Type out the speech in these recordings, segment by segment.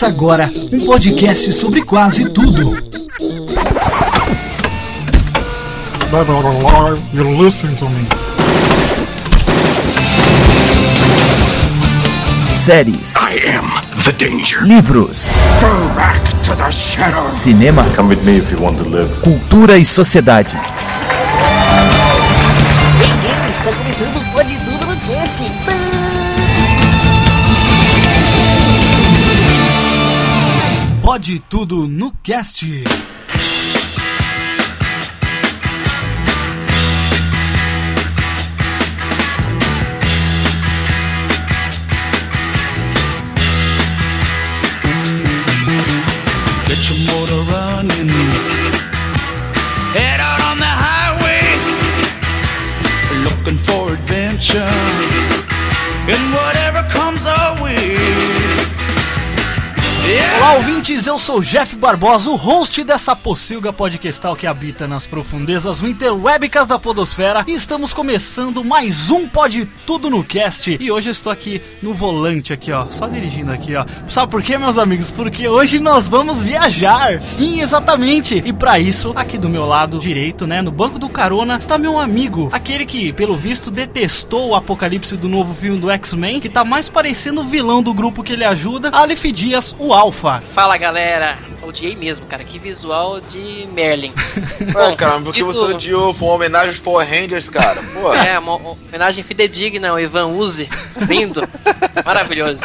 Começa agora um podcast sobre quase tudo. You're listening to me. Séries, I am the danger. livros, Go back to the shadow. cinema, Come with me if you want to live. cultura e sociedade. Bem-vindo, está começando o Pode Pode tudo no cast. Your motor. Head out on the highway. Looking for adventure. And whatever Olá, ouvintes, eu sou Jeff Barbosa, o host dessa pocilga podcastal que habita nas profundezas interwebicas da podosfera e estamos começando mais um Pode Tudo no Cast e hoje eu estou aqui no volante aqui, ó, só dirigindo aqui, ó. Sabe por quê, meus amigos? Porque hoje nós vamos viajar, sim, exatamente, e para isso, aqui do meu lado direito, né, no banco do carona, está meu amigo, aquele que, pelo visto, detestou o apocalipse do novo filme do X-Men, que tá mais parecendo o vilão do grupo que ele ajuda, Aleph Dias, o Alpha. Fala galera, odiei mesmo, cara. Que visual de Merlin. Ué, caramba, porque dito- você odiou? Foi uma homenagem aos Power Rangers, cara. Pô. É, uma homenagem fidedigna ao Ivan Uzi. Lindo. Maravilhoso.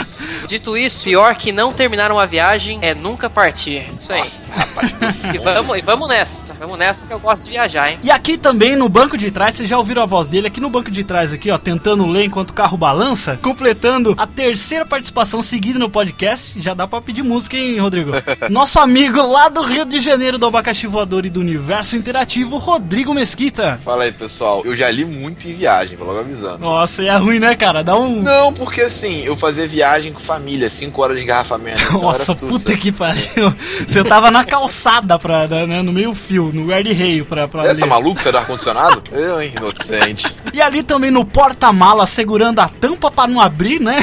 Dito isso, pior que não terminar uma viagem é nunca partir. Isso aí. Nossa, rapaz. E vamos, e vamos nessa. Vamos nessa que eu gosto de viajar, hein? E aqui também no banco de trás, vocês já ouviram a voz dele aqui no banco de trás aqui, ó, tentando ler enquanto o carro balança, completando a terceira participação seguida no podcast. Já dá pra pedir música, hein, Rodrigo? Nosso amigo lá do Rio de Janeiro do abacaxi voador e do universo interativo, Rodrigo Mesquita. Fala aí, pessoal. Eu já li muito em viagem, vou logo avisando. Nossa, é ruim, né, cara? Dá um Não, porque assim, eu fazia viagem com família, 5 horas de engarrafamento. Nossa, era puta que pariu. Você tava na calçada pra, né, no meio fio, no guarda-reio pra, pra É, ler. tá maluco? Você do ar-condicionado? eu, hein, inocente. E ali também no porta-mala, segurando a tampa pra não abrir, né?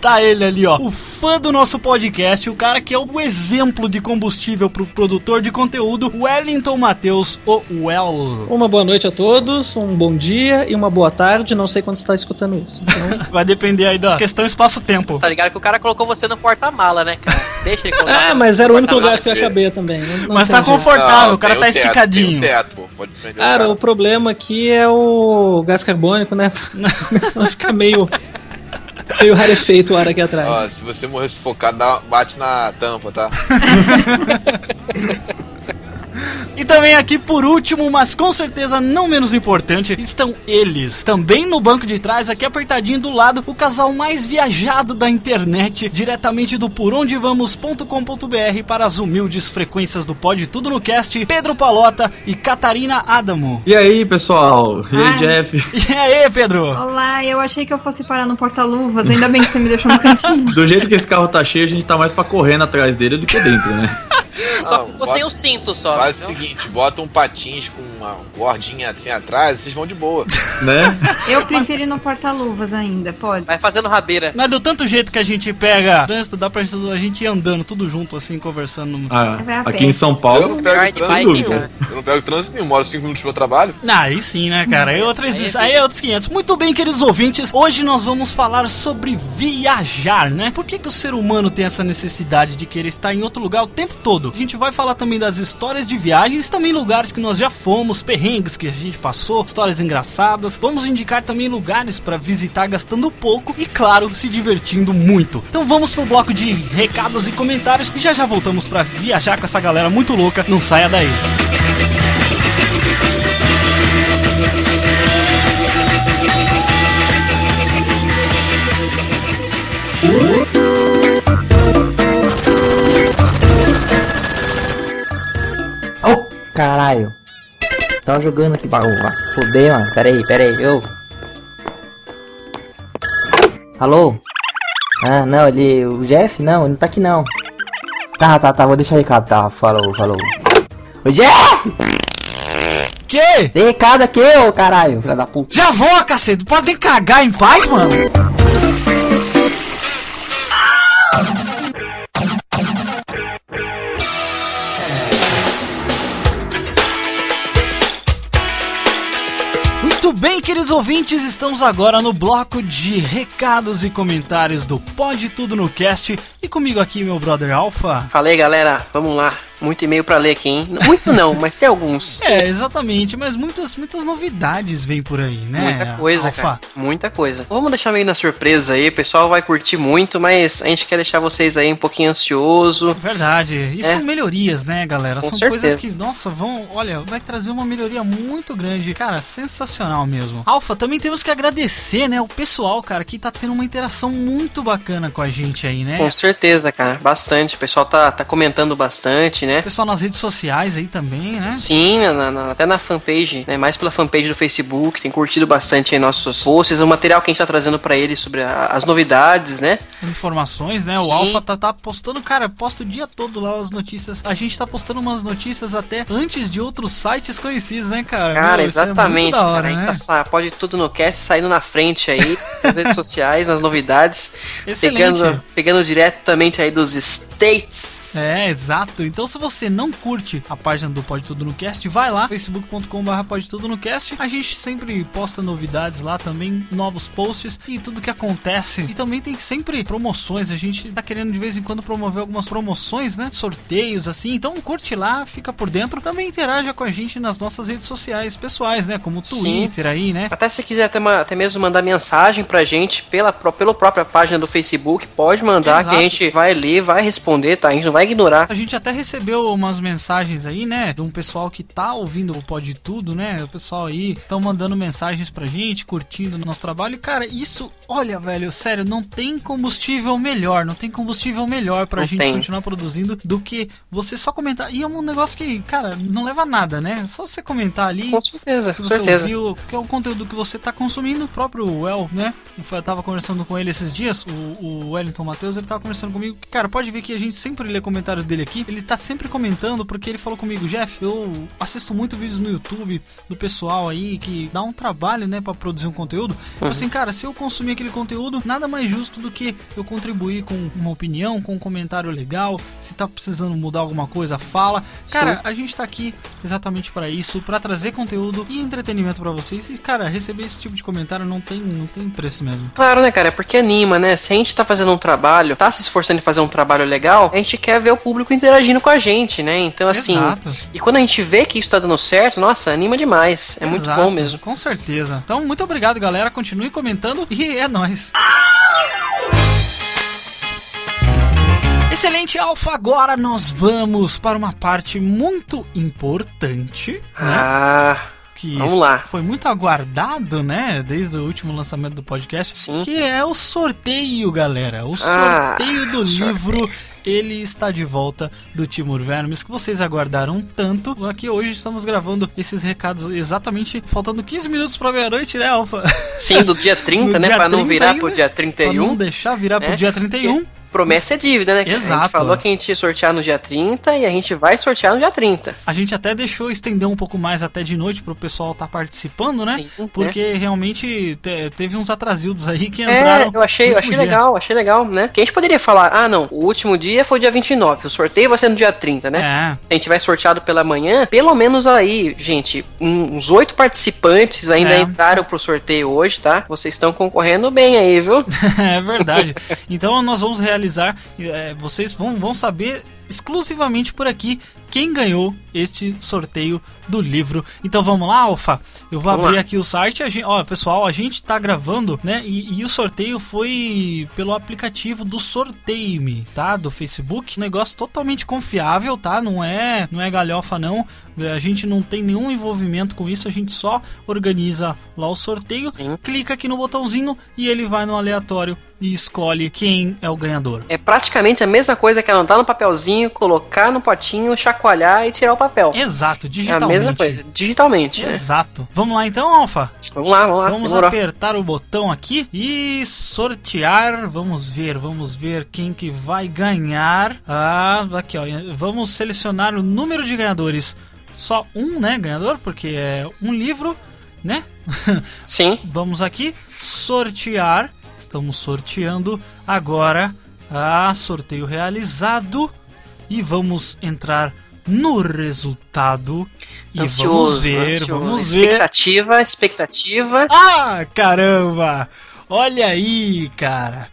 tá ele ali, ó. O fã do nosso podcast, o cara que é o exemplo de combustível pro produtor de conteúdo, Wellington Matheus, o Well. Uma boa noite a todos, um bom dia e uma boa tarde. Não sei quando você está escutando isso. Então, Vai depender aí da questão espaço-tempo. Tá ligado que o cara colocou você no porta-mala, né, cara? Deixa ele colocar. ah, mas era o único lugar que eu ia caber também. não- não Mas tá confortável, Não, o cara tá o teto, esticadinho. Teto, pô. Pode prender o Cara, cara. o problema aqui é o gás carbônico, né? Começou a ficar meio. rarefeito o ar aqui atrás. Ó, se você morrer sufocado, dá- bate na tampa, tá? E também aqui por último, mas com certeza não menos importante, estão eles. Também no banco de trás, aqui apertadinho do lado, o casal mais viajado da internet, diretamente do porondevamos.com.br para as humildes frequências do Pode Tudo no Cast, Pedro Palota e Catarina Adamo. E aí, pessoal? E aí, Ai. Jeff? E aí, Pedro? Olá, eu achei que eu fosse parar no porta-luvas, ainda bem que você me deixou no cantinho. Do jeito que esse carro tá cheio, a gente tá mais pra correndo atrás dele do que dentro, né? Só Não, ficou sem bota- o cinto só. Faz o seguinte, bota um patins com uma gordinha assim atrás, vocês vão de boa. né? Eu prefiro ir no porta-luvas ainda, pode? Vai fazendo rabeira. Mas do tanto jeito que a gente pega trânsito, dá pra a gente ir andando tudo junto, assim, conversando. Ah, aqui em São Eu Paulo, não pego trânsito nenhum. né? Eu não pego trânsito nenhum, moro 5 minutos do meu trabalho. Ah, aí sim, né, cara? Aí, outros, aí é aí é outros 500. Muito bem, queridos ouvintes, hoje nós vamos falar sobre viajar, né? Por que, que o ser humano tem essa necessidade de querer estar em outro lugar o tempo todo? A gente vai falar também das histórias de viagens, também lugares que nós já fomos, perrengues que a gente passou, histórias engraçadas. Vamos indicar também lugares para visitar gastando pouco e, claro, se divertindo muito. Então vamos pro bloco de recados e comentários e já já voltamos para viajar com essa galera muito louca. Não saia daí. Ô, caralho. Tava jogando aqui bagulho. Fudei, mano. Pera aí, pera aí. Eu. Alô? Ah, não, ele. O Jeff? Não, ele não tá aqui não. Tá, tá, tá. Vou deixar recado. Tá, falou, falou. Ô, Jeff! Que? Tem recado aqui, ô caralho, filha da puta. Já vou, cacete. Pode nem cagar em paz, mano. Queridos ouvintes, estamos agora no bloco de recados e comentários do Pode Tudo no Cast e comigo aqui meu brother Alpha. Falei, galera, vamos lá. Muito e-mail pra ler aqui, hein? Muito não, mas tem alguns. É, exatamente, mas muitas, muitas novidades vêm por aí, né? Muita coisa, Alpha? cara. Muita coisa. Vamos deixar meio na surpresa aí, o pessoal vai curtir muito, mas a gente quer deixar vocês aí um pouquinho ansioso. Verdade. E É. são melhorias, né, galera? Com são certeza. coisas que, nossa, vão. Olha, vai trazer uma melhoria muito grande. Cara, sensacional mesmo. Alfa, também temos que agradecer, né, o pessoal, cara, que tá tendo uma interação muito bacana com a gente aí, né? Com certeza, cara. Bastante. O pessoal tá, tá comentando bastante, né? Pessoal nas redes sociais aí também, né? Sim, na- na- até na fanpage, né? Mais pela fanpage do Facebook, tem curtido bastante aí nossos posts, o material que a gente tá trazendo pra eles sobre a- as novidades, né? Informações, né? Sim. O Alfa tá, tá postando, cara, posta o dia todo lá as notícias. A gente tá postando umas notícias até antes de outros sites conhecidos, né, cara? Cara, Meu, é exatamente. da hora, cara. A gente né? tá, pode tudo no cast saindo na frente aí, nas redes sociais, nas novidades. Excelente. Pegando, pegando diretamente aí dos States. É, exato. Então se você não curte a página do Pode Tudo no Cast, vai lá, facebook.com.br Pode Tudo no Cast. A gente sempre posta novidades lá também, novos posts e tudo que acontece. E também tem sempre promoções. A gente tá querendo de vez em quando promover algumas promoções, né? Sorteios, assim. Então curte lá, fica por dentro. Também interaja com a gente nas nossas redes sociais pessoais, né? Como o Twitter aí, né? Até se quiser até, até mesmo mandar mensagem pra gente pela, pela própria página do Facebook, pode mandar Exato. que a gente vai ler, vai responder, tá? A gente não vai ignorar. A gente até recebeu umas mensagens aí, né? De um pessoal que tá ouvindo o Pode Tudo, né? O pessoal aí estão mandando mensagens pra gente, curtindo o nosso trabalho. E, cara, isso, olha, velho, sério, não tem combustível melhor, não tem combustível melhor pra Não gente tem. continuar produzindo do que você só comentar. E é um negócio que, cara, não leva a nada, né? Só você comentar ali. Com certeza, que você certeza. ouviu, que é o conteúdo que você tá consumindo. O próprio El, né? Eu tava conversando com ele esses dias, o, o Wellington Matheus, ele tava conversando comigo. Cara, pode ver que a gente sempre lê comentários dele aqui. Ele tá sempre comentando, porque ele falou comigo, Jeff, eu assisto muito vídeos no YouTube do pessoal aí que dá um trabalho, né, pra produzir um conteúdo. Eu Uhum. assim, cara, se eu consumir aquele conteúdo, nada mais justo do que eu contribuir com uma opinião, com um comentário legal. Se tá precisando mudar alguma coisa, fala. Cara, Sim. a gente tá aqui exatamente pra isso, pra trazer conteúdo e entretenimento pra vocês. E, cara, receber esse tipo de comentário não tem, não tem preço mesmo. Claro, né, cara? Porque anima, né? Se a gente tá fazendo um trabalho, tá se esforçando em fazer um trabalho legal, a gente quer ver o público interagindo com a gente, né? Então, assim. Exato. E quando a gente vê que isso tá dando certo, nossa, anima demais. É muito Exato, bom mesmo. Com certeza. Então, muito obrigado, galera. Continue comentando e é nóis. Excelente, Alfa. Agora nós vamos para uma parte muito importante, né? Ah. Que Vamos lá. foi muito aguardado, né? Desde o último lançamento do podcast. Sim. Que é o sorteio, galera. O Ah, sorteio do livro. Ele está de volta do Timur Vermes, que vocês aguardaram tanto. Aqui hoje estamos gravando esses recados exatamente faltando 15 minutos para meia-noite, né, Alfa? Sim, do dia 30, No né? dia Pra não 30 virar ainda, pro dia Pra 31. não deixar virar pro né? dia 31. Que Promessa é dívida, né? cara? A Exato. gente falou que a gente ia sortear no dia 30 e a gente vai sortear no dia 30. A gente até deixou estender um pouco mais até de noite pro pessoal estar participando, né? Sim, Porque realmente te- teve uns atrasildos aí que entraram. É, eu achei, eu achei dia. legal, achei legal, né? Que a gente poderia falar, ah não, o último dia foi dia 29, o sorteio vai ser no dia 30, né? É. A gente vai sorteado pela manhã, pelo menos aí, gente, uns oito participantes ainda É. entraram pro sorteio hoje, tá? Vocês estão concorrendo bem aí, viu? é verdade. Então nós vamos realizar. É, vocês vão, vão saber exclusivamente por aqui quem ganhou este sorteio do livro. Então vamos lá, Alfa. Eu vou Vamos abrir lá. aqui o site. A gente, ó, pessoal, a gente tá gravando, né? E, e o sorteio foi pelo aplicativo do Sorteio-me, tá? Do Facebook. Negócio totalmente confiável, tá? Não é, não é galhofa não. A gente não tem nenhum envolvimento com isso. A gente só organiza lá o sorteio, clica aqui no botãozinho e ele vai no aleatório e escolhe quem é o ganhador. É praticamente a mesma coisa que anotar no papelzinho, colocar no potinho, chacoalhar e tirar o papel. Exato, É a digitalmente. mesma coisa, digitalmente. né? Exato. Vamos lá então, Alfa? Vamos lá, vamos lá. Vamos demorou. apertar o botão aqui e sortear. Vamos ver, vamos ver quem que vai ganhar. Ah, aqui ó. Vamos selecionar o número de ganhadores. Só um, né, ganhador, porque é um livro, né? Sim. Vamos aqui sortear. Estamos sorteando agora. Ah, sorteio realizado. E vamos entrar no resultado. E Ansioso, vamos ver, ansioso. vamos ver. Expectativa, expectativa. Ah, caramba! Olha aí, cara.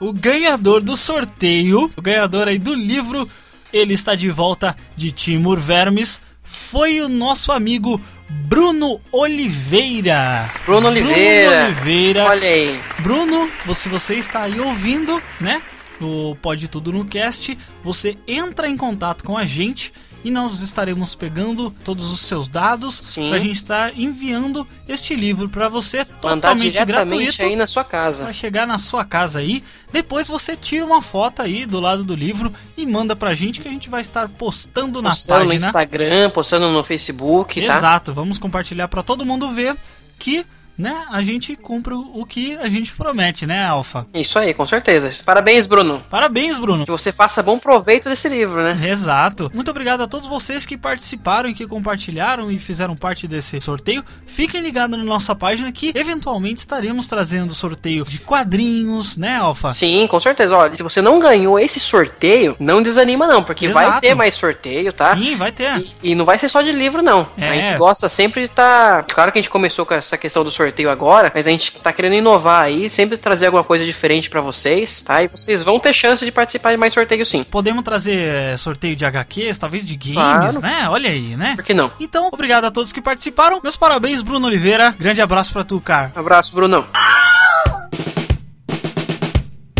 O ganhador do sorteio, o ganhador aí do livro, ele está de volta de Timur Vermes, foi o nosso amigo Bruno Oliveira. Bruno Oliveira. Bruno Oliveira. Olha aí. Bruno, se você está aí ouvindo, né? O Pode Tudo no Cast, você entra em contato com a gente e nós estaremos pegando todos os seus dados Sim. pra gente estar enviando este livro pra você Mandar totalmente gratuito. aí na sua casa. Vai chegar na sua casa aí. Depois você tira uma foto aí do lado do livro e manda pra gente que a gente vai estar postando, na Postando no página. Instagram, postando no Facebook, tá? Exato, vamos compartilhar pra todo mundo ver que, né, a gente cumpre o que a gente promete, né, Alfa? Isso aí, com certeza. Parabéns, Bruno. Parabéns, Bruno. Que você faça bom proveito desse livro, né? Exato. Muito obrigado a todos vocês que participaram e que compartilharam e fizeram parte desse sorteio. Fiquem ligados na nossa página que eventualmente estaremos trazendo sorteio de quadrinhos, né, Alfa? Sim, com certeza. Olha, se você não ganhou esse sorteio, não desanima não, porque vai Exato. ter mais sorteio, tá? Sim, vai ter. E, e não vai ser só de livro, não. É. A gente gosta sempre de estar. Claro que a gente começou com essa questão do sorteio agora, mas a gente tá querendo inovar aí, sempre trazer alguma coisa diferente pra vocês, tá? E vocês vão ter chance de participar de mais sorteio sim. Podemos trazer eh, sorteio de HQs, talvez de games, Claro. né? Olha aí, né? Por que não? Então, obrigado a todos que participaram. Meus parabéns, Bruno Oliveira. Grande abraço pra tu, cara. Abraço, Brunão.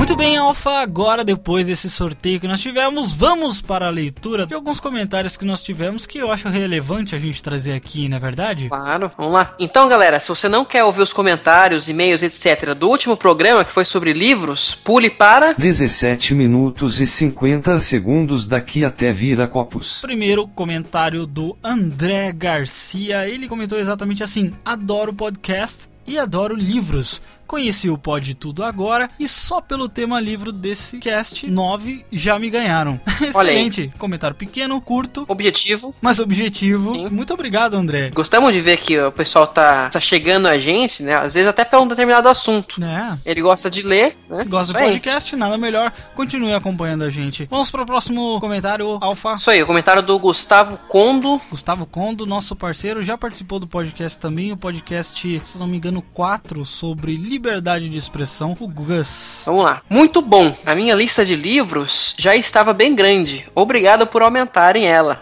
Muito bem, Alfa, agora depois desse sorteio que nós tivemos, vamos para a leitura de alguns comentários que nós tivemos que eu acho relevante a gente trazer aqui, não é verdade? Claro, vamos lá. Então, galera, se você não quer ouvir os comentários, e-mails, etc. do último programa que foi sobre livros, pule para 17 minutos e 50 segundos daqui até Viracopos. Primeiro comentário do André Garcia. Ele comentou exatamente assim: Adoro podcast e adoro livros. Conheci o Pod Tudo agora e só pelo tema livro desse cast 9 já me ganharam. Excelente. Comentário pequeno, curto, objetivo. mas objetivo. Sim. Muito obrigado, André. Gostamos de ver que o pessoal tá, tá chegando a gente, né? Às vezes até pra um determinado assunto. Né? Ele gosta de ler, né? Gosta do podcast? Nada melhor. Continue acompanhando a gente. Vamos para o próximo comentário, Alfa. Isso aí, o comentário do Gustavo Condo. Gustavo Condo, nosso parceiro, já participou do podcast também, o podcast, se não me engano, 4, sobre liberdade de expressão, o Gus. Vamos lá. Muito bom. A minha lista de livros já estava bem grande. Obrigado por aumentarem ela.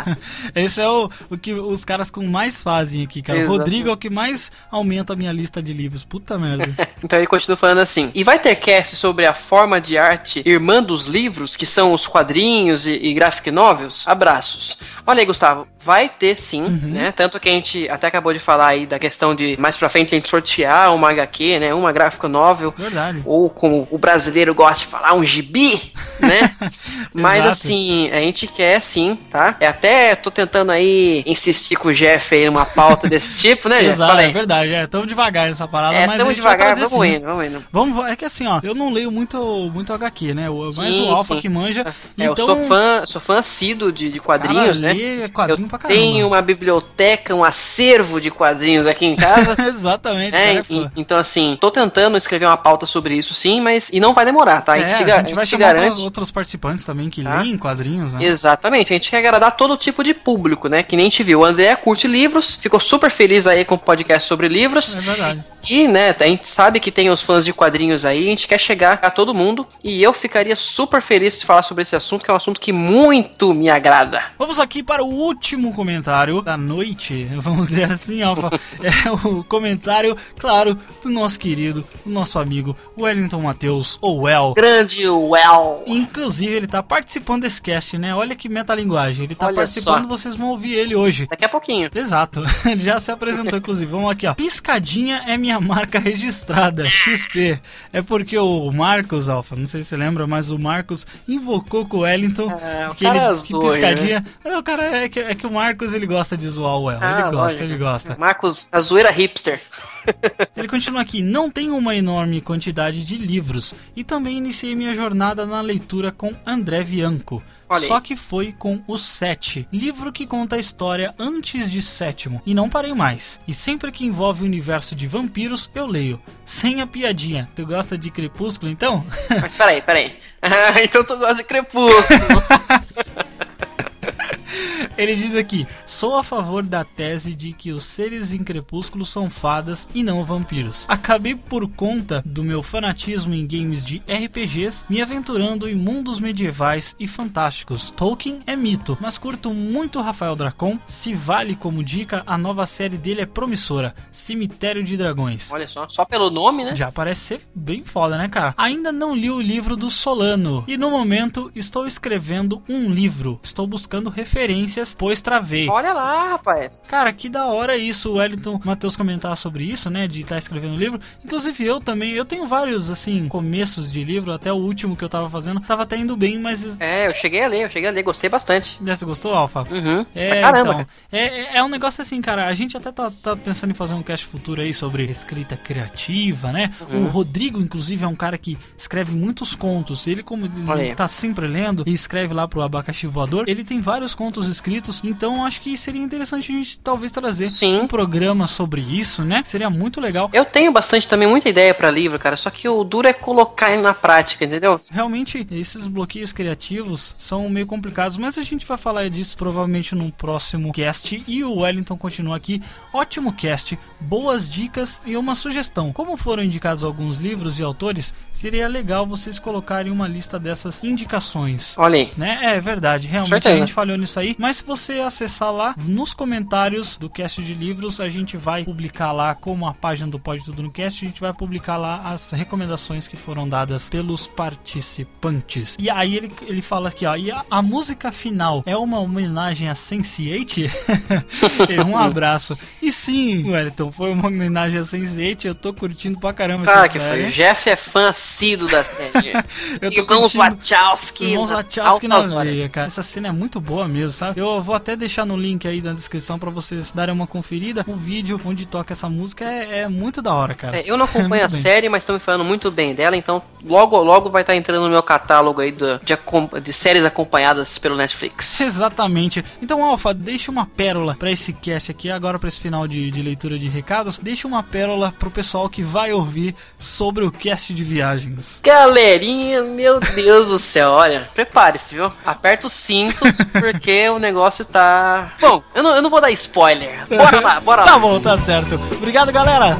Esse é o, o que os caras com mais fazem aqui, cara. O Exato. Rodrigo é o que mais aumenta a minha lista de livros. Puta merda. então ele continua falando assim. E vai ter cast sobre a forma de arte irmã dos livros, que são os quadrinhos e, e graphic novels? Abraços. Olha aí, Gustavo. Vai ter sim, Uhum. né? Tanto que a gente até acabou de falar aí da questão de mais pra frente gente sortear uma HQ, né? Uma graphic novel. Verdade. Ou como o brasileiro gosta de falar, um gibi, né? Mas Exato. assim, a gente quer sim, tá? É até tô tentando aí insistir com o Jeff aí numa pauta desse tipo, né? Exato, Fala é verdade. É, tamo devagar nessa parada, É, mas tamo devagar, vamos sim. indo, vamos indo. Vamos, é que assim, ó, eu não leio muito, muito HQ, né? Mais Sim, o Alfa sim. que manja. É, então, eu sou fã, sou fã assíduo de, de quadrinhos, Cara, né? lê quadrinho eu pra caramba. tenho uma biblioteca, um acervo de quadrinhos aqui em casa. Exatamente, É, cara, é e- então assim, tô tentando escrever uma pauta sobre isso sim, mas e não vai demorar, tá? A gente, É, te, a gente vai te chamar garante. outros, outros participantes também que Tá. leem quadrinhos, né? Exatamente, a gente quer agradar todo tipo de público, né? Que nem gente viu. O André curte livros, ficou super feliz aí com o podcast sobre livros. É verdade. E, né, a gente sabe que tem os fãs de quadrinhos aí, a gente quer chegar a todo mundo. E eu ficaria super feliz de falar sobre esse assunto, que é um assunto que muito me agrada. Vamos aqui para o último comentário da noite, vamos dizer assim, Alfa. É o comentário, claro, do nosso querido, do nosso amigo Wellington Matheus, ou Well. Grande Well. Inclusive, ele tá participando desse cast, né? Olha que metalinguagem. Ele tá Olha participando, só. vocês vão ouvir ele hoje. Daqui a pouquinho. Exato, ele já se apresentou, inclusive. Vamos aqui, ó. Piscadinha é minha marca registrada, XP. É porque o Marcos, Alfa, não sei se você lembra, mas o Marcos invocou com o Wellington É, o que ele que zoa, piscadinha. Mas o cara é que, é que o Marcos ele gosta de zoar o Well. Ah, ele gosta, lógico. ele gosta. Marcos, a zoeira hipster. Ele continua aqui: não tenho uma enorme quantidade de livros e também iniciei minha jornada na leitura com André Bianco. Só que foi com o Sete, livro que conta a história antes de Sétimo, e não parei mais. E sempre que envolve o universo de vampiros, eu leio. Sem a piadinha. Tu gosta de Crepúsculo então? Mas peraí, peraí. Então tu gosta de crepúsculo. Ele diz aqui: sou a favor da tese de que os seres em crepúsculo são fadas e não vampiros. Acabei por conta do meu fanatismo em games de RPGs me aventurando em mundos medievais e fantásticos. Tolkien é mito, mas curto muito Rafael Dracon. Se vale como dica, a nova série dele é promissora: Cemitério de Dragões. Olha só, só pelo nome, né? Já parece ser bem foda, né, cara? Ainda não li o livro do Solano e no momento estou escrevendo um livro. Estou buscando referências, pois travei. Olha lá, rapaz. Cara, que da hora isso, o Wellington Matheus comentar sobre isso, né? De estar escrevendo um livro. Inclusive eu também, eu tenho vários, assim, começos de livro, até o último que eu tava fazendo, tava até indo bem, mas. É, eu cheguei a ler, eu cheguei a ler, gostei bastante. Você gostou, Alfa? Uhum. É, caramba, então. cara. É, é- é um negócio assim, cara. A gente até tá, tá pensando em fazer um cast futuro aí sobre escrita criativa, né? Uhum. O Rodrigo, inclusive, é um cara que escreve muitos contos. Ele, como ele tá sempre lendo e escreve lá pro Abacaxi Voador, ele tem vários contos escritos. Então acho que seria interessante a gente talvez trazer um programa sobre isso, né? Seria muito legal. Eu tenho bastante também, muita ideia pra livro, cara, só que o duro é colocar ele na prática, entendeu? Realmente, esses bloqueios criativos são meio complicados, mas a gente vai falar disso provavelmente num próximo cast. E o Wellington continua aqui. Ótimo cast, boas dicas e uma sugestão. Como foram indicados alguns livros e autores, seria legal vocês colocarem uma lista dessas indicações. Olha aí. Né? É verdade, realmente Certeza. a gente falhou nisso aí. Mas você acessar lá nos comentários do cast de livros, a gente vai publicar lá, como a página do Pode Tudo no Cast, a gente vai publicar lá as recomendações que foram dadas pelos participantes. E aí ele, ele fala aqui, ó, e a, a música final é uma homenagem a Sense8? um abraço. E sim, Wellington, foi uma homenagem a Sense8, eu tô curtindo pra caramba Cara, essa que série. foi. Jeff é fã assíduo da série. Eu tô Irmãos curtindo- Wachowski. Irmãos Wachowski na veia, cara. Essa cena é muito boa mesmo, sabe? Eu vou até deixar no link aí na descrição pra vocês darem uma conferida. O vídeo onde toca essa música é, é muito da hora, cara. É, eu não acompanho Muito a bem. série, mas estão me falando muito bem dela, então logo logo vai estar entrando no meu catálogo aí do- de, de séries acompanhadas pelo Netflix. Exatamente. Então, Alfa, deixa uma pérola pra esse cast aqui, agora pra esse final de, de leitura de recados. Deixa uma pérola pro pessoal que vai ouvir sobre o cast de viagens. Galerinha, meu Deus do céu, olha, prepare-se, viu? Aperta os cintos, porque o negócio tá. Bom, eu não, eu não vou dar spoiler. Bora lá, bora lá. Tá bom, tá certo. Obrigado, galera.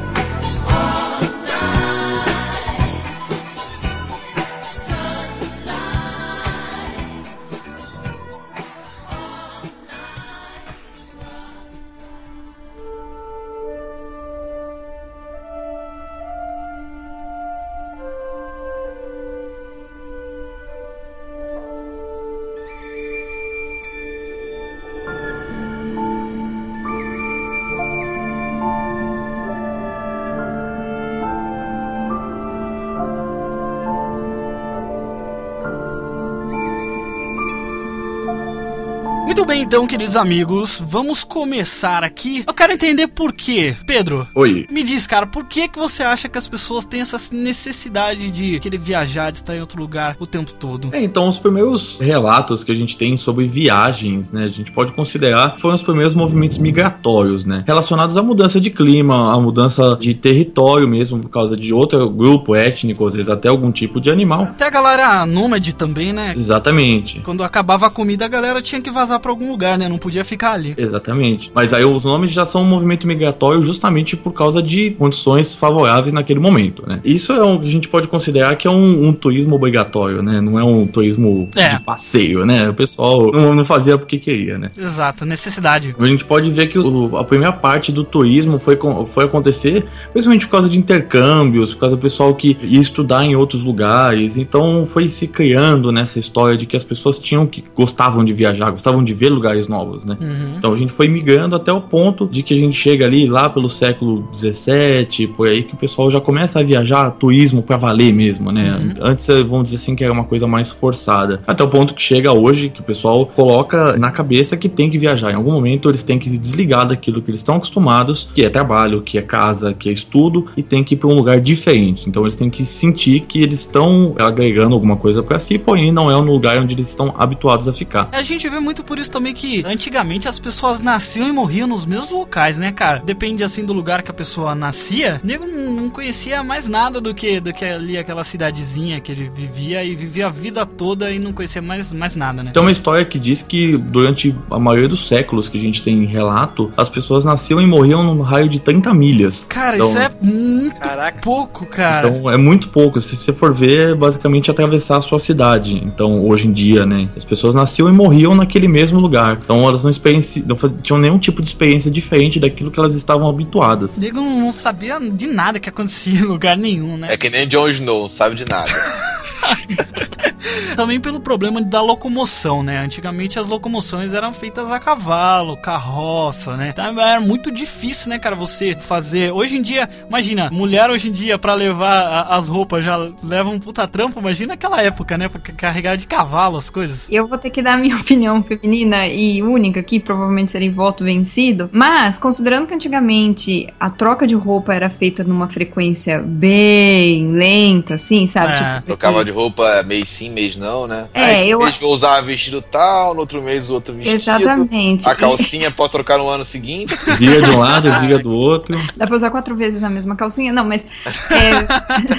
Então, queridos amigos, vamos começar aqui. Eu quero entender por quê. Pedro, Oi. me diz, cara, por que, que você acha que as pessoas têm essa necessidade de querer viajar, de estar em outro lugar o tempo todo? É, então, os primeiros relatos que a gente tem sobre viagens, né, a gente pode considerar que foram os primeiros movimentos migratórios, né, relacionados à mudança de clima, à mudança de território mesmo, por causa de outro grupo étnico, às vezes até algum tipo de animal. Até a galera nômade também, né? Exatamente. Quando acabava a comida, a galera tinha que vazar pra algum lugar, né? Não podia ficar ali. Exatamente. Mas aí os nomes já são um movimento migratório justamente por causa de condições favoráveis naquele momento, né? Isso é um que a gente pode considerar que é um, um turismo obrigatório, né? Não é um turismo É. de passeio, né? O pessoal não, não fazia porque queria, né? Exato, necessidade. A gente pode ver que o- a primeira parte do turismo foi, foi acontecer principalmente por causa de intercâmbios, por causa do pessoal que ia estudar em outros lugares. Então foi se criando nessa história de que as pessoas tinham que gostavam de viajar, gostavam de ver lugares novos, né? Uhum. Então a gente foi migrando até o ponto de que a gente chega ali lá pelo século XVII, por aí que o pessoal já começa a viajar turismo pra valer mesmo, né? Uhum. Antes, eh, vamos dizer assim, que era uma coisa mais forçada. Até o ponto que chega hoje que o pessoal coloca na cabeça que tem que viajar. Em algum momento eles têm que se desligar daquilo que eles estão acostumados, que é trabalho, que é casa, que é estudo, e tem que ir pra um lugar diferente. Então eles têm que sentir que eles estão agregando alguma coisa pra si, porém não é um lugar onde eles estão habituados a ficar. A gente vê muito por isso também que antigamente as pessoas nasciam e morriam nos mesmos locais, né, cara? Depende assim do lugar que a pessoa nascia. O nego não não conhecia mais nada do que do que ali aquela cidadezinha que ele vivia e vivia a vida toda e não conhecia mais, mais nada, né? Tem uma história que diz que durante a maioria dos séculos que a gente tem em relato, as pessoas nasciam e morriam num raio de 30 milhas. Cara, Então- isso é muito Caraca. pouco, cara. Então é muito pouco. Se você for ver, é basicamente atravessar a sua cidade. Então, hoje em dia, né? As pessoas nasciam e morriam naquele mesmo lugar. Então elas não, experienci... não tinham nenhum tipo de experiência diferente daquilo que elas estavam habituadas. O nego não sabia de nada que acontecia em lugar nenhum, né? É que nem Jon Snow, não sabe de nada. Também pelo problema da locomoção, né? Antigamente as locomoções eram feitas a cavalo, carroça, né? Então era muito difícil, né, cara, você fazer. Hoje em dia, imagina, mulher hoje em dia pra levar a- as roupas já leva um puta trampo, imagina aquela época, né, pra ca- carregar de cavalo as coisas. Eu vou ter que dar a minha opinião feminina e única aqui, provavelmente seria voto vencido. Mas, considerando que antigamente a troca de roupa era feita numa frequência bem lenta, assim, sabe? É. Tipo, Trocava de roupa mês sim, mês não, né? É, Aí eu- mês vou usar vestido tal, no outro mês o outro vestido. Exatamente. A calcinha posso trocar no ano seguinte. Vira de um lado, vira do outro. Dá pra usar quatro vezes a mesma calcinha? Não, mas. é,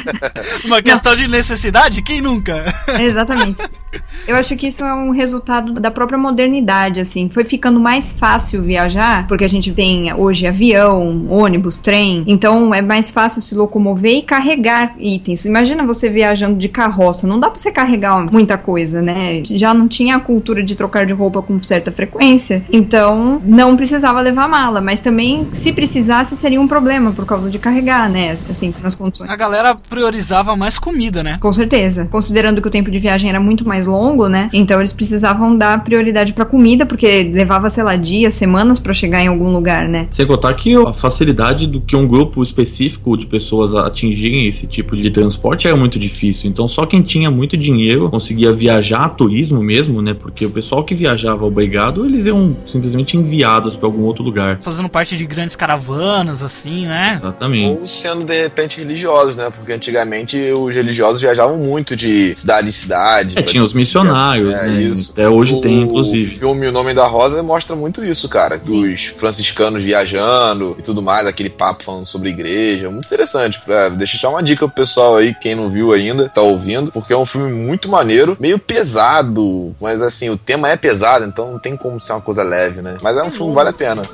Uma questão de necessidade? Quem nunca? Exatamente. Eu acho que isso é um resultado da própria modernidade, assim. Foi ficando mais fácil viajar, porque a gente tem hoje avião, ônibus, trem. Então é mais fácil se locomover e carregar itens. Imagina você viajando de carroça. Não dá pra você carregar muita coisa, né? Já não tinha a cultura de trocar de roupa com certa frequência. Então não precisava levar mala. Mas também, se precisasse, seria um problema por causa de carregar, né? Assim, nas condições. A galera priorizava mais comida, né? Com certeza. Considerando que o tempo de viagem era muito mais longo, né? Então eles precisavam dar prioridade pra comida, porque levava, sei lá, dias, semanas pra chegar em algum lugar, né? Sem contar que a facilidade do que um grupo específico de pessoas atingirem esse tipo de transporte era muito difícil. Então só quem tinha muito dinheiro conseguia viajar a turismo mesmo, né? Porque o pessoal que viajava obrigado, eles eram simplesmente enviados para algum outro lugar. Fazendo parte de grandes caravanas, assim, né? Exatamente. Ou sendo de repente religiosos, né? Porque antigamente os religiosos viajavam muito de cidade em cidade. É, tinha os missionários, É, né? isso. Até hoje o tem, inclusive. filme O Nome da Rosa mostra muito isso, cara. Dos franciscanos viajando e tudo mais, aquele papo falando sobre igreja. Muito interessante. Pra, deixa eu dar uma dica pro pessoal aí, quem não viu ainda, tá ouvindo, porque é um filme muito maneiro, meio pesado, mas assim, o tema é pesado, então não tem como ser uma coisa leve, né? Mas é um filme que vale a pena.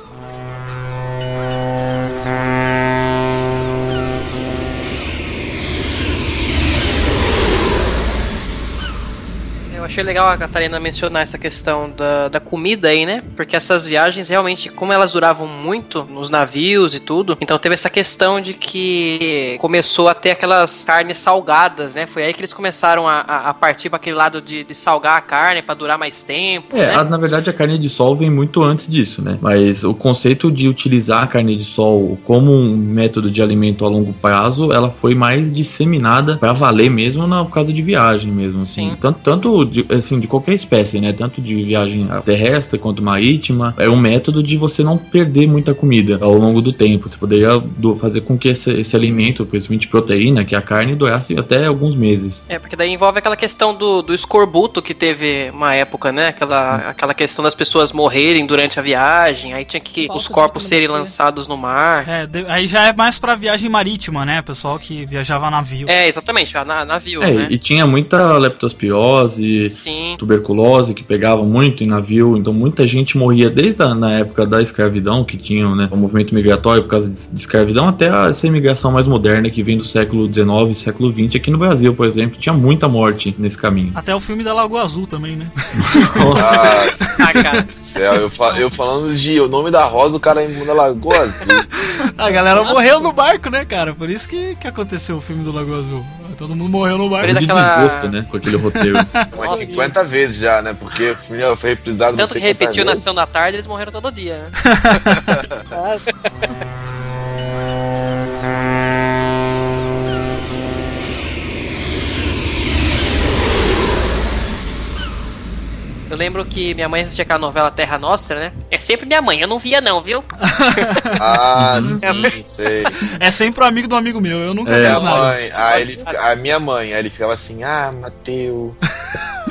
Achei legal a Catarina mencionar essa questão da, da comida aí, né? Porque essas viagens realmente, como elas duravam muito nos navios e tudo, então teve essa questão de que começou a ter aquelas carnes salgadas, né? Foi aí que eles começaram a, a, partir para aquele lado de, de salgar a carne para durar mais tempo. É, né? a- na verdade a carne de sol vem muito antes disso, né? Mas o conceito de utilizar a carne de sol como um método de alimento a longo prazo, ela foi mais disseminada pra valer mesmo na por causa de viagem mesmo, assim. Sim. Tanto, tanto de, assim, de qualquer espécie, né? Tanto de viagem terrestre quanto marítima. É um método de você não perder muita comida ao longo do tempo. Você poderia do- fazer com que esse, esse alimento, principalmente proteína, que é a carne, durasse até alguns meses. É, porque daí envolve aquela questão do, do escorbuto que teve uma época, né? Aquela, aquela questão das pessoas morrerem durante a viagem, aí tinha que os corpos serem lançados no mar. É, de- aí já é mais pra viagem marítima, né? Pessoal que viajava a navio. É, exatamente, na, navio, É, né? e tinha muita leptospirose, Sim. tuberculose que pegava muito em navio, então muita gente morria desde a na época da escravidão, que tinham né, o movimento migratório por causa de, de escravidão, até a- essa imigração mais moderna que vem do século XIX e século XX. Aqui no Brasil, por exemplo, tinha muita morte nesse caminho. Até o filme da Lagoa Azul também, né? Ah, Ah, céu, eu, fa- eu falando de O Nome da Rosa, o cara imunda Lagoa Azul. A galera morreu no barco, né, cara? Por isso que, que aconteceu o filme do Lagoa Azul. Todo mundo morreu no barco. De daquela- desgosto, né, com aquele roteiro. Umas 50 vezes já, né? Porque o filme foi reprisado não Tanto sei que repetiu quantas na vezes. sessão da tarde, eles morreram todo dia, né? Eu lembro que minha mãe assistia aquela novela Terra Nostra, né? É sempre minha mãe, eu não via não, viu? Ah, sim, sei. É sempre um amigo do amigo meu, eu nunca É. fiz Minha mãe, aí ele, a minha mãe, aí ele ficava assim, ah, Mateu.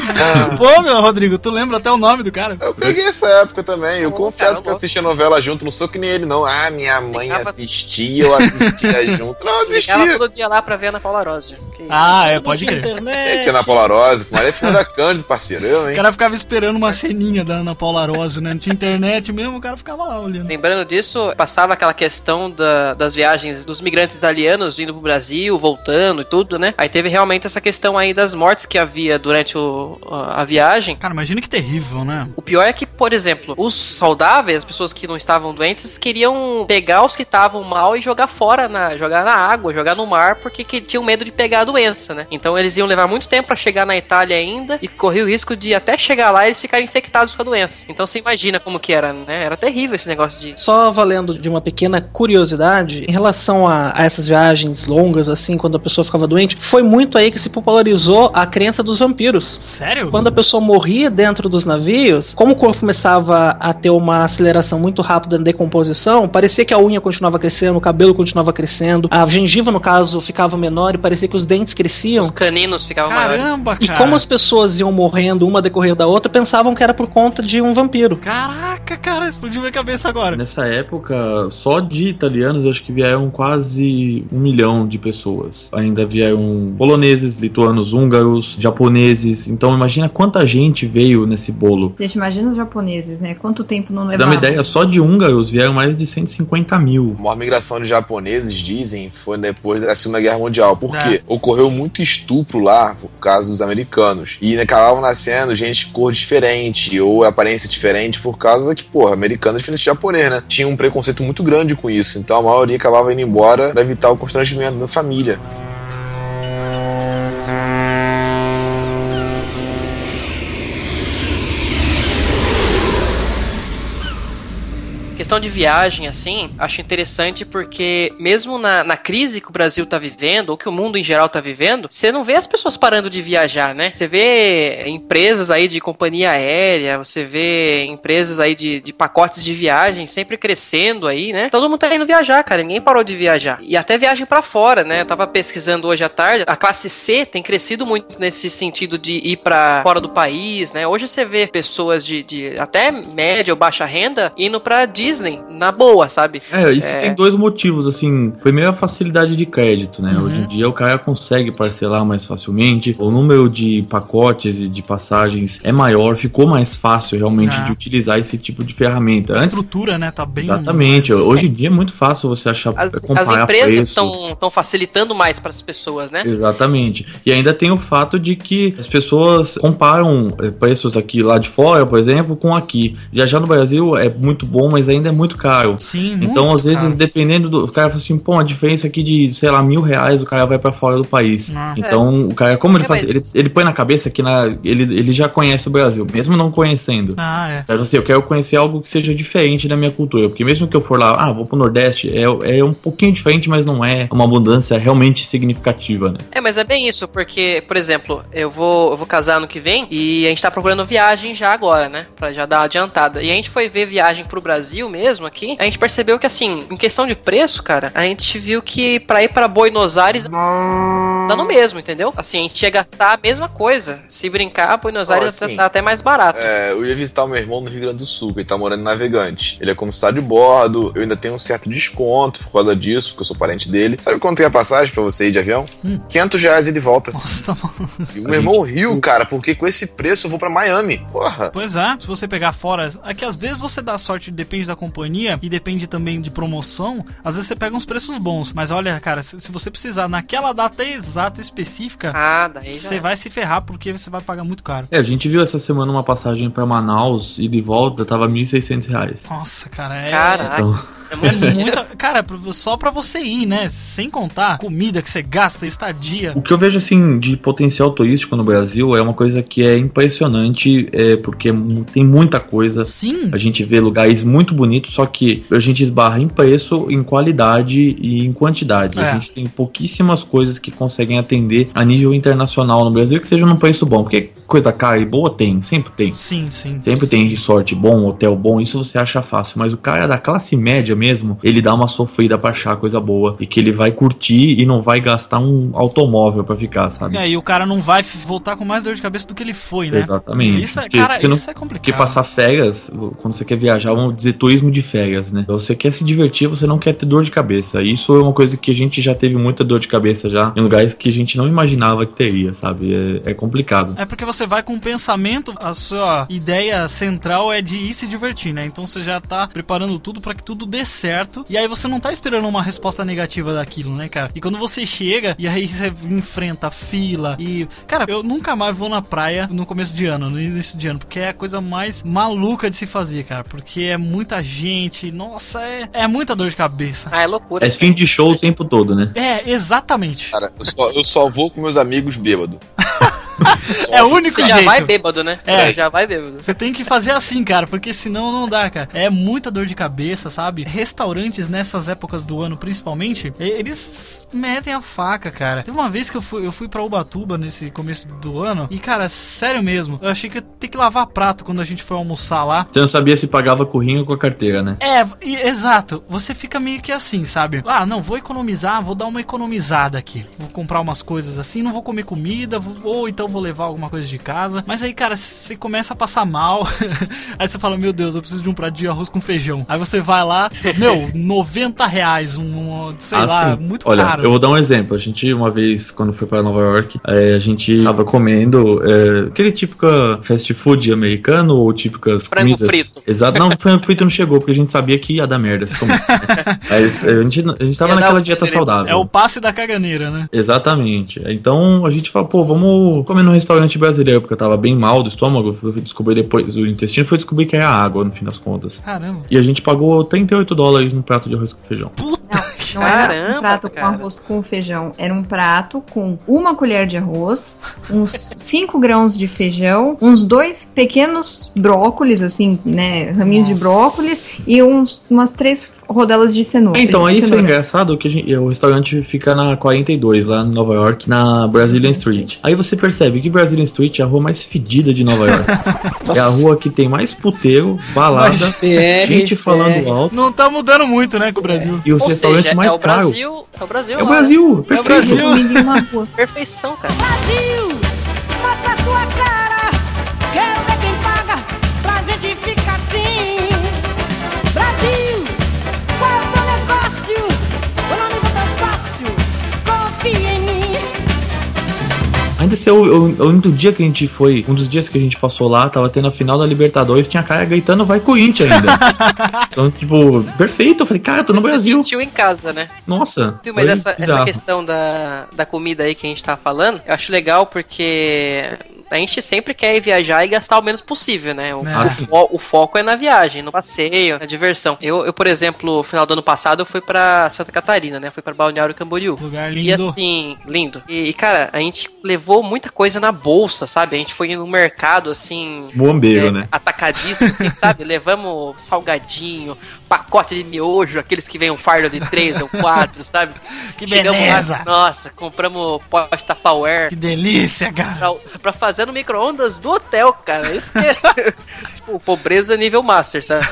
Pô, meu, Rodrigo, tu lembra até o nome do cara? Eu peguei essa época também. Eu confesso que eu assistia novela junto, não sou que nem ele, não. Ah, minha mãe Ficava- assistia, eu assistia junto. Não, assistia. todo dia lá pra ver a Ana Paula Rose. Que- Ah, é, pode crer. É que na Polarosa, mas é filme da Cândido, parceiro, eu, O hein? cara ficava esperando uma ceninha da Ana Paula Rose, né? Não tinha internet mesmo, o cara ficava lá olhando. Lembrando disso, passava aquela questão da- das viagens dos migrantes italianos indo pro Brasil, voltando e tudo, né? Aí teve realmente essa questão aí das mortes que havia durante o- a a viagem. Cara, imagina que terrível, né? O pior é que, por exemplo, os saudáveis, as pessoas que não estavam doentes, queriam pegar os que estavam mal e jogar fora, na, jogar na água, jogar no mar, porque que, tinham medo de pegar a doença, né? Então eles iam levar muito tempo pra chegar na Itália ainda e corria o risco de até chegar lá eles ficarem infectados com a doença. Então você imagina como que era, né? Era terrível esse negócio de Só valendo de uma pequena curiosidade, em relação a, a essas viagens longas, assim, quando a pessoa ficava doente, foi muito aí que se popularizou a crença dos vampiros. Sério? Quando a pessoa morria dentro dos navios, como o corpo começava a ter uma aceleração muito rápida na decomposição, parecia que a unha continuava crescendo, o cabelo continuava crescendo, a gengiva, no caso, ficava menor e parecia que os dentes cresciam. os caninos ficavam maiores. Caramba, E cara. como as pessoas iam morrendo uma decorrer da outra, pensavam que era por conta de um vampiro. Caraca, cara, explodiu minha cabeça agora. Nessa época, só de italianos, acho que vieram quase um milhão de pessoas. Ainda vieram poloneses, lituanos, húngaros, japoneses. Então imagina quanta gente veio nesse bolo. Gente, imagina os japoneses, né? Quanto tempo não Pra você dar uma ideia, só de húngaros vieram mais de 150 mil. A maior migração de japoneses, dizem, foi depois da Segunda Guerra Mundial. Por É. quê? Ocorreu muito estupro lá, por causa dos americanos. E acabavam nascendo gente de cor diferente, ou aparência diferente, por causa que, porra, americano é diferente de japonês, né? Tinha um preconceito muito grande com isso. Então a maioria acabava indo embora pra evitar o constrangimento da família. Questão de viagem, assim, acho interessante porque, mesmo na, na crise que o Brasil tá vivendo, ou que o mundo em geral tá vivendo, você não vê as pessoas parando de viajar, né? Você vê empresas aí de companhia aérea, você vê empresas aí de, de pacotes de viagem sempre crescendo aí, né? Todo mundo tá indo viajar, cara, ninguém parou de viajar. E até viagem pra fora, né? Eu tava pesquisando hoje à tarde, a classe C tem crescido muito nesse sentido de ir pra fora do país, né? Hoje você vê pessoas de, de até média ou baixa renda indo pra Disney, na boa, sabe? É, isso É. tem dois motivos, assim. Primeiro, a facilidade de crédito, né? Uhum. Hoje em dia o cara consegue parcelar mais facilmente. O número de pacotes e de passagens é maior, ficou mais fácil realmente É. de utilizar esse tipo de ferramenta. A Antes, estrutura, né, tá bem... exatamente. mais- Hoje em dia é muito fácil você achar As, as empresas estão facilitando mais para as pessoas, né? Exatamente. E ainda tem o fato de que as pessoas comparam eh, preços aqui lá de fora, por exemplo, com aqui. Viajar no Brasil é muito bom, mas ainda é muito caro. Sim, Então, muito às vezes, caro. dependendo do. O cara fala assim, pô, a diferença aqui de, sei lá, mil reais, o cara vai pra fora do país. Ah. Então, o cara, como ele É, faz. mas- Ele, ele põe na cabeça que na, ele, ele já conhece o Brasil, mesmo não conhecendo. Ah, é. Mas assim, eu quero conhecer algo que seja diferente da minha cultura. Porque mesmo que eu for lá, ah, vou pro Nordeste, é, é um pouquinho diferente, mas não é uma mudança realmente significativa, né? É, mas é bem isso, porque, por exemplo, eu vou, eu vou casar ano que vem e a gente tá procurando viagem já agora, né? Pra já dar uma adiantada. E a gente foi ver viagem pro Brasil mesmo aqui, a gente percebeu que, assim, em questão de preço, cara, a gente viu que pra ir pra Buenos Aires dá no mesmo, entendeu? Assim, a gente ia gastar a mesma coisa. Se brincar, Buenos Aires assim, tá até mais barato. É, eu ia visitar o meu irmão no Rio Grande do Sul, que ele tá morando em Navegante. Ele é comissário de bordo, eu ainda tenho um certo desconto por causa disso, porque eu sou parente dele. Sabe quanto é a passagem pra você ir de avião? 500 reais e volta. Nossa, tá E o meu irmão riu, cara, porque com esse preço eu vou pra Miami. Porra. Pois é, se você pegar fora, é que às vezes você dá sorte, depende da companhia e depende também de promoção. Às vezes você pega uns preços bons, mas olha, cara, se, se você precisar naquela data exata específica, Ah, você é. vai se ferrar porque você vai pagar muito caro. É, a gente viu essa semana uma passagem pra Manaus e de volta tava 1.600 reais. Nossa, cara, é. Caraca, Então, é É muita. Cara, só pra você ir, né? Sem contar comida que você gasta, estadia. O que eu vejo assim de potencial turístico no Brasil é uma coisa que é impressionante, é, porque tem muita coisa. Sim. A gente vê lugares muito bonitos, só que a gente esbarra em preço, em qualidade e em quantidade. É. A gente tem pouquíssimas coisas que conseguem atender a nível internacional no Brasil que seja num preço bom. Porque coisa cara e boa tem, sempre tem. Sim, sim. Sempre tem resort bom, hotel bom, isso você acha fácil. Mas o cara da classe média mesmo, ele dá uma sofrida pra achar coisa boa. E que ele vai curtir e não vai gastar um automóvel pra ficar, sabe? E aí o cara não vai voltar com mais dor de cabeça do que ele foi, né? Exatamente. Isso é, Porque cara, você não- isso é complicado. Porque passar férias, quando você quer viajar, vamos dizer turismo de férias, né? Você quer se divertir, você não quer ter dor de cabeça. Isso é uma coisa que a gente já teve muita dor de cabeça já em lugares que a gente não imaginava que teria, sabe? É, é complicado. É porque você vai com um pensamento, a sua ideia central é de ir se divertir, né? Então você já tá preparando tudo pra que tudo dê certo. E aí você não tá esperando uma resposta negativa daquilo, né, cara? E quando você chega e aí você enfrenta a fila e. Cara, eu nunca mais vou na praia no começo de ano, no início de ano, porque é a coisa mais maluca de se fazer, cara. Porque é muita gente, nossa, é, é muita dor de cabeça. Ah, é loucura. É fim de show o tempo todo, né? É, exatamente. Cara, eu só, eu só vou com meus amigos bêbados. É o único Você já jeito. vai bêbado, né? É. Já vai bêbado. Você tem que fazer assim, cara, porque senão não dá, cara. É muita dor de cabeça, sabe? Restaurantes nessas épocas do ano, principalmente, eles metem a faca, cara. Teve uma vez que eu fui, eu fui pra Ubatuba nesse começo do ano, e, cara, sério mesmo, eu achei que ia ter que lavar prato quando a gente foi almoçar lá. Você não sabia se pagava corrinho ou com a carteira, né? É, e- exato. Você fica meio que assim, sabe? Ah, não, vou economizar, vou dar uma economizada aqui. Vou comprar umas coisas assim, não vou comer comida, vou- ou então vou levar alguma coisa de casa. Mas aí, cara, você começa a passar mal. aí você fala, meu Deus, eu preciso de um prato de arroz com feijão. Aí você vai lá, meu, 90 reais, um, um, sei Ah, lá, sim. muito Olha, caro. eu vou dar um exemplo. A gente, uma vez, quando foi pra Nova York, é, a gente tava comendo é, aquele típico fast food americano ou típicas Frango comidas. frito. Exato. Não, frango frito não chegou, porque a gente sabia que ia dar merda se comer. Aí, a, gente, a gente tava Ia naquela dieta saudável. É o passe da caganeira, né? Exatamente. Então a gente falou, pô, vamos comer num restaurante brasileiro, porque eu tava bem mal do estômago. Fui descobrir depois, o intestino foi descobrir que era água, no fim das contas. Caramba. E a gente pagou 38 dólares no prato de arroz com feijão. Não era Caramba, um prato com cara. arroz com feijão, era um prato com uma colher de arroz, uns 5 grãos de feijão, uns dois pequenos brócolis, assim, né, raminhos de Nossa. brócolis e uns, umas três rodelas de cenoura. Então, de aí isso é engraçado que a gente- o restaurante fica na 42, lá em Nova York, na Brazilian Street. Aí você percebe que Brazilian Street é a rua mais fedida de Nova York. é a rua que tem mais puteiro, balada, BR, gente falando BR. alto. Não tá mudando muito, né, com o Brasil. E os Ou restaurantes seja, mais é o caros. Brasil, é o Brasil. É o? Brasil, perfeito. Brasil. Comida em uma rua. Perfeição, cara. Brasil, mostra a tua cara. Quero Ainda esse é o, o, o único dia que a gente foi, um dos dias que a gente passou lá, tava tendo a final da Libertadores, tinha cara gritando vai Corinthians ainda. então, tipo, perfeito. Eu falei, cara, tô no Você Brasil. Se sentiu em casa, né? Nossa. Viu, Mas essa, essa questão da, da comida aí que a gente tá falando, eu acho legal porque a gente sempre quer ir viajar e gastar o menos possível, né? O, É. o Ah, sim. fo- o foco é na viagem, no passeio, na diversão. Eu, eu, por exemplo, no final do ano passado, eu fui pra Santa Catarina, né? Fui pra Balneário Camboriú. Lugar E lindo. assim, lindo. E, e, cara, a gente levou muita coisa na bolsa, sabe? A gente foi no mercado, assim. Bombeiro, é, né? Atacadista, assim, sabe? Levamos salgadinho, pacote de miojo, aqueles que vem um fardo de três ou quatro, sabe? Que Chegamos lá, beleza. nossa, compramos pote Tupperware Que delícia, cara. pra, pra fazer no micro-ondas do hotel, cara. Isso que é, tipo, pobreza nível master, sabe?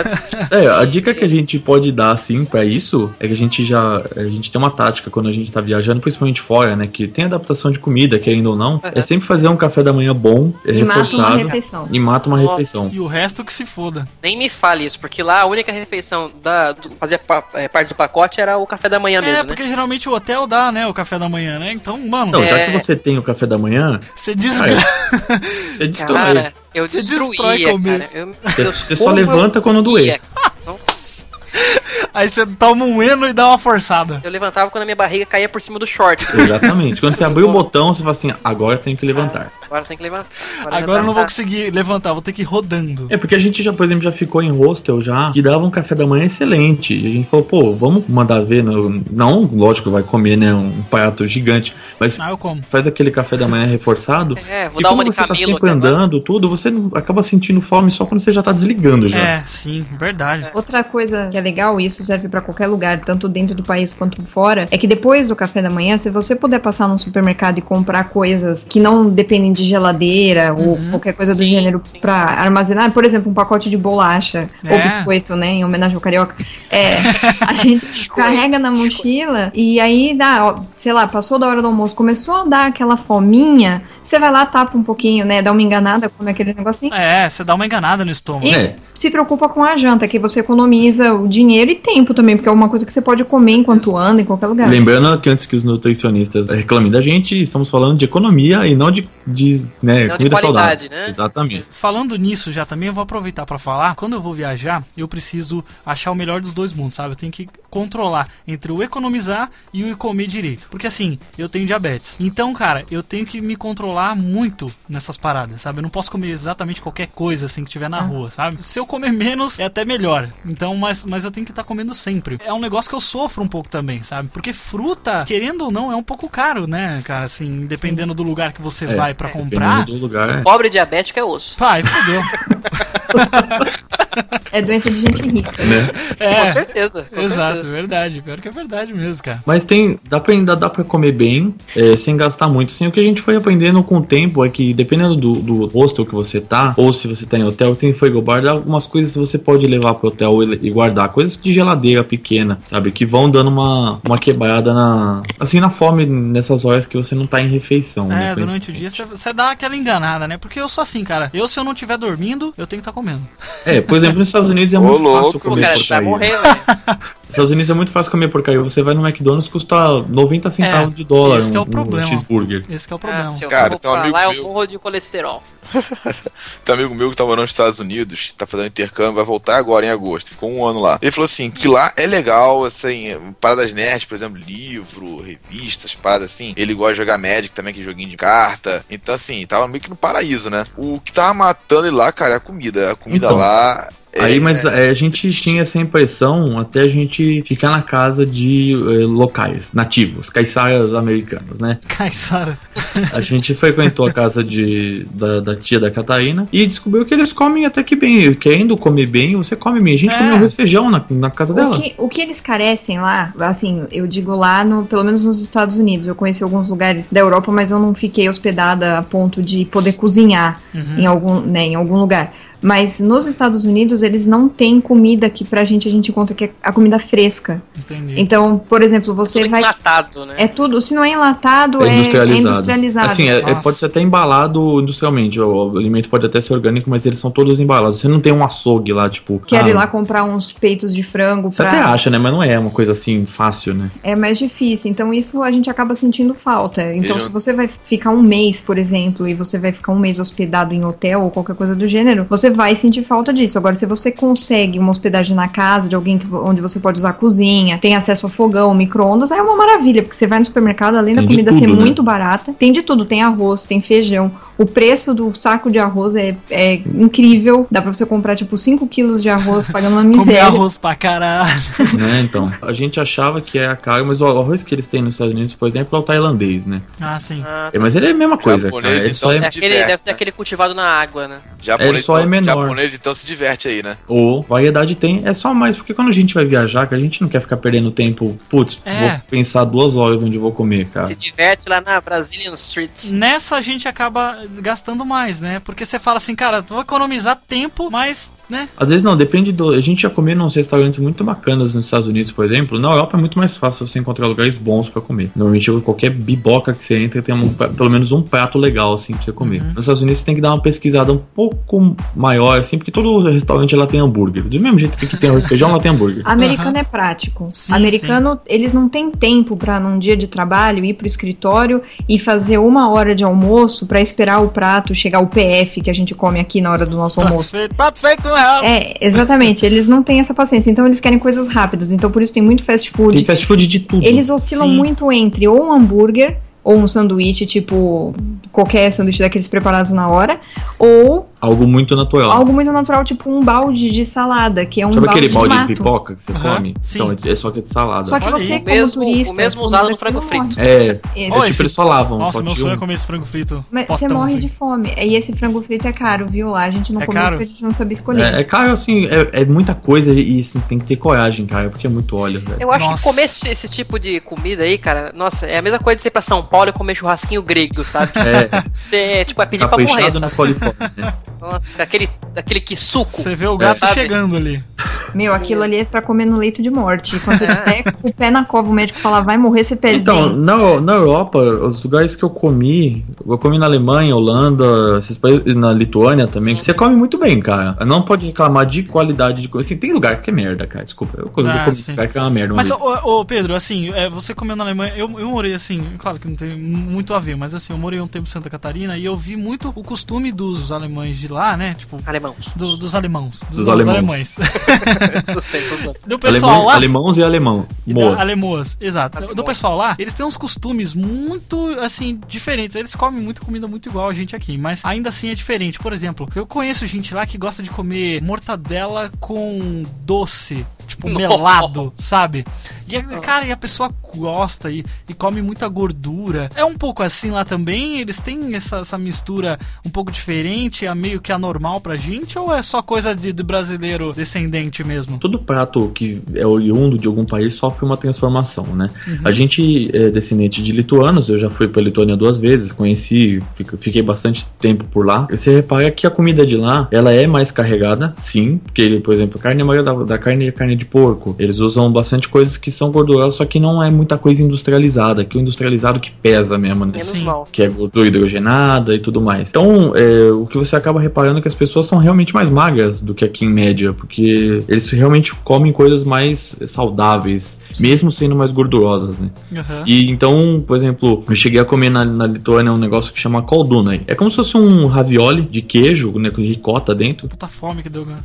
É, a dica que a gente pode dar, assim, pra isso, é que a gente já. A gente tem uma tática quando a gente tá viajando, principalmente fora, né? Que tem adaptação de comida, querendo ou não. É sempre fazer um café da manhã bom, é E mata uma reforçado. refeição. E mata uma Nossa. refeição. E o resto que se foda. Nem me fale isso, porque lá a única refeição da, do, fazia pa- é, parte do pacote era o café da manhã É, mesmo, né? porque geralmente o hotel dá, né, o café da manhã, né? Então, mano, Não, já É. que você tem o café da manhã, você desgra... você destrói. Cara, eu Você destrói comer. cara. Eu, Você- eu- você só levanta quando doer. Aí você toma um eno e dá uma forçada. Eu levantava quando a minha barriga caía por cima do short. Exatamente. Quando você abrir o botão, você fala assim, agora tem que levantar. Agora tem que levantar. já Agora eu não tá- vou conseguir levantar, vou ter que ir rodando. É porque a gente já, por exemplo, já ficou em hostel já, que dava um café da manhã excelente. E a gente falou, pô, vamos mandar ver. no- Não, lógico, vai comer, né? Um prato gigante. Mas Ah, eu como. faz aquele café da manhã reforçado. É, vou e dar como uma de você tá sempre aqui agora. andando, tudo, você não- acaba sentindo fome só quando você já tá desligando já. É, sim, verdade. Outra coisa que é legal, isso isso serve pra qualquer lugar, tanto dentro do país quanto fora, é que depois do café da manhã, se você puder passar num supermercado e comprar coisas que não dependem de geladeira ou qualquer coisa do gênero pra armazenar, por exemplo, um pacote de bolacha ou É. biscoito, né, em homenagem ao carioca, é, a gente carrega na mochila e aí dá, ó, sei lá, passou da hora do almoço, começou a dar aquela fominha, você vai lá, tapa um pouquinho, né, dá uma enganada, come aquele negocinho. É, você dá uma enganada no estômago. E se preocupa com a janta, que você economiza o dinheiro e tempo também, porque é uma coisa que você pode comer enquanto anda em qualquer lugar. Lembrando que antes que os nutricionistas reclamem da gente, estamos falando de economia e não de, de né, Não de comida qualidade, saudável. né? Exatamente. Falando nisso já também, eu vou aproveitar pra falar. Quando eu vou viajar, eu preciso achar o melhor dos dois mundos, sabe? Eu tenho que controlar entre o economizar e o comer direito. Porque assim, eu tenho diabetes. Então, cara, eu tenho que me controlar muito nessas paradas, sabe? Eu não posso comer exatamente qualquer coisa assim que tiver na rua, sabe? Se eu comer menos, é até melhor. Então, mas, mas eu tenho que estar comendo sempre. É um negócio que eu sofro um pouco também, sabe? Porque fruta, querendo ou não, é um pouco caro, né, cara? Assim, dependendo do lugar que você É, vai pra é, comprar. do lugar, é. Pobre diabético é osso. Pai, fodeu. É doença de gente rica. Né? É, Com certeza. Com Exato, certeza. verdade. Pior que é verdade mesmo, cara. Mas tem, dá pra, ainda dá pra comer bem, é, sem gastar muito. Assim, o que a gente foi aprendendo com o tempo é que, dependendo do, do hostel que você tá, ou se você tá em hotel, tem frigobar, dá algumas coisas que você pode levar pro hotel e, e guardar. Coisas de geladeira pequena, sabe? Que vão dando uma, uma quebrada na, assim, na fome nessas horas que você não tá em refeição. né? É, durante o dia você- dá aquela enganada, né? Porque eu sou assim, cara. Eu, se eu não estiver dormindo, eu tenho que estar comendo. É, por exemplo, nos Estados Unidos é Ô, muito louco, fácil comer cara, você vai morrer, velho. Nos Estados Unidos é muito fácil comer porcaria. Você vai no McDonald's, custa 90 centavos É, de dólar esse que é o um, um problema. cheeseburger. Esse que é o Ah, problema. eu Cara, tem um amigo lá, eu meu- morro de colesterol. Tem um amigo meu que tá morando nos Estados Unidos, tá fazendo intercâmbio, vai voltar agora em agosto. Ficou um ano lá. Ele falou assim: que lá é legal, assim, paradas nerds, por exemplo, livro, revistas, paradas assim. Ele gosta de jogar Magic também, que é joguinho de carta. Então, assim, tava meio que no paraíso, né? O que tava matando ele lá, cara, é a comida. A comida Então, lá. É- Aí, mas é, a gente tinha essa impressão até a gente ficar na casa de eh, locais, nativos, caiçaras americanos, né? Caissara. A gente frequentou a casa de, da, da tia da Catarina e descobriu que eles comem até que bem. Querendo comer bem, você come bem. A gente É. comeu arroz e feijão na, na casa O dela. que, o que eles carecem lá, assim, eu digo lá, no, pelo menos nos Estados Unidos. Eu conheci alguns lugares da Europa, mas eu não fiquei hospedada a ponto de poder cozinhar em, algum, né, em algum lugar. Mas nos Estados Unidos eles não têm comida que pra gente a gente encontra que é a comida fresca. Entendi. Então, por exemplo, você Tudo vai. enlatado, né? É tudo, se não é enlatado, É é, industrializado. é industrializado. Assim, é- é- pode ser até embalado industrialmente. O, o alimento pode até ser orgânico, mas eles são todos embalados. Você não tem um açougue lá, tipo. Quero ah, ir lá comprar uns peitos de frango Você pra. até acha, né? Mas não é uma coisa assim fácil, né? É mais difícil. Então isso a gente acaba sentindo falta. Então Veja- se você vai ficar um mês, por exemplo, e você vai ficar um mês hospedado em hotel ou qualquer coisa do gênero, você vai sentir falta disso. Agora se você consegue uma hospedagem na casa de alguém que, onde você pode usar a cozinha, tem acesso a fogão, micro-ondas, é uma maravilha, porque você vai no supermercado, além da Tem de comida tudo, ser né? muito barata, tem de tudo, tem arroz, tem feijão. O preço do saco de arroz é, é incrível. Dá pra você comprar tipo 5 quilos de arroz pagando uma Comer miséria. arroz pra caralho. né? Então, a gente achava que é caro, mas o arroz que eles têm nos Estados Unidos, por exemplo, é o tailandês, né? Ah, sim. Ah, É, mas ele é a mesma coisa, Japonês, cara. Ele então, é... aquele, deve ser né? aquele cultivado na água, né? Japonês, Ele só é menor. japonês então se diverte aí, né? Ou variedade tem, é só mais, porque quando a gente vai viajar, que a gente não quer ficar perdendo tempo, putz, É. vou pensar duas horas onde eu vou comer, cara. Se diverte lá na Brazilian Street. Nessa a gente acaba gastando mais, né? Porque você fala assim, cara, vou economizar tempo, mas, né? Às vezes não, depende do. A gente já comeu nos restaurantes muito bacanas nos Estados Unidos, por exemplo. Na Europa é muito mais fácil você encontrar lugares bons pra comer. Normalmente qualquer biboca que você entra tem um- pelo menos um prato legal assim pra você comer. Nos Estados Unidos você tem que dar uma pesquisada um pouco maior, assim, porque todo restaurante lá tem hambúrguer. Do mesmo jeito que aqui tem arroz e feijão, lá tem hambúrguer. Americano é prático. Sim, Americano, eles não têm tempo pra num dia de trabalho ir pro escritório e fazer uma hora de almoço pra esperar o prato chegar o PF que a gente come aqui na hora do nosso Prato almoço. feito, prato feito real. É, exatamente. Eles não têm essa paciência. Então eles querem coisas rápidas. Então por isso tem muito fast food. Tem fast food de tudo. Eles oscilam Sim. muito entre ou um hambúrguer ou um sanduíche, tipo qualquer sanduíche daqueles preparados na hora, ou Algo muito natural. Algo muito natural, tipo um balde de salada, que é um Sabe balde aquele balde de mato. pipoca que você Aham, come? sim. Então, é só que é de salada. Só que Olha você, aí. como Mesmo- turista... o mesmo usado no frango frito. É, Esse- é Ó, tipo esse- eles só lavam. Nossa, meu sonho é comer esse frango frito. Mas você morre assim. de fome. E esse frango frito é caro, viu? Lá a gente não É comeu caro? porque a gente não sabia escolher. É, é caro, assim, é, é muita coisa e assim, tem que ter coragem, cara, porque é muito óleo, velho. Eu acho Nossa. que comer esse, esse tipo de comida aí, cara, nossa, é a mesma coisa de você ir pra São Paulo e comer churrasquinho grego, sabe? É, Você, tipo, é pedir pra morrer, caprichado no sabe? Nossa, aquele, aquele que suco. Você vê o gato Sabe? chegando ali. Meu, aquilo ali é pra comer no leito de morte. E quando você tiver com o pé na cova, o médico fala, vai morrer, você pede Então, na, na Europa, os lugares que eu comi, eu comi na Alemanha, Holanda, esses países, na Lituânia também, que você come muito bem, cara. Não pode reclamar de qualidade de coisa. Assim, tem lugar que é merda, cara, desculpa. Eu, Ah, comi sim. lugar que é uma merda. Mas, Mas, ô, ô, Pedro, assim, é, você comeu na Alemanha, eu, eu morei assim, claro que não tem muito a ver, mas assim, eu morei um tempo em Santa Catarina e eu vi muito o costume dos alemães de lá, né? Tipo, Alemão. do- dos alemãos. Dos, Dos alemãos. alemães. Não zoando. do pessoal alemão, lá. alemãos e alemão. Moas. Alemoas, exato. Do pessoal lá, eles têm uns costumes muito, assim, diferentes. Eles comem muita comida muito igual a gente aqui, mas ainda assim é diferente. Por exemplo, eu conheço gente lá que gosta de comer mortadela com doce, tipo Nossa. melado, sabe? E, a- cara, e a pessoa gosta e, e come muita gordura. É um pouco assim lá também? Eles têm essa, essa mistura um pouco diferente, é meio que anormal pra gente? Ou é só coisa de, de brasileiro descendente mesmo? Todo prato que é oriundo de algum país sofre uma transformação, né? Uhum. A gente é descendente de lituanos, eu já fui pra Lituânia duas vezes, conheci, fiquei bastante tempo por lá. Você repara que a comida de lá, ela é mais carregada, sim, porque, por exemplo, a carne, a maioria da, da carne é carne de porco. Eles usam bastante coisas que são gordurosas, só que não é muita coisa industrializada, que o industrializado que pesa mesmo, né? Sim. que é gordura hidrogenada e tudo mais. Então, é, o que você acaba reparando é que as pessoas são realmente mais magras do que aqui em média, porque eles realmente comem coisas mais saudáveis, mesmo sendo mais gordurosas, né? Aham. E então, por exemplo, eu cheguei a comer na, na Lituânia um negócio que chama koldunai. É como se fosse um ravioli de queijo, né, com ricota dentro, Puta fome que deu, cara.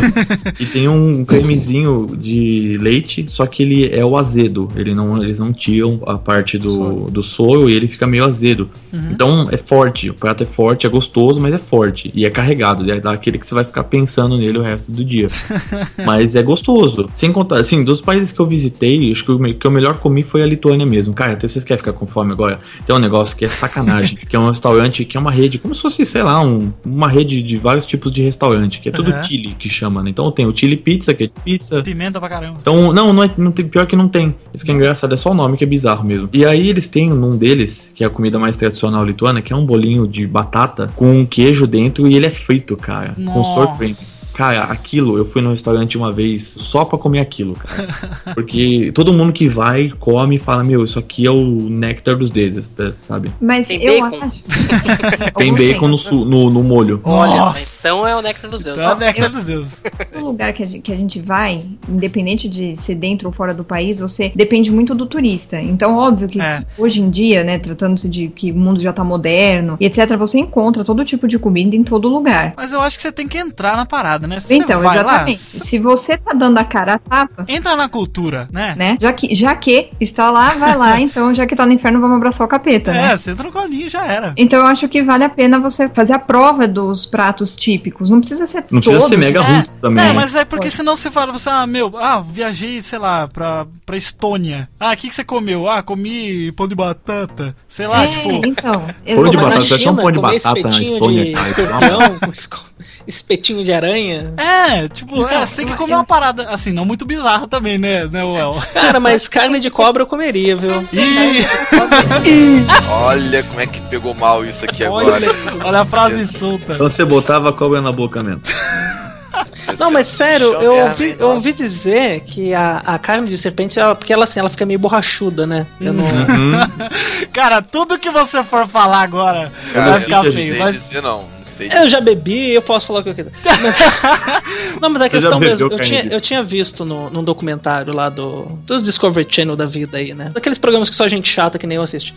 e tem um cremezinho de leite, só que ele é o azedo. Ele não, eles não tiram a parte do, do soro e ele fica meio azedo. Então é forte, o prato é forte, é gostoso, mas é forte. E é carregado, é daquele que você vai ficar pensando nele o resto do dia. mas é gostoso. Sem contar, assim, dos países que eu visitei, acho que o que eu melhor comi foi a Lituânia mesmo. Cara, até vocês querem ficar com fome agora? Tem um negócio que é sacanagem, que é um restaurante que é uma rede, como se fosse, sei lá, um- uma rede de vários tipos de restaurante, que é tudo Aham. chili que chama, né? Então tem o chili pizza, que é de pizza, Pimenta pra caramba. então, não, não, é, não tem, pior que não tem. Isso que é engraçado, é só o nome que é bizarro mesmo. E aí eles têm num deles, que é a comida mais tradicional lituana, que é um bolinho de batata com um queijo dentro e ele é frito, cara. Com Nossa. sour cream. Cara, aquilo, eu fui no restaurante uma vez só pra comer aquilo, cara. Porque todo mundo que vai, come e fala, meu, isso aqui é o néctar dos dedos, tá, sabe? Mas Tem eu bacon? acho... Tem bacon no, su- no, no molho. Olha, Nossa. então é o néctar dos deuses. Então, é a década dos deuses. Todo lugar que a, gente, que a gente vai, independente de ser dentro ou fora do país, você depende muito do turista. Então, óbvio que É. hoje em dia, né, tratando-se de que o mundo já tá moderno e etc, você encontra todo tipo de comida em todo lugar. Mas eu acho que você tem que entrar na parada, né? Se então, você vai lá, exatamente. você Se você tá dando a cara a tapa, entra na cultura, né? né? Já que, já que está lá, vai lá. Então, já que tá no inferno, vamos abraçar o capeta, né? É, você entra no colinho e já era. Então eu acho que vale a pena você fazer a prova dos pratos típicos. Não precisa ser Não precisa todos, ser mega né? roots também. É, né? mas é porque senão você fala, você, ah, meu, ah, viajei, sei lá, pra, pra Estônia. Ah, o que, que você comeu? Ah, comi pão de batata. Sei lá, É, tipo. então. Pão de batata, você achou um pão de batata na espetinho Estônia, de cara? espetinho de aranha. É, tipo, é, você tem que comer uma parada, assim, não muito bizarra também, né, né, Well? Cara, mas carne de cobra eu comeria, viu? Ih, Olha como é que pegou mal isso aqui Olha, agora. olha a frase solta. Então você botava a cobra na boca mesmo. Não, mas sério, eu verme, ouvi, eu ouvi dizer que a, a carne de serpente, ela, porque ela assim, ela fica meio borrachuda, né? Eu não... Cara, tudo que você for falar agora Cara, vai ficar feio. Mas dizer não, Eu já bebi, eu posso falar o que eu quiser. Mas- não, mas a questão bebeu mesmo, eu tinha, eu tinha visto no, num documentário lá do, do Discovery Channel da vida aí, né? Daqueles programas que só gente chata que nem eu assiste.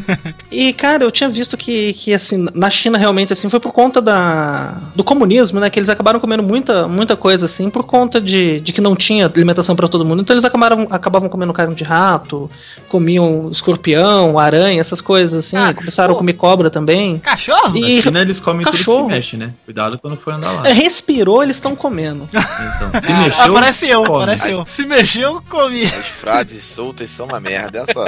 e, cara, eu tinha visto que, que, assim, na China realmente, assim, foi por conta da, do comunismo, né? Que eles acabaram comendo muita, muita coisa, assim, por conta de, de que não tinha alimentação pra todo mundo. Então eles acabaram, acabavam comendo carne de rato, comiam escorpião, aranha, essas coisas, assim. Ah, começaram pô. a comer cobra também. Cachorro? E Na China eles comem Cachorro se mexe, né? Cuidado quando for andar lá. É, respirou, eles estão comendo. Então, se Ah, mexeu, parece eu, come. parece eu. Se mexeu, eu comi. As frases soltas são uma merda, olha só.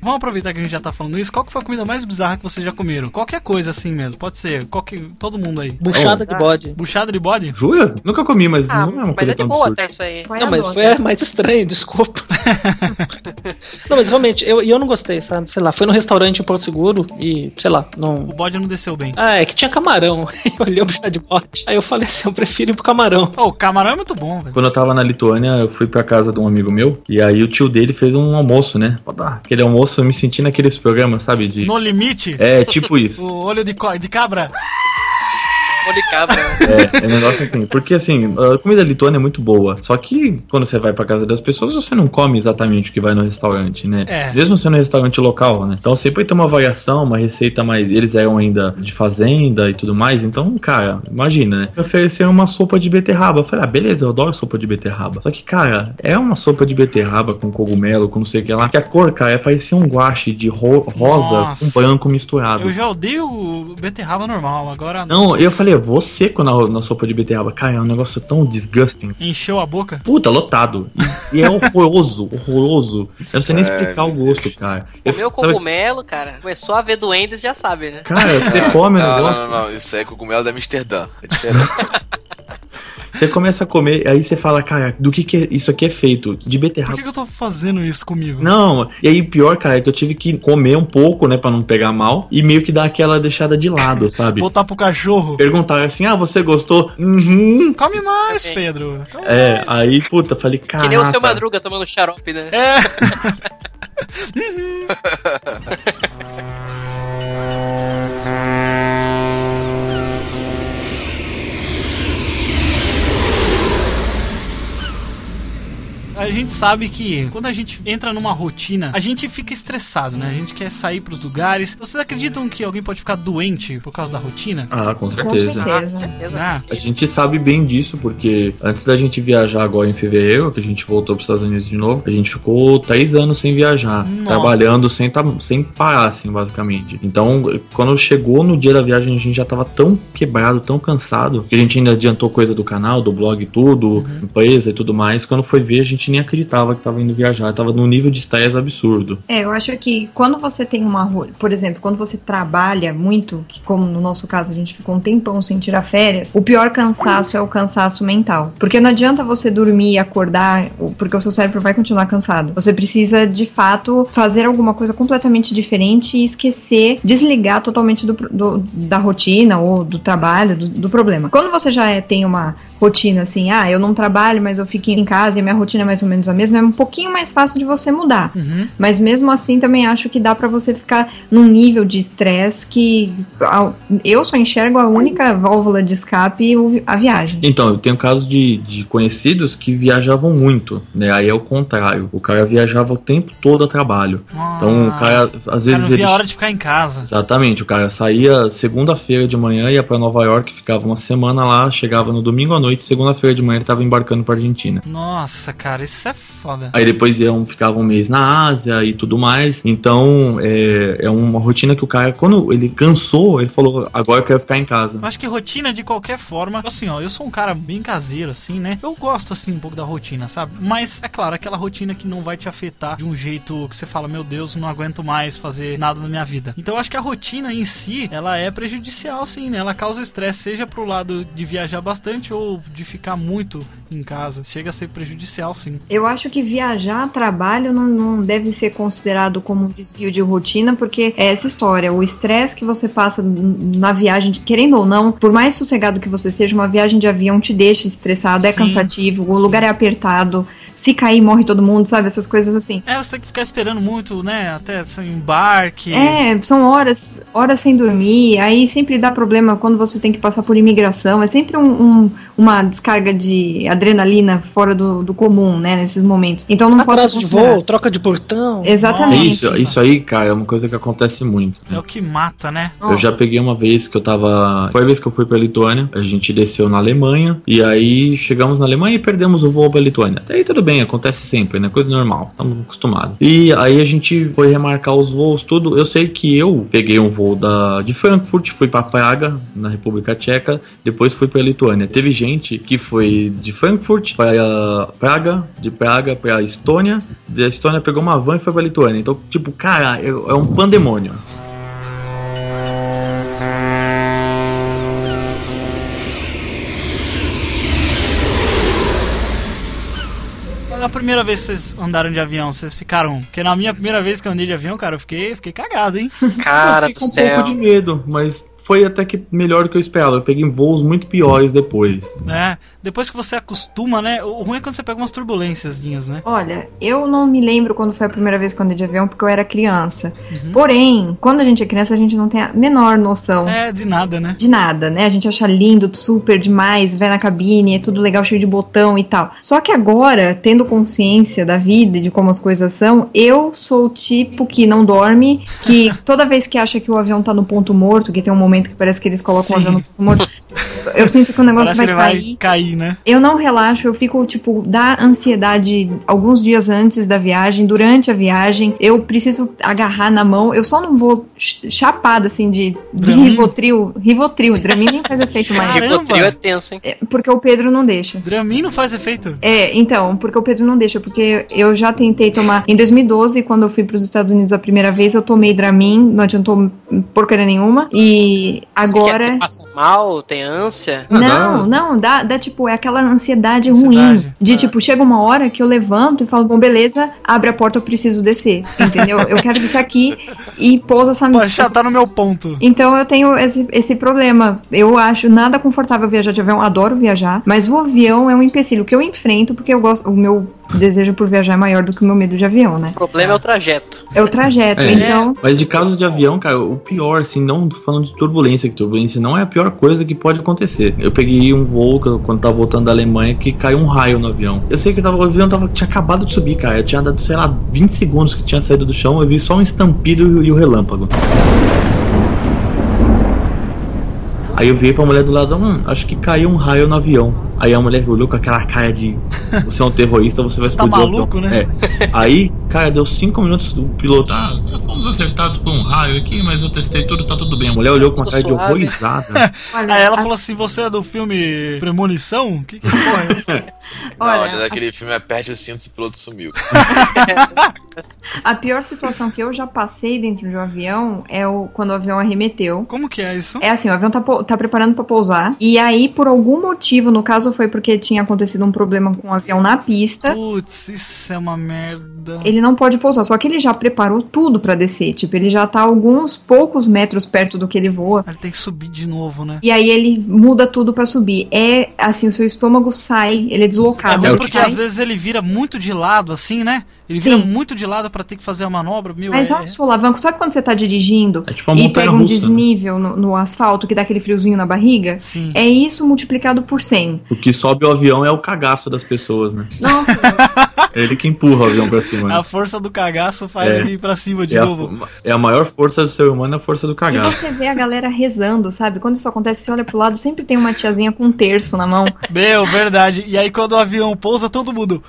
Vamos aproveitar que a gente já tá falando isso. Qual que foi a comida mais bizarra que vocês já comeram? Qualquer coisa assim mesmo, pode ser. Qualquer, todo mundo aí. Buchada de bode. Buchada de bode? Jura? Nunca comi, mas Ah, não é uma mas coisa é de boa até isso aí. É Não, a mas foi é, mais estranho, desculpa. não, mas realmente, eu, e eu não gostei, sabe? Sei lá, foi no restaurante em Porto Seguro e, sei lá, não. O bode não desceu bem. Ah, é que tinha camarão. Eu olhei o chá de bote. Aí eu falei assim, eu prefiro ir pro camarão. Oh, o camarão é muito bom, velho. Quando eu tava na Lituânia, eu fui pra casa de um amigo meu, e aí o tio dele fez um almoço, né? Ah, Aquele almoço, eu me senti naqueles programas, sabe? De... No limite, É, tipo isso. o olho de, co- de cabra. Olho de cabra. É, é um negócio assim. Porque assim, a comida lituana é muito boa. Só que quando você vai pra casa das pessoas, você não come exatamente o que vai no restaurante, né? É. Mesmo sendo um restaurante local, né? Então sempre tem uma variação, uma receita mais. Eles eram ainda de fazenda e tudo mais. Então, cara, imagina, né? Me ofereceram uma sopa de beterraba. Eu falei, ah, beleza, eu adoro sopa de beterraba. Só que, cara, é uma sopa de beterraba com cogumelo, com não sei o que lá. Que a cor, cara, é parecia um guache de ro- rosa Nossa. com branco misturado. Eu já odeio beterraba normal, agora. Não, eu falei, eu vou seco na, na sopa de beterraba. Cara, é um negócio tão disgusting. Encheu a boca. Puta, lotado. E, e é horroroso, horroroso. Eu não sei nem É, explicar o gosto, cara. Eu, Comeu sabe- cogumelo, cara. Começou a ver duendes, já sabe, né? Cara, você come o não, negócio, não, não, não, isso aí é cogumelo da Amsterdã. É diferente. você começa a comer, aí você fala, cara, do que, que é- isso aqui é feito? De Por beterraba. que, que eu tô fazendo isso comigo? Não, e aí pior, cara, é que eu tive que comer um pouco, né, pra não pegar mal, e meio que dar aquela deixada de lado, sabe? Botar pro cachorro. Perguntaram assim, ah, você gostou? Uhum. Come mais, Pedro. Come É, aí, puta, falei, cara. Que nem o seu Madruga tomando xarope, né? É. A gente sabe que quando a gente entra numa rotina, a gente fica estressado, né? A gente quer sair pros lugares. Vocês acreditam que alguém pode ficar doente por causa da rotina? Ah, com Com certeza. certeza. Ah, A gente sabe bem disso, porque antes da gente viajar agora em fevereiro, que a gente voltou para os Estados Unidos de novo, a gente ficou três anos sem viajar, Nossa. trabalhando sem, tá, sem parar, assim, basicamente. Então, quando chegou no dia da viagem, a gente já tava tão quebrado, tão cansado, que a gente ainda adiantou coisa do canal, do blog e tudo, empresa e tudo mais. Quando foi ver, a gente nem acreditava que tava indo viajar, tava num nível de estresse absurdo. É, eu acho que quando você tem uma. Por exemplo, quando você trabalha muito, que como no nosso caso a gente ficou um tempão sem tirar férias, o pior cansaço é o cansaço mental. Porque não adianta você dormir e acordar, porque o seu cérebro vai continuar cansado. Você precisa, de fato, fazer alguma coisa completamente diferente e esquecer, desligar totalmente do, do- da rotina ou do trabalho, do, do problema. Quando você já é- tem uma rotina assim, ah, eu não trabalho, mas eu fico em casa e a minha rotina é mais ou menos a mesma, é um pouquinho mais fácil de você mudar. uhum. Mas mesmo assim também acho que dá pra você ficar num nível de estresse que eu só enxergo a única válvula de escape a viagem. Então, eu tenho casos de, de conhecidos que viajavam muito, né? Aí é o contrário. O cara viajava o tempo todo a trabalho. Então, o cara, às Ah, Cara, vezes não ele via a hora de ficar em casa. Exatamente, o cara saía segunda-feira de manhã, ia pra Nova York, ficava uma semana lá, chegava no domingo à noite, segunda-feira de manhã ele tava embarcando pra Argentina. Nossa, cara, isso é foda. Aí depois iam, ficava um mês na Ásia e tudo mais. Então é, é uma rotina que o cara, quando ele cansou, ele falou: agora eu quero ficar em casa. Eu acho que rotina, de qualquer forma, assim, ó, eu sou um cara bem caseiro, assim, né? Eu gosto, assim, um pouco da rotina, sabe? Mas, é claro, aquela rotina que não vai te afetar de um jeito que você fala, meu Deus, não aguento mais fazer nada na minha vida. Então, eu acho que a rotina em si, ela é prejudicial, sim, né? Ela causa estresse, seja pro lado de viajar bastante ou de ficar muito em casa. Chega a ser prejudicial, sim. Eu acho que viajar a trabalho não, não deve ser considerado como um desvio de rotina, porque é essa história, o estresse que você passa na viagem, querendo ou não, por mais sossegado que você seja, uma viagem de avião te deixa estressado, é Sim, cansativo, o lugar é apertado, se cair morre todo mundo, sabe? Essas coisas assim. É, você tem que ficar esperando muito, né? Até sem embarque. É, são horas, horas sem dormir, aí sempre dá problema quando você tem que passar por imigração, é sempre um, um, uma descarga de adrenalina fora do, do comum, né, nesses momentos. Então não pode Atraso de voo, troca de portão. Exatamente. Isso, isso aí, cara, é uma coisa que acontece muito. É o que mata, né? Eu já peguei uma vez que eu tava. Foi a vez que eu fui pra Lituânia. A gente desceu na Alemanha. E aí chegamos na Alemanha e perdemos o voo pra Lituânia. Até aí tudo bem, acontece sempre, né? Coisa normal. Estamos acostumados. E aí a gente foi remarcar os voos, tudo. Eu sei que eu peguei um voo da, de Frankfurt, fui pra Praga, na República Tcheca. Depois fui pra Lituânia. Teve gente que foi de Frankfurt pra Praga, de Praga pra Estônia. Da Estônia pegou uma van e foi pra Lituânia. Então, tipo, cara, é é um pandemônio. A primeira vez que vocês andaram de avião, vocês ficaram. Porque na minha primeira vez que eu andei de avião, cara, eu fiquei, fiquei cagado, hein? Cara eu do fiquei com um céu. pouco de medo, mas foi até que melhor do que eu esperava. Eu peguei voos muito piores depois. É, depois que você acostuma, né? O ruim é quando você pega umas turbulências, né? Olha, eu não me lembro quando foi a primeira vez que eu andei de avião, porque eu era criança. Uhum. Porém, quando a gente é criança, a gente não tem a menor noção. É, de nada, né? De nada, né? A gente acha lindo, super demais, vai na cabine, é tudo legal, cheio de botão e tal. Só que agora, tendo consciência da vida e de como as coisas são, eu sou o tipo que não dorme, que toda vez que acha que o avião tá no ponto morto, que tem um momento que parece que eles colocam Sim. o avião no ponto morto, eu sinto que o negócio vai que ele cair. vai cair, né? Eu não relaxo, eu fico, tipo, da ansiedade alguns dias antes da viagem, durante a viagem. Eu preciso agarrar na mão. Eu só não vou ch- chapada, assim, de, de? Rivotril. Rivotril. Dramin nem faz efeito mais. Caramba! Rivotril é tenso, hein? É, Porque o Pedro não deixa. Dramin não faz efeito. É, então, porque o Pedro não deixa, porque eu já tentei tomar. Em 2012, quando eu fui para os Estados Unidos a primeira vez, eu tomei Dramin, não adiantou porcaria nenhuma. E Você, quer, agora. você passa mal, tem ânsia? Não, não, dá, dá tipo, é aquela ansiedade, Ansiedade. ruim. De tipo, chega uma hora que eu levanto e falo, bom, beleza, abre a porta, eu preciso descer. Entendeu? eu quero descer aqui e pousa essa Pô, já tá no meu ponto. então eu tenho esse, esse problema. Eu acho nada confortável viajar de avião, adoro viajar, mas o avião é um empecilho que eu enfrento porque eu gosto, o meu desejo por viajar é maior do que o meu medo de avião, né? O problema é o trajeto. É o trajeto, É, então. Mas de caso de avião, cara, o pior, assim, não falando de turbulência, que turbulência não é a pior coisa que pode acontecer. Eu peguei um voo quando tava voltando da Alemanha que caiu um raio no avião. Eu sei que tava, o avião tava, tinha acabado de subir, cara. Eu tinha dado, sei lá, 20 segundos que tinha saído do chão, eu vi só um estampido e o relâmpago. Aí eu vi pra mulher do lado, hum, acho que caiu um raio no avião. Aí a mulher olhou com aquela cara de você é um terrorista, você vai tá explodir o maluco, avião." né? É. Aí, cara, deu 5 minutos do piloto. Ah, Fomos acertados por um raio aqui, mas eu testei tudo, tá tudo bem. a mulher olhou com uma cara de horrorizada. Aí ela falou assim: você é do filme Premonição? Que que porra é essa? Olha, Olha, daquele filme Aperte o cinto e o piloto sumiu. a pior situação que eu já passei dentro de um avião é o, quando o avião arremeteu. Como que é isso? É assim, o avião tá, tá preparando pra pousar. E aí, por algum motivo, no caso foi porque tinha acontecido um problema com o avião na pista. Putz, isso é uma merda. Ele não pode pousar, só que ele já preparou tudo pra descer. Tipo, ele já tá alguns poucos metros perto do que ele voa. Ele tem que subir de novo, né? E aí ele muda tudo pra subir. É assim, o seu estômago sai, ele é É deslocado. ruim ele porque sai. às vezes ele vira muito de lado, assim, né? Ele vira Sim. muito de lado pra ter que fazer a manobra. Meu, Mas é é, um solavanco. Sabe quando você tá dirigindo É tipo e pega um russa, né? desnível no, no asfalto que dá aquele friozinho na barriga? Sim. É isso multiplicado por 100. O que sobe o avião é o cagaço das pessoas, né? Nossa, É ele que empurra o avião pra cima. né? A força do cagaço faz É. ele ir pra cima de É a, novo. é a maior força do ser humano, é a força do e cagaço. você vê a galera rezando, sabe? Quando isso acontece, você olha pro lado, sempre tem uma tiazinha com um terço na mão. Meu, verdade. E aí quando o avião pousa, todo mundo.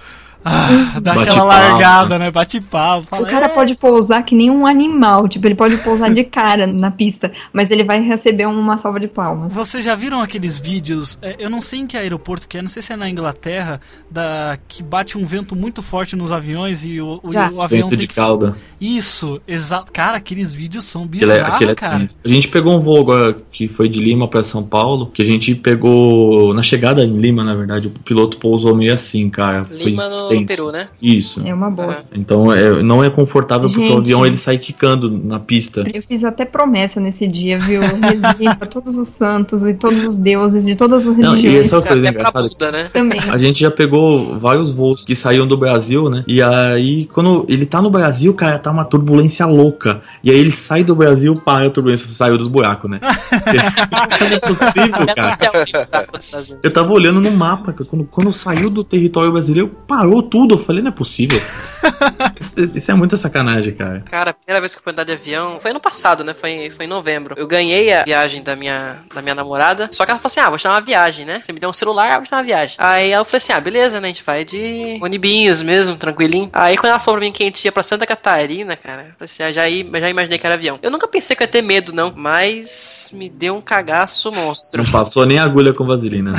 Ah, dá Bate aquela palma. largada, né? Bate pau. Fala, O cara "É". pode pousar que nem um animal, tipo, ele pode pousar de cara na pista, mas ele vai receber uma salva de palmas. Vocês já viram aqueles vídeos? é, Eu não sei em que aeroporto que é, não sei se é na Inglaterra, da que bate um vento muito forte nos aviões e o, o- avião Vento tem de que. cauda. Isso, exato. Cara, aqueles vídeos são é, bizarros, é cara. tenso. A gente pegou um voo agora que foi de Lima pra São Paulo, que a gente pegou na chegada em Lima, na verdade, o piloto pousou meio assim, cara. Foi Lima no turbulência. Peru, né? Isso. É uma bosta. Então é, não é confortável porque o Gente. avião ele sai quicando na pista. Eu fiz até promessa nesse dia, viu? Rezei pra todos os santos e todos os deuses de todas as Não, religiões. e essa é uma coisa engraçada. Buda, né? Também. A gente já pegou vários voos que saíam do Brasil, né? E aí, quando ele tá no Brasil, cara, tá uma turbulência louca. E aí ele sai do Brasil, para a turbulência, saiu dos buracos, né? não é possível, cara. Eu tava olhando no mapa, quando, quando saiu do território brasileiro, parou tudo. Eu falei, não é possível. Isso, isso é muita sacanagem, cara. Cara, a primeira vez que eu fui andar de avião foi ano passado, né? Foi, foi em novembro. Eu ganhei a viagem da minha, da minha namorada. Só que ela falou assim: ah, vou te dar uma viagem, né? Você me deu um celular, eu vou te dar uma viagem. Aí eu falei assim: ah, beleza, né? A gente vai de onibinhos mesmo, tranquilinho. Aí quando ela falou pra mim que a gente ia pra Santa Catarina, cara, eu falei assim, ah, já, ia- já imaginei que era avião. Eu nunca pensei que eu ia ter medo, não. Mas me deu um cagaço monstro. Não passou nem agulha com vaselina, né?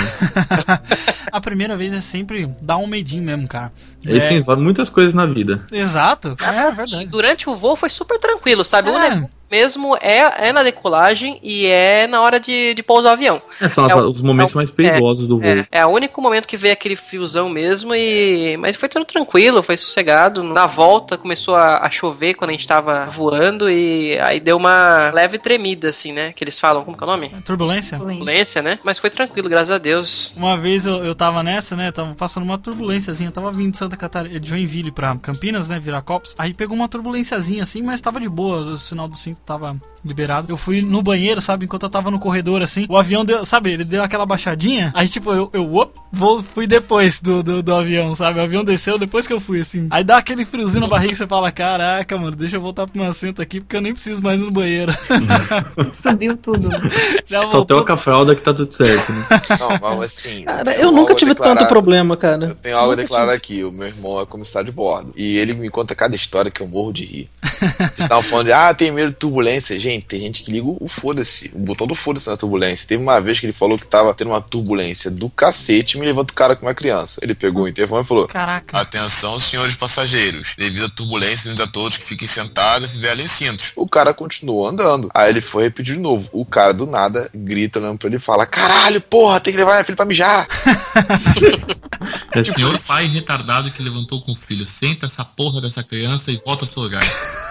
A primeira vez é sempre dá um medinho mesmo, cara. Isso envolve muitas coisas na vida. Exato. É, Assim, verdade. Durante o voo foi super tranquilo, sabe? O É. negócio mesmo é, é na decolagem e é na hora de, de pousar o avião. É, são as- o- os momentos é mais perigosos do voo. É, é o único momento que veio aquele friozão mesmo e... Mas foi tudo tranquilo, foi sossegado. Na volta começou a, a chover quando a gente tava voando e aí deu uma leve tremida, assim, né? Que eles falam, como que é o nome? Turbulência? Turbulência, né? Mas foi tranquilo, graças a Deus. Uma vez eu, eu tava nessa, né? Tava passando uma turbulênciazinha. Tava vindo de Santa Catarina, de Joinville pra Campinas, né? Viracopos. Aí pegou uma turbulênciazinha assim, mas tava de boa. O sinal do cinto tava liberado. Eu fui no banheiro, sabe? Enquanto eu tava no corredor assim. O avião deu, sabe? Ele deu aquela baixadinha. Aí tipo, eu, eu op, vou, fui depois do, do, do avião, sabe? O avião desceu depois que eu fui assim. Aí dá aquele friozinho na barriga e você fala: Caraca, mano, deixa eu voltar pro meu assento aqui porque eu nem preciso mais ir no banheiro. Subiu tudo. Já Só voltou. troca a fralda que tá tudo certo, né? Não, mas assim. Cara, tenho eu nunca tive declarado. tanto problema, cara. Eu tenho algo a Nunca declarar aqui. O meu irmão é comissário de bordo. E ele me conta cada história que eu morro de rir. Vocês estavam falando de, ah, tem medo de turbulência. Gente, tem gente que liga o foda-se, o botão do foda-se na turbulência. Teve uma vez que ele falou que tava tendo uma turbulência do cacete e me levanta o cara com uma criança. Ele pegou o interfone e falou: Caraca. Atenção, senhores passageiros. Devido à turbulência, pedimos a todos que fiquem sentados e velem os cintos. O cara continuou andando. Aí ele foi repetir de novo. O cara do nada grita olhando pra ele e fala: Caralho, porra, tem que levar minha filha pra mijar. É Senhor pai retardado que levantou com o filho, senta essa porra dessa criança e volta pro seu lugar.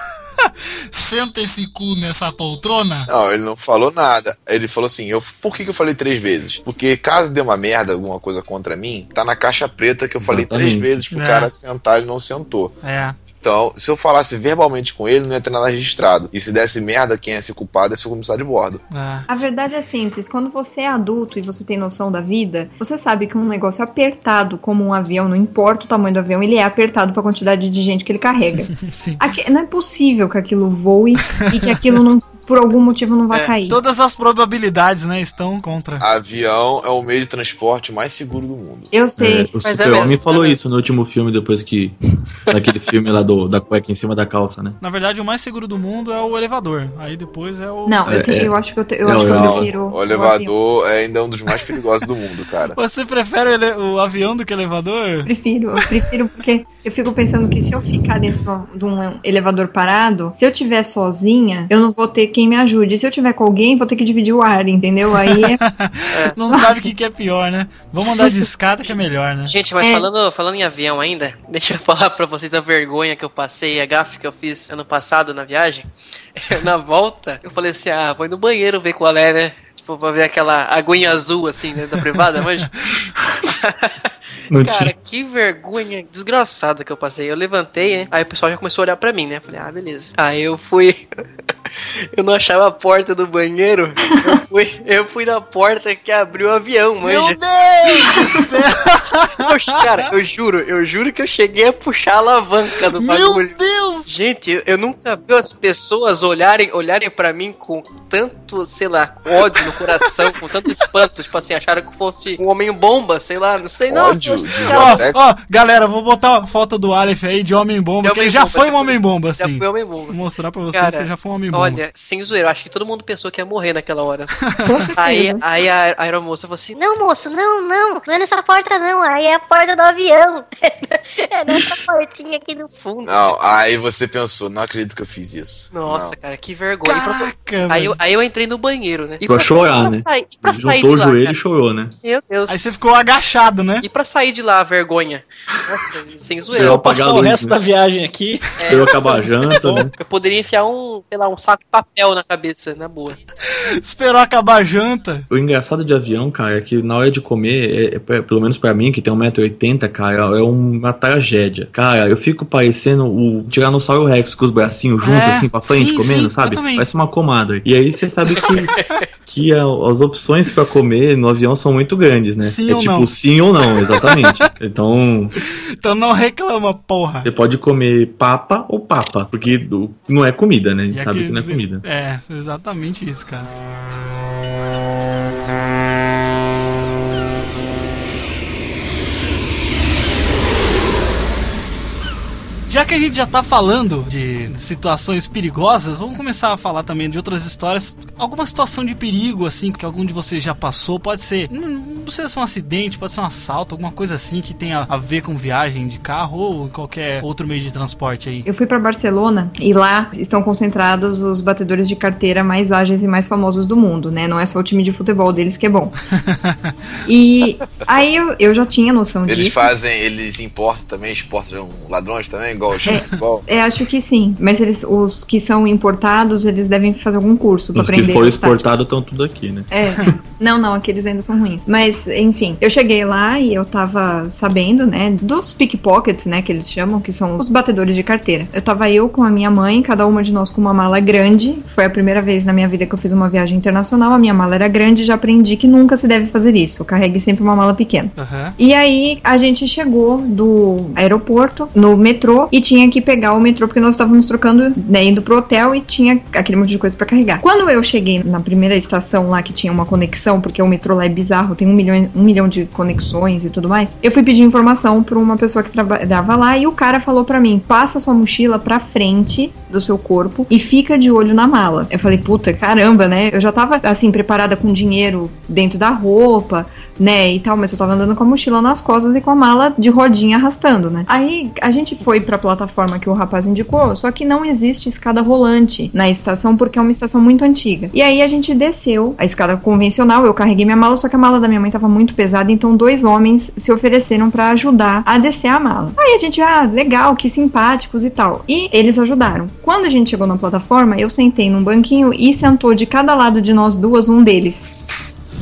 Senta esse cu nessa poltrona. Não, ele não falou nada. Ele falou assim: eu, por que, que eu falei três vezes? Porque caso dê uma merda, alguma coisa contra mim, tá na caixa preta que eu falei três Exatamente. vezes pro É. cara sentar, ele não sentou. É. Então, se eu falasse verbalmente com ele, não ia ter nada registrado. E se desse merda, quem ia ser culpado ia ser o comissário de bordo. É. A verdade é simples. Quando você é adulto e você tem noção da vida, você sabe que um negócio apertado, como um avião, não importa o tamanho do avião, ele é apertado pra quantidade de gente que ele carrega. Sim. Aqui- não é possível que aquilo voe e que aquilo não, por algum motivo não vá É, cair. Todas as probabilidades, né, estão contra. Avião é o meio de transporte mais seguro do mundo. Eu sei. É, o Mas é Super-Homem mesmo, falou é mesmo. isso no último filme, depois que. Naquele filme lá do, da cueca em cima da calça, né? Na verdade, o mais seguro do mundo é o elevador. Aí depois é o. Não, eu, É, te- é. eu acho que eu, te- eu, Não, acho que eu prefiro. O elevador é ainda um dos mais perigosos do mundo, cara. Você prefere o, ele- o avião do que o elevador? Prefiro, eu prefiro porque eu fico pensando que se eu ficar dentro de um- elevador parado, se eu tiver sozinha, eu não vou ter quem me ajude. Se eu tiver com alguém, vou ter que dividir o ar, entendeu? Aí é Não sabe o que, que é pior, né? Vamos andar de escada que é melhor, né? Gente, mas É. falando, falando em avião ainda, deixa eu falar pra vocês a vergonha que eu passei, a gafe que eu fiz ano passado na viagem. na volta, eu falei assim, ah, vou ir no banheiro ver qual é, né? Tipo, pra ver aquela aguinha azul, assim, né, da privada, mas... Cara, que vergonha desgraçada que eu passei. Eu levantei, né? Aí o pessoal já começou a olhar pra mim, né? Falei, ah, beleza. Aí eu fui. eu não achava a porta do banheiro. Eu fui, eu fui na porta que abriu o avião, Meu manja. Deus do céu! Eu- Cara, eu juro, eu juro que eu cheguei a puxar a alavanca do Meu bagulho. Deus! Gente, eu, eu nunca vi as pessoas olharem, olharem para mim com tanto, sei lá, ódio no coração, com tanto espanto, tipo assim, acharam que fosse um homem bomba, sei lá, não sei não. Ódio, Ó, galera, vou botar a foto do Aleph aí de Homem-Bomba, De que ele já foi um Homem-Bomba, Já assim. foi homem bomba. Vou mostrar pra vocês Cara, que ele já foi um Homem-Bomba. Olha, sem zoeira, acho que todo mundo pensou que ia morrer naquela hora. Aí, aí a, a aeromoça falou assim: Não, moço, não, não, não é nessa porta não, aí é a porta do avião. É nessa portinha aqui no fundo. Não, aí você pensou, não acredito que eu fiz isso. Nossa, Não. cara, que vergonha. Pra- Caraca, aí, eu, aí eu entrei no banheiro, né? E Pra chorar, pra né? Sair, pra sair juntou de o lá, joelho cara? e chorou, né? Meu Deus. Aí você ficou agachado, né? E pra sair de lá, a vergonha? Nossa, sem zoeira. Eu Vou passar o resto né? da viagem aqui. Esperou acabar a janta, né? Eu poderia enfiar um, sei lá, um saco de papel na cabeça, na boa. Esperou acabar a janta. O engraçado de avião, cara, é que na hora de comer, é- é- pelo menos pra mim, que tem 1,80m, cara, é uma tragédia. Cara, eu fico parecendo o Tiranossauro Rex com os bracinhos juntos, É, assim, pra frente, sim, comendo, sim, sabe? eu. Parece uma comada. E aí você sabe que, que a- as opções pra comer no avião são muito grandes, né? Sim é ou tipo não. sim ou não, exatamente. Então, Então não reclama, porra. você pode comer papa ou papa, porque não é comida, né? A gente E sabe que não é aqueles- comida. É, exatamente isso, cara. Já que a gente já tá falando de situações perigosas, vamos começar a falar também de outras histórias. Alguma situação de perigo, assim, que algum de vocês já passou. Pode ser, não, não precisa ser um acidente, pode ser um assalto, alguma coisa assim que tenha a ver com viagem de carro ou qualquer outro meio de transporte aí. Eu fui pra Barcelona e lá estão concentrados os batedores de carteira mais ágeis e mais famosos do mundo, né? Não é só o time de futebol deles que é bom. e aí eu, eu já tinha noção Eles disso. fazem, eles importam também, exportam ladrões também, igual futebol. É, acho que sim. Mas eles, os que são importados, eles devem fazer algum curso pra Os que aprender. foram exportados estão tudo aqui, né? É. Não, não, aqueles ainda são ruins. Mas, enfim, eu cheguei lá e eu tava sabendo, né, dos pickpockets, né, que eles chamam, que são os batedores de carteira. Eu tava eu com a minha mãe, cada uma de nós com uma mala grande. Foi a primeira vez na minha vida que eu fiz uma viagem internacional. A minha mala era grande e já aprendi que nunca se deve fazer isso. Carregue sempre uma mala pequena. Aham. E aí a gente chegou do aeroporto no metrô e tinha que pegar o metrô porque nós estávamos trocando, né, indo pro hotel e tinha aquele monte de coisa pra carregar. Quando eu cheguei na primeira estação lá que tinha uma conexão, porque o metrô lá é bizarro, tem um milhão, um milhão de conexões e tudo mais, eu fui pedir informação pra uma pessoa que trabalhava lá e o cara falou pra mim: passa sua mochila pra frente do seu corpo e fica de olho na mala. Eu falei, puta, caramba, né? Eu já tava assim, preparada com dinheiro dentro da roupa, né? E tal, mas eu tava andando com a mochila nas costas e com a mala de rodinha arrastando, né? Aí a gente foi pra plataforma que o rapaz indicou, só que não existe escada rolante na estação porque é uma estação muito antiga. E aí a gente desceu a escada convencional, eu carreguei minha mala, só que a mala da minha mãe tava muito pesada, então dois homens se ofereceram pra ajudar a descer a mala. Aí a gente, ah, legal, que simpáticos e tal. E eles ajudaram. Quando a gente chegou na plataforma, eu sentei num banquinho e sentou de cada lado de nós duas um deles.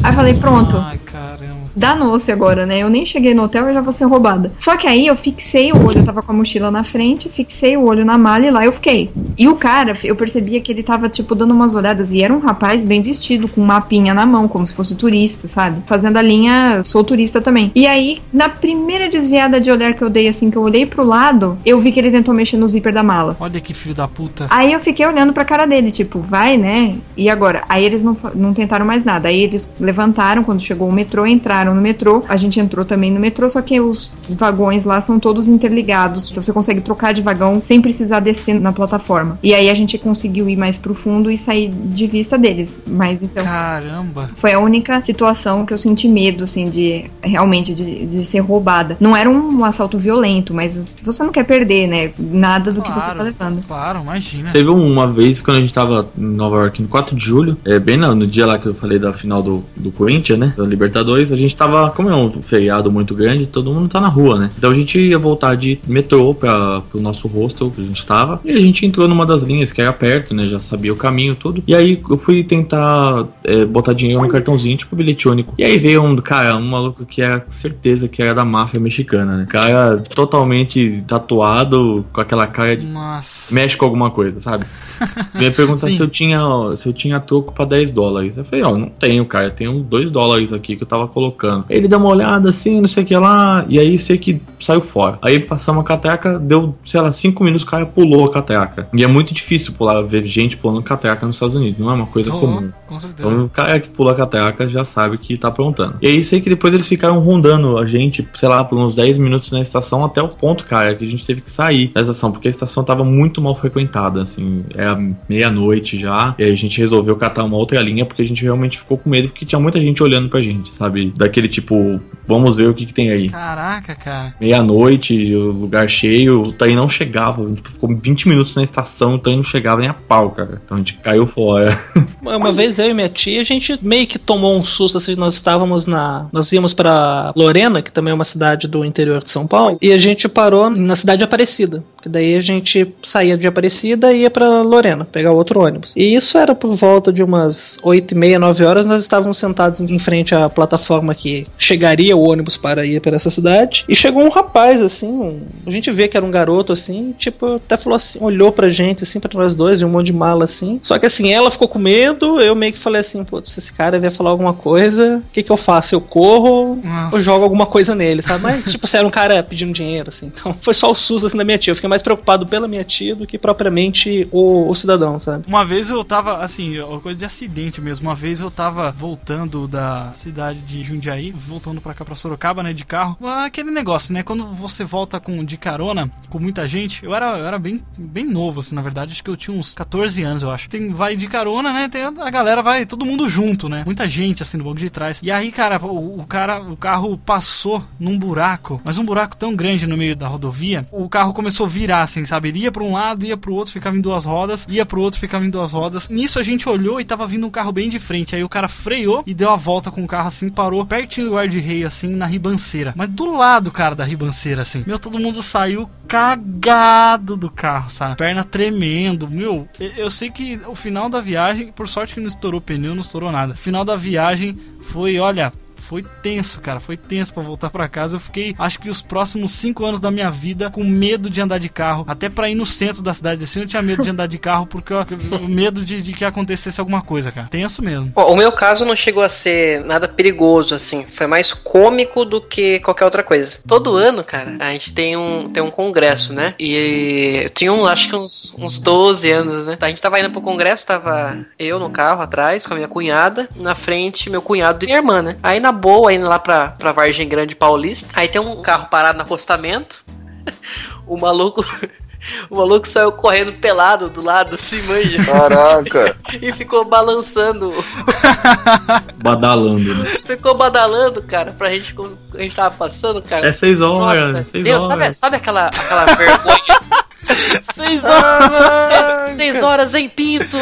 Aí falei, pronto. Ai, caramba. Danou-se agora, né? Eu nem cheguei no hotel e já vou ser roubada. Só que aí eu fixei o olho, eu tava com a mochila na frente, fixei o olho na mala e lá eu fiquei. E o cara, eu percebia que ele tava, tipo, dando umas olhadas. E era um rapaz bem vestido, com um mapinha na mão, como se fosse turista, sabe? Fazendo a linha, sou turista também. E aí, na primeira desviada de olhar que eu dei, assim, que eu olhei pro lado, eu vi que ele tentou mexer no zíper da mala. Olha que filho da puta. Aí eu fiquei olhando pra cara dele, tipo, vai, né? E agora? Aí eles não, não tentaram mais nada. Aí eles levantaram quando chegou o metrô, entraram no metrô. A gente entrou também no metrô, só que os vagões lá são todos interligados. Então você consegue trocar de vagão sem precisar descer na plataforma. E aí a gente conseguiu ir mais pro fundo e sair de vista deles. Mas então. Caramba. Foi a única situação que eu senti medo, assim, de realmente de, de ser roubada. Não era um assalto violento, mas você não quer perder, né? Nada do que você tá levando. Claro, imagina. Teve uma vez quando a gente tava em Nova York no 4 de julho, é, bem no, no dia lá que eu falei da final do, do Corinthians, né? Da Libertadores, a gente tava, como é um feriado muito grande, todo mundo tá na rua, né? Então a gente ia voltar de metrô pra, pro nosso hostel que a gente tava, e a gente entrou numa das linhas que era perto, né? Já sabia o caminho, tudo. E aí eu fui tentar é, botar dinheiro no cartãozinho, tipo bilhete único. E aí veio um, cara, um maluco que era certeza que era da máfia mexicana, né? Cara totalmente tatuado, com aquela cara de Nossa. mexe com alguma coisa, sabe? Veio perguntar Sim. se eu tinha se eu tinha troco pra 10 dólares. Eu falei, ó, não tenho, cara, eu tenho 2 dólares aqui que eu tava colocando. Ele deu uma olhada assim, não sei o que lá, e aí sei que saiu fora. Aí passamos a catraca, deu, sei lá, 5 minutos, o cara pulou a catraca. E é muito difícil pular, ver gente pulando catraca nos Estados Unidos, não é uma coisa Oh, comum. com certeza. Então o cara que pula a catraca já sabe que tá aprontando. E aí sei que depois eles ficaram rondando a gente, sei lá, por uns 10 minutos na estação até o ponto, cara, que a gente teve que sair da estação, porque a estação tava muito mal frequentada, assim, era meia-noite já, e aí a gente resolveu catar uma outra linha porque a gente realmente ficou com medo, porque tinha muita gente olhando pra gente, sabe? Da, daquele tipo, vamos ver o que, que tem aí. Caraca, cara. Meia-noite, o lugar cheio, o trem não chegava. A gente ficou 20 minutos na estação, o trem não chegava nem a pau, cara. Então a gente caiu fora. Uma uma vez eu e minha tia, a gente meio que tomou um susto, assim, nós estávamos na... Nós íamos pra Lorena, que também é uma cidade do interior de São Paulo, e a gente parou na cidade de Aparecida. Que daí a gente saía de Aparecida e ia pra Lorena, pegar outro ônibus. E isso era por volta de umas 8 e meia, 9 horas, nós estávamos sentados em frente à plataforma que chegaria o ônibus para ir para essa cidade. E chegou um rapaz, assim, um- a gente vê que era um garoto, assim, tipo, até falou assim, olhou pra gente, assim, pra nós dois, e um monte de mala, assim. Só que assim, ela ficou com medo, eu meio que falei assim, putz, se esse cara vier falar alguma coisa, o que que eu faço? Eu corro Nossa. ou jogo alguma coisa nele, sabe? Mas, tipo, você era um cara pedindo dinheiro, assim. Então, foi só o susto, assim, da minha tia. Eu fiquei mais preocupado pela minha tia do que propriamente o, o cidadão, sabe? Uma vez eu tava, assim, uma coisa de acidente mesmo. Uma vez eu tava voltando da cidade de Jundiaí, voltando pra cá pra Sorocaba, né, de carro. Ah, Aquele negócio, né, quando você volta com de carona com muita gente, eu era, eu era bem, bem novo, assim, na verdade. Acho que eu tinha uns 14 anos, eu acho. Tem, vai de carona, né, tem, a galera vai todo mundo junto, né. Muita gente, assim, no banco de trás. E aí, cara, o, o cara, o carro passou num buraco, mas um buraco tão grande no meio da rodovia, o carro começou a virar, assim, sabe? Ia pra um lado, ia pro outro, ficava em duas rodas, ia pro outro, ficava em duas rodas. Nisso a gente olhou e tava vindo um carro bem de frente. Aí o cara freou e deu a volta com o carro assim, parou pertinho do guarda-rei, assim, na ribanceira. Mas do lado, cara, da ribanceira, assim. Meu, todo mundo saiu cagado do carro, sabe? Perna tremendo. Meu, eu- eu sei que o final da viagem, por sorte que não estourou pneu, não estourou nada. O final da viagem foi, olha. Foi tenso, cara. Foi tenso pra voltar pra casa. Eu fiquei, acho que os próximos cinco anos da minha vida com medo de andar de carro. Até pra ir no centro da cidade assim, eu tinha medo de andar de carro porque eu- medo de, de que acontecesse alguma coisa, cara. Tenso mesmo. Bom, o meu caso não chegou a ser nada perigoso, assim. Foi mais cômico do que qualquer outra coisa. Todo ano, cara, a gente tem um, tem um congresso, né? E eu tinha, um, acho que uns, uns 12 anos, né? A gente tava indo pro congresso, tava eu no carro atrás, com a minha cunhada. Na frente, meu cunhado e minha irmã, né? Aí na boa, indo lá pra, pra Vargem Grande Paulista. Aí tem um carro parado no acostamento. o maluco... O maluco saiu correndo pelado do lado, assim, manja. Caraca. e ficou balançando Badalando, né? Ficou badalando, cara, pra gente quando a gente tava passando, cara. É seis horas, Nossa, seis Deus, horas. Sabe, sabe aquela, aquela vergonha? Seis horas! Seis horas em pinto!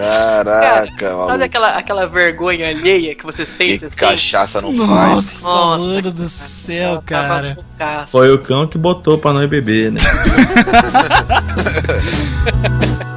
Caraca, Sabe maluco. aquela, aquela vergonha alheia que você Que sente assim? cachaça não Nossa, faz. Nossa, mano do céu, cara. Foi o cão que botou pra nós beber, né?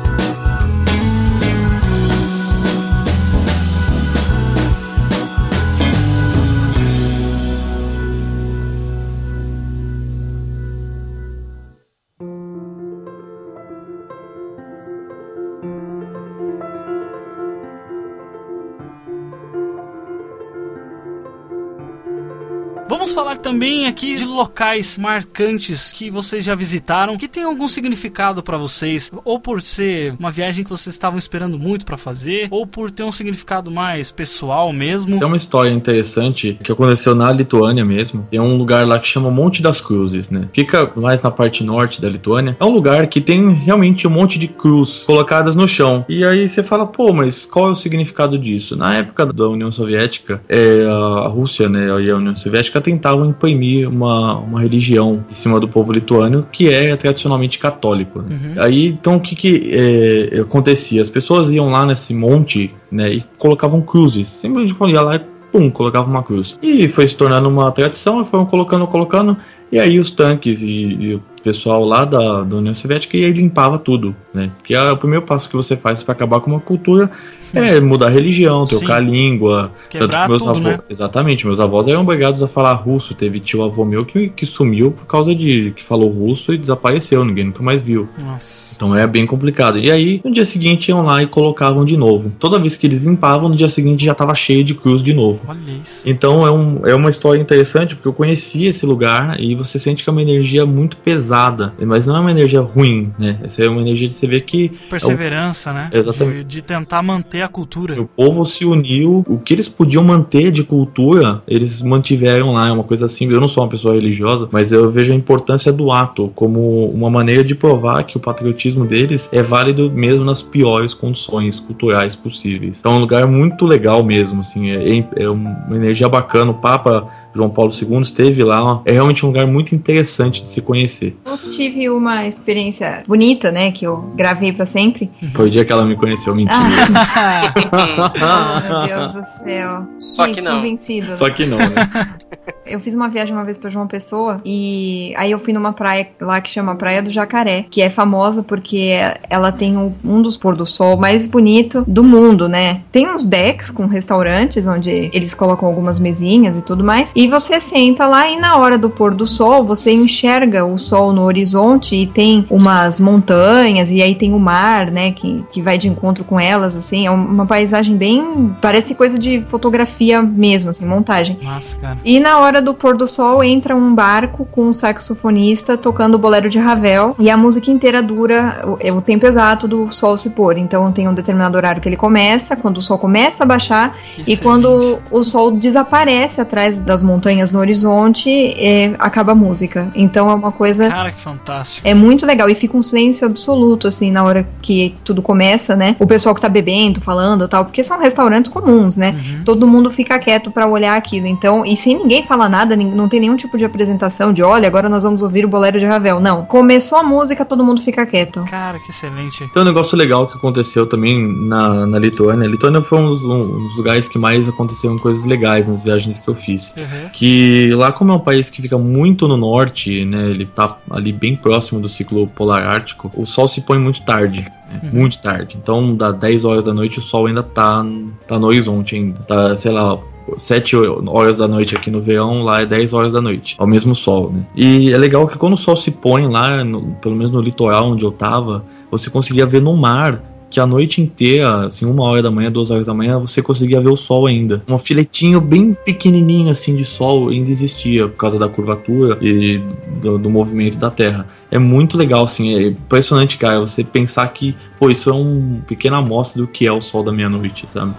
Falar também aqui de locais marcantes que vocês já visitaram, que tem algum significado pra vocês, ou por ser uma viagem que vocês estavam esperando muito pra fazer, ou por ter um significado mais pessoal mesmo. Tem uma história interessante que aconteceu na Lituânia mesmo. Tem um lugar lá que chama Monte das Cruzes, né? Fica mais na parte norte da Lituânia. É um lugar que tem realmente um monte de cruz colocadas no chão. E aí você fala, pô, mas qual é o significado disso? Na época da União Soviética, é, a Rússia né, e a União Soviética tentavam imprimir uma, uma religião em cima do povo lituano que é tradicionalmente católico. né? Aí, então, o que, que é, acontecia? As pessoas iam lá nesse monte né, e colocavam cruzes. Simplesmente ia lá e pum, colocava uma cruz. E foi se tornando uma tradição, e foram colocando, colocando. E aí os tanques e, e o pessoal lá da, da União Soviética e aí limpava tudo, né? Porque é o primeiro passo que você faz para acabar com uma cultura é mudar a religião, trocar a Sim. língua. Quebrar Tanto que meus tudo, avô- né? Exatamente, meus avós eram obrigados a falar russo. Teve tio avô meu que, que sumiu por causa de que falou russo e desapareceu, ninguém nunca mais viu. Nossa. Então é bem complicado. E aí, no dia seguinte, iam lá e colocavam de novo. Toda vez que eles limpavam, no dia seguinte já estava cheio de cruz de novo. Olha isso. Então é, um, é uma história interessante porque eu conheci esse lugar e você sente que é uma energia muito pesada mas não é uma energia ruim, né? Essa é uma energia de você ver que. Perseverança, né? É Exatamente. De, de tentar manter a cultura. O povo se uniu, o que eles podiam manter de cultura, eles mantiveram lá, é uma coisa assim. Eu não sou uma pessoa religiosa, mas eu vejo a importância do ato como uma maneira de provar que o patriotismo deles é válido mesmo nas piores condições culturais possíveis. Então é um lugar muito legal mesmo, assim, é, é uma energia bacana. O Papa João Paulo II esteve lá. É realmente um lugar muito interessante de se conhecer. Eu tive uma experiência bonita, né? Que eu gravei pra sempre. Foi o dia que ela me conheceu, mentira. oh, meu Deus do céu. Só que não. Convencido. Só que não, né? Eu fiz uma viagem uma vez pra João Pessoa e aí eu fui numa praia lá que chama Praia do Jacaré, que é famosa porque ela tem um, um dos pôr do sol mais bonito do mundo, né? Tem uns decks com restaurantes onde eles colocam algumas mesinhas e tudo mais. E você senta lá e na hora do pôr do sol você enxerga o sol no horizonte e tem umas montanhas e aí tem o mar, né? Que, que vai de encontro com elas, assim. É uma paisagem bem. Parece coisa de fotografia mesmo, assim, montagem. Nossa, cara. E na hora do pôr do sol entra um barco com um saxofonista tocando o bolero de Ravel e a música inteira dura o, o, tempo exato do sol se pôr. Então tem um determinado horário que ele começa, quando o sol começa a baixar Que e excelente. quando o sol desaparece atrás das montanhas no horizonte, é, acaba a música. Então é uma coisa Cara, que fantástico. é muito legal e fica um silêncio absoluto, assim, na hora que tudo começa, né? O pessoal que tá bebendo, falando e tal, porque são restaurantes comuns, né? Todo mundo fica quieto pra olhar aquilo. Então, e sem ninguém falar nada, não tem nenhum tipo de apresentação de, olha, agora nós vamos ouvir o bolero de Ravel. Não. Começou a música, todo mundo fica quieto. Cara, que excelente. Tem um negócio legal que aconteceu também na, na Lituânia. A Lituânia foi um dos, um dos lugares que mais aconteceram coisas legais nas viagens que eu fiz. Uhum. Que lá, como é um país que fica muito no norte, né? Ele tá ali bem próximo do ciclo polar ártico, o sol se põe muito tarde. né, Muito tarde. Então, das 10 horas da noite, o sol ainda tá, tá no horizonte ainda. Tá, sei lá, 7 horas da noite aqui no verão, lá é 10 horas da noite, ao mesmo sol, né? E é legal que quando o sol se põe lá, no- pelo menos no litoral onde eu tava, você conseguia ver no mar que a noite inteira, assim, uma hora da manhã, duas horas da manhã, você conseguia ver o sol ainda. Um filetinho bem pequenininho, assim, de sol ainda existia, por causa da curvatura e do, do movimento da Terra. É muito legal, assim, é impressionante, cara, você pensar que, pô, isso é um pequena amostra do que é o sol da meia-noite, sabe?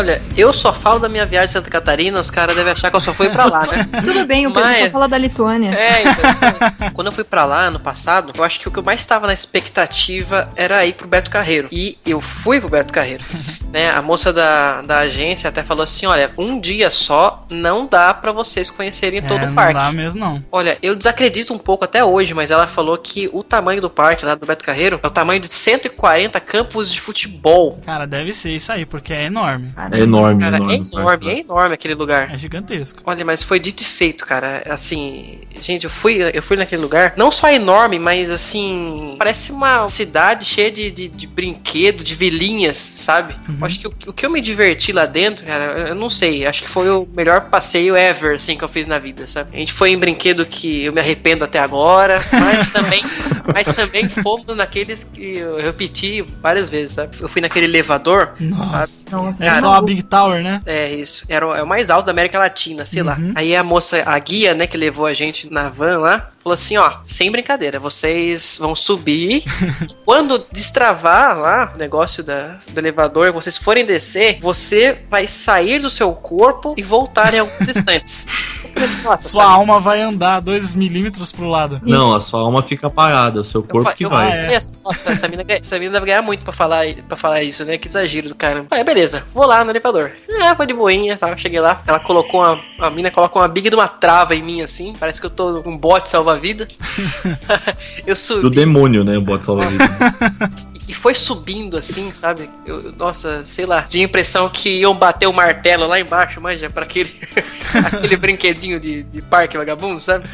Olha, eu só falo da minha viagem de Santa Catarina, os caras devem achar que eu só fui pra lá, né? Tudo bem, o Pedro Mas- só fala da Lituânia. É, então, quando eu fui pra lá ano passado, eu acho que o que eu mais estava na expectativa era ir pro Beto Carreiro. E eu fui pro Beto Carreiro. né? A moça da, da agência até falou assim: olha, um dia só não dá pra vocês conhecerem todo é, o não parque. dá mesmo, não. Olha, eu desacredito um pouco até hoje, mas ela falou que o tamanho do parque lá do Beto Carreiro é o tamanho de 140 campos de futebol. Cara, deve ser isso aí, porque é enorme. É enorme, Cara, enorme. é enorme, é enorme aquele lugar. É gigantesco. Olha, mas foi dito e feito, cara. Assim, gente, eu fui, eu fui naquele lugar. Não só enorme, mas assim. Parece uma cidade cheia de, de, de brinquedo, de vilinhas, sabe? Eu acho que o, o que eu me diverti lá dentro, cara, eu, não sei. Acho que foi o melhor passeio ever, assim, que eu fiz na vida, sabe? A gente foi em brinquedo que eu me arrependo até agora, mas também, mas também fomos naqueles que eu repeti várias vezes, sabe? Eu fui naquele elevador, Nossa. sabe? Nossa, É cara, só a o- Big Tower, né? É isso. Era o, é o mais alto da América Latina, sei lá. Aí a moça, a guia, né, que levou a gente na van lá, falou assim, ó, sem brincadeira, vocês vão subir. Quando destravar lá o negócio da, do elevador, vocês forem descer, você vai sair do seu corpo e voltar em alguns instantes. Eu assim, nossa, Sua sabe? alma vai andar 2 milímetros pro lado. Não, a sua alma fica parada, o seu Eu corpo fa- que eu vai. assim, Nossa, essa mina, essa mina deve ganhar muito pra falar, pra falar isso, né? Que exagero do caramba. Aí, beleza, vou lá no elevador. É, foi de boinha, tá? Cheguei lá, ela colocou uma. A mina colocou uma big de uma trava em mim, assim. Parece que eu tô um bote salva-vida. eu subi. Do demônio, né? O bote salva-vida. E foi subindo assim, sabe? Eu, eu- nossa, sei lá, tinha a impressão que iam bater o martelo lá embaixo, manja, pra aquele, aquele brinquedinho de, de parque vagabundo, sabe?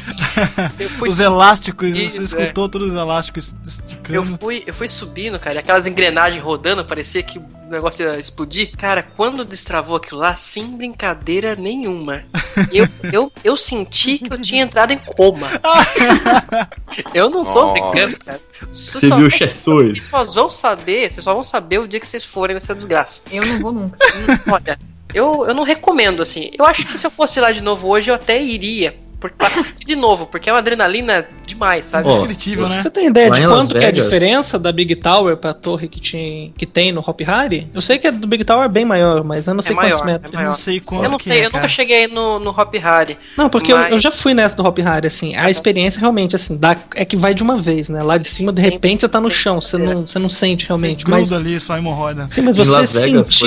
Eu fui Os elásticos, Isso, você é. escutou todos os elásticos Eu esticando. fui, eu fui subindo, cara, aquelas engrenagens rodando, parecia que o negócio ia explodir. Cara, quando destravou aquilo lá, sem brincadeira nenhuma, eu, eu, eu senti que eu tinha entrado em coma. eu não tô Nossa. brincando, cara. Vocês Você só- viu Jesus? Vocês só vão saber, vocês só vão saber o dia que vocês forem nessa desgraça. Eu não vou nunca. Olha, eu, eu não recomendo, assim. Eu acho que se eu fosse lá de novo hoje, eu até iria. Porque pra sentir de novo, porque é uma adrenalina demais, sabe? Descritível, né? Você tem ideia Lá de quanto que é a diferença da Big Tower pra torre que, tinha, que tem no Hop Harry? Eu sei que a do Big Tower é bem maior, mas eu não sei é quantos maior, metros. é. Eu não sei quanto Eu não que sei, é, eu nunca cheguei no, no Hop Harry. Não, porque eu, mas- eu já fui nessa do Hop Harry, assim, a experiência realmente, assim, dá, é que vai de uma vez, né? Lá de cima, de repente, você tá no chão, você não, você não sente realmente, Você mas... gruda ali, sua hemorroida. Sim, mas Em você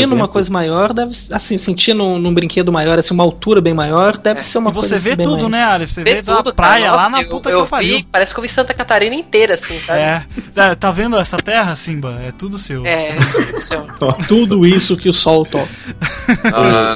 numa exemplo. coisa maior, deve assim, sentir num, num brinquedo maior, assim, uma altura bem maior, deve ser uma E você coisa vê assim, bem tudo, mais- né, Arif? Você Vê vê tudo, a praia cara. lá Nossa, na eu- puta eu que pariu. vi, parece que eu vi Santa Catarina inteira, assim, sabe? É. Tá, tá vendo essa terra, Simba? É tudo seu. É, do céu. Tudo isso que o sol toca.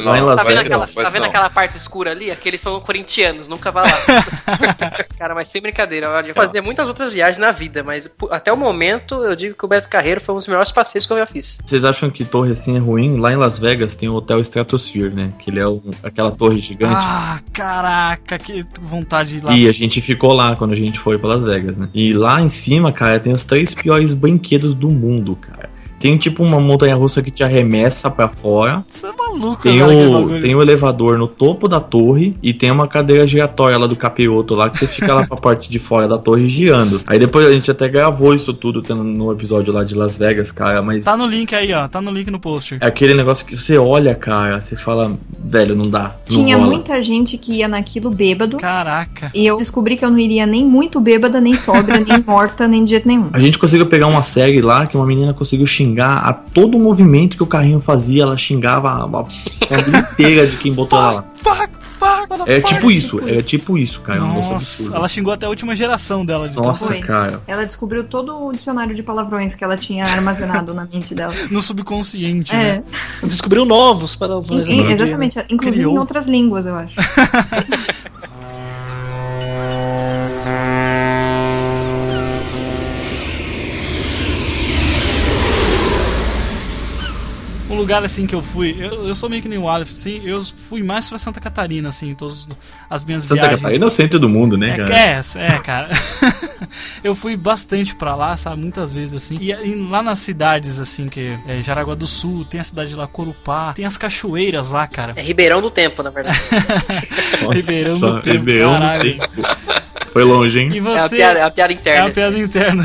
Não, não, Tá vendo, aquela, tá vendo não. aquela parte escura ali? Aqueles são corintianos, nunca vá lá. Cara, mas sem brincadeira, olha, eu fazia muitas outras viagens na vida, mas até o momento eu digo que o Beto Carreiro foi um dos melhores passeios que eu já fiz. Vocês acham que torre assim é ruim? Lá em Las Vegas tem o Hotel Stratosphere, né? Que ele é um- aquela torre gigante. Ah, caraca, que vontade de ir lá. E a gente ficou lá quando a gente foi pra Las Vegas, né? E lá em cima, cara, tem os três piores brinquedos do mundo, cara. Tem tipo uma montanha russa que te arremessa pra fora. Você é maluco, Tem aquele o, tem o elevador no topo da torre e tem uma cadeira giratória lá do capiroto lá que você fica lá pra parte de fora da torre girando. Aí depois a gente até gravou isso tudo tendo no episódio lá de Las Vegas, cara, mas Tá no link aí, ó. Tá no link no post. é aquele negócio que você olha, cara, você fala, velho, não dá. Não Tinha rola. muita gente que ia naquilo bêbado. Caraca. E eu descobri que eu não iria nem muito bêbada, nem sóbria, nem morta, nem de jeito nenhum. A gente conseguiu pegar uma série lá que uma menina conseguiu xingar a todo o movimento que o carrinho fazia, ela xingava a, a família inteira de quem botou ela lá. É tipo isso, é tipo isso, cara. é Nossa, ela xingou até a última geração dela de Nossa, Foi. cara. Ela descobriu todo o dicionário de palavrões que ela tinha armazenado na mente dela. no subconsciente, É, né? Descobriu novos palavrões. em- né? exatamente. Inclusive Criou. em outras línguas, eu acho. lugar assim que eu fui, eu, eu sou meio que nem o Aleph, assim, eu fui mais pra Santa Catarina, assim, todas as minhas Santa viagens. Catarina é o centro do mundo, né, É, cara? é, é, cara. eu fui bastante pra lá, sabe? Muitas vezes, assim. E, e lá nas cidades, assim, que é Jaraguá do Sul, tem a cidade lá, Corupá, tem as cachoeiras lá, cara. É Ribeirão do Tempo, na verdade. Nossa, Ribeirão do Tempo, Ribeirão do caralho. Tempo. Foi longe, hein? E É a você. piada, é a piada É interna. uma isso piada aí. interna.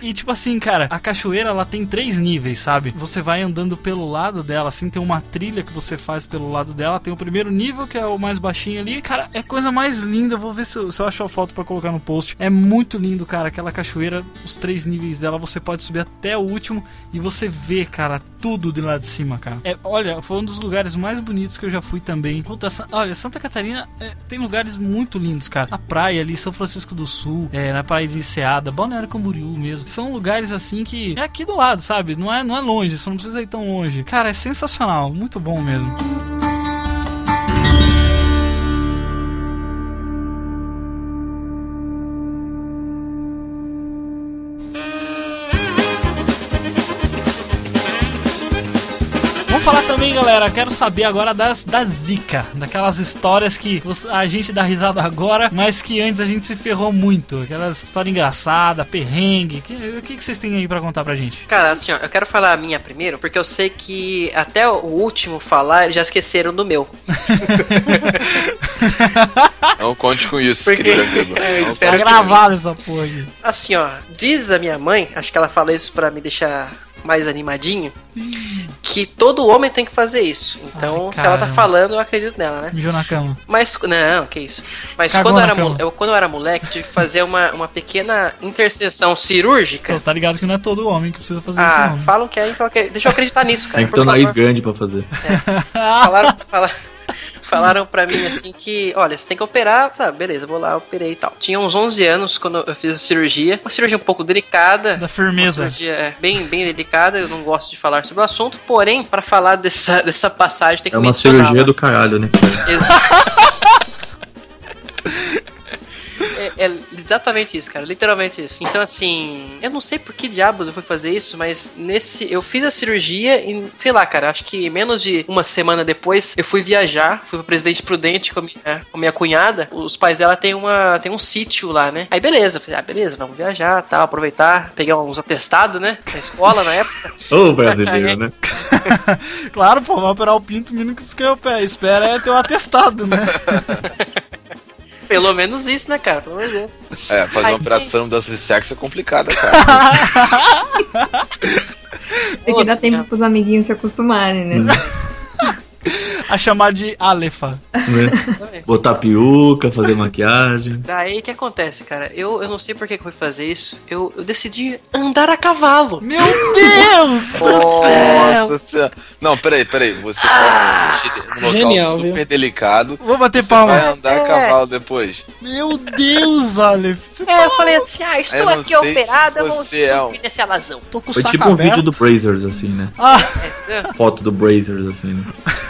e tipo assim, cara, a cachoeira ela tem três níveis, sabe? Você vai andando pelo lado dela, assim, tem uma trilha que você faz pelo lado dela. Tem o primeiro nível, que é o mais baixinho ali. Cara, é coisa mais linda. Vou ver se eu, se eu acho a foto pra colocar no post. É muito lindo, cara. Aquela cachoeira, os três níveis dela, você pode subir até o último e você vê, cara, tudo de lá de cima, cara. É, olha, foi um dos lugares mais bonitos que eu já fui também. Puta, olha, Santa Catarina é, tem lugares muito lindos, cara. A praia ali, São Francisco do Sul, é, na praia de Enseada, Balneário Camboriú mesmo. São lugares assim que é aqui do lado, sabe? Não é, não é longe, você não precisa ir tão longe. Cara, é sensacional, muito bom mesmo. Falar também, galera. Quero saber agora das da zica, daquelas histórias que a gente dá risada agora, mas que antes a gente se ferrou muito. Aquelas histórias engraçadas, perrengue. Que- O que, que vocês têm aí pra contar pra gente? Cara, assim, ó, eu quero falar a minha primeiro, porque eu sei que até o último falar, eles já esqueceram do meu. Não conte com isso, Porque- querido amigo. É, eu Não espero Tá que gravado essa porra aqui. Assim, ó, diz a minha mãe, acho que ela fala isso pra me deixar mais animadinho, que todo homem tem que fazer isso. Então, Ai, se ela tá falando, eu acredito nela, né? Mijou na cama. Mas, não, que isso. Mas Cagou quando eu, era, cama. eu, quando eu era moleque, tive que fazer uma, uma pequena interseção cirúrgica. Então você tá ligado que não é todo homem que precisa fazer isso, Ah, não. falam que é, então deixa eu acreditar nisso, cara. Tem que ter o nariz grande pra fazer. Falaram, fala- falaram pra mim assim que, olha, você tem que operar. Tá, beleza, vou lá, operei e tal. Tinha uns 11 anos quando eu fiz a cirurgia. Uma cirurgia um pouco delicada. Da firmeza. Uma cirurgia é, bem, bem delicada, eu não gosto de falar sobre o assunto. Porém, pra falar dessa, dessa passagem, tem que É uma mencionar. cirurgia do caralho, né? Exa- É, exatamente isso, cara. Literalmente isso. Então, assim, eu não sei por que diabos eu fui fazer isso, mas nesse. Eu fiz a cirurgia e, sei lá, cara, acho que menos de uma semana depois eu fui viajar, fui pro Presidente Prudente com a minha, com a minha cunhada. Os pais dela têm, uma, têm um sítio lá, né? Aí beleza, eu falei, ah, beleza, vamos viajar, tal, aproveitar, pegar uns atestados, né? Na escola na época. Ô, brasileiro, Aí- né? claro, pô, vai operar o pinto, o mínimo que você quer- espera é ter um atestado, né? Pelo menos isso, né, cara? Pelo menos isso. É, fazer Aí- uma operação de dança de sexo é complicada, cara. Tem que dar tempo pros amiguinhos se acostumarem, né? A chamar de Alefa. né? Botar peruca, fazer maquiagem. Daí o que acontece, cara? Eu, eu não sei por que que eu fui fazer isso. Eu, eu decidi andar a cavalo. Meu Deus do céu! Nossa senhora. Não, peraí, peraí. Você pode se mexer num local Genial, super viu? delicado. Vou bater você palma. vai andar a É. cavalo depois. Meu Deus, Aleph. Você É, eu falei assim, ah, estou aqui operada, você é um- nesse alazão. Tô com Foi tipo um vídeo do Brazers, assim, né? Ah, Foto do Brazers, assim, né?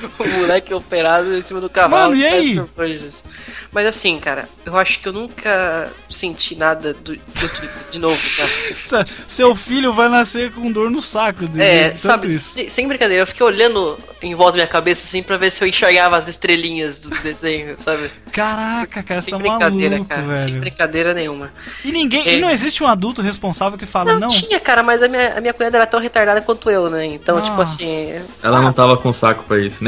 o moleque operado em cima do cavalo. Mano, e aí? Peço coisas. Mas assim, cara, eu acho que eu nunca senti nada do, do tipo de novo, cara. se- seu filho vai nascer com dor no saco dele. É, tanto sabe, isso. se- sem brincadeira, eu fiquei olhando em volta da minha cabeça assim pra ver se eu enxergava as estrelinhas do desenho, sabe? Caraca, cara, você Sem tá brincadeira, maluco, cara. Sem velho. brincadeira nenhuma. E ninguém. É. E não existe um adulto responsável que fala, não. Não, tinha, cara, mas a minha, a minha cunhada era tão retardada quanto eu, né? Então, tipo Nossa. assim. Ela não tava com saco pra isso, né?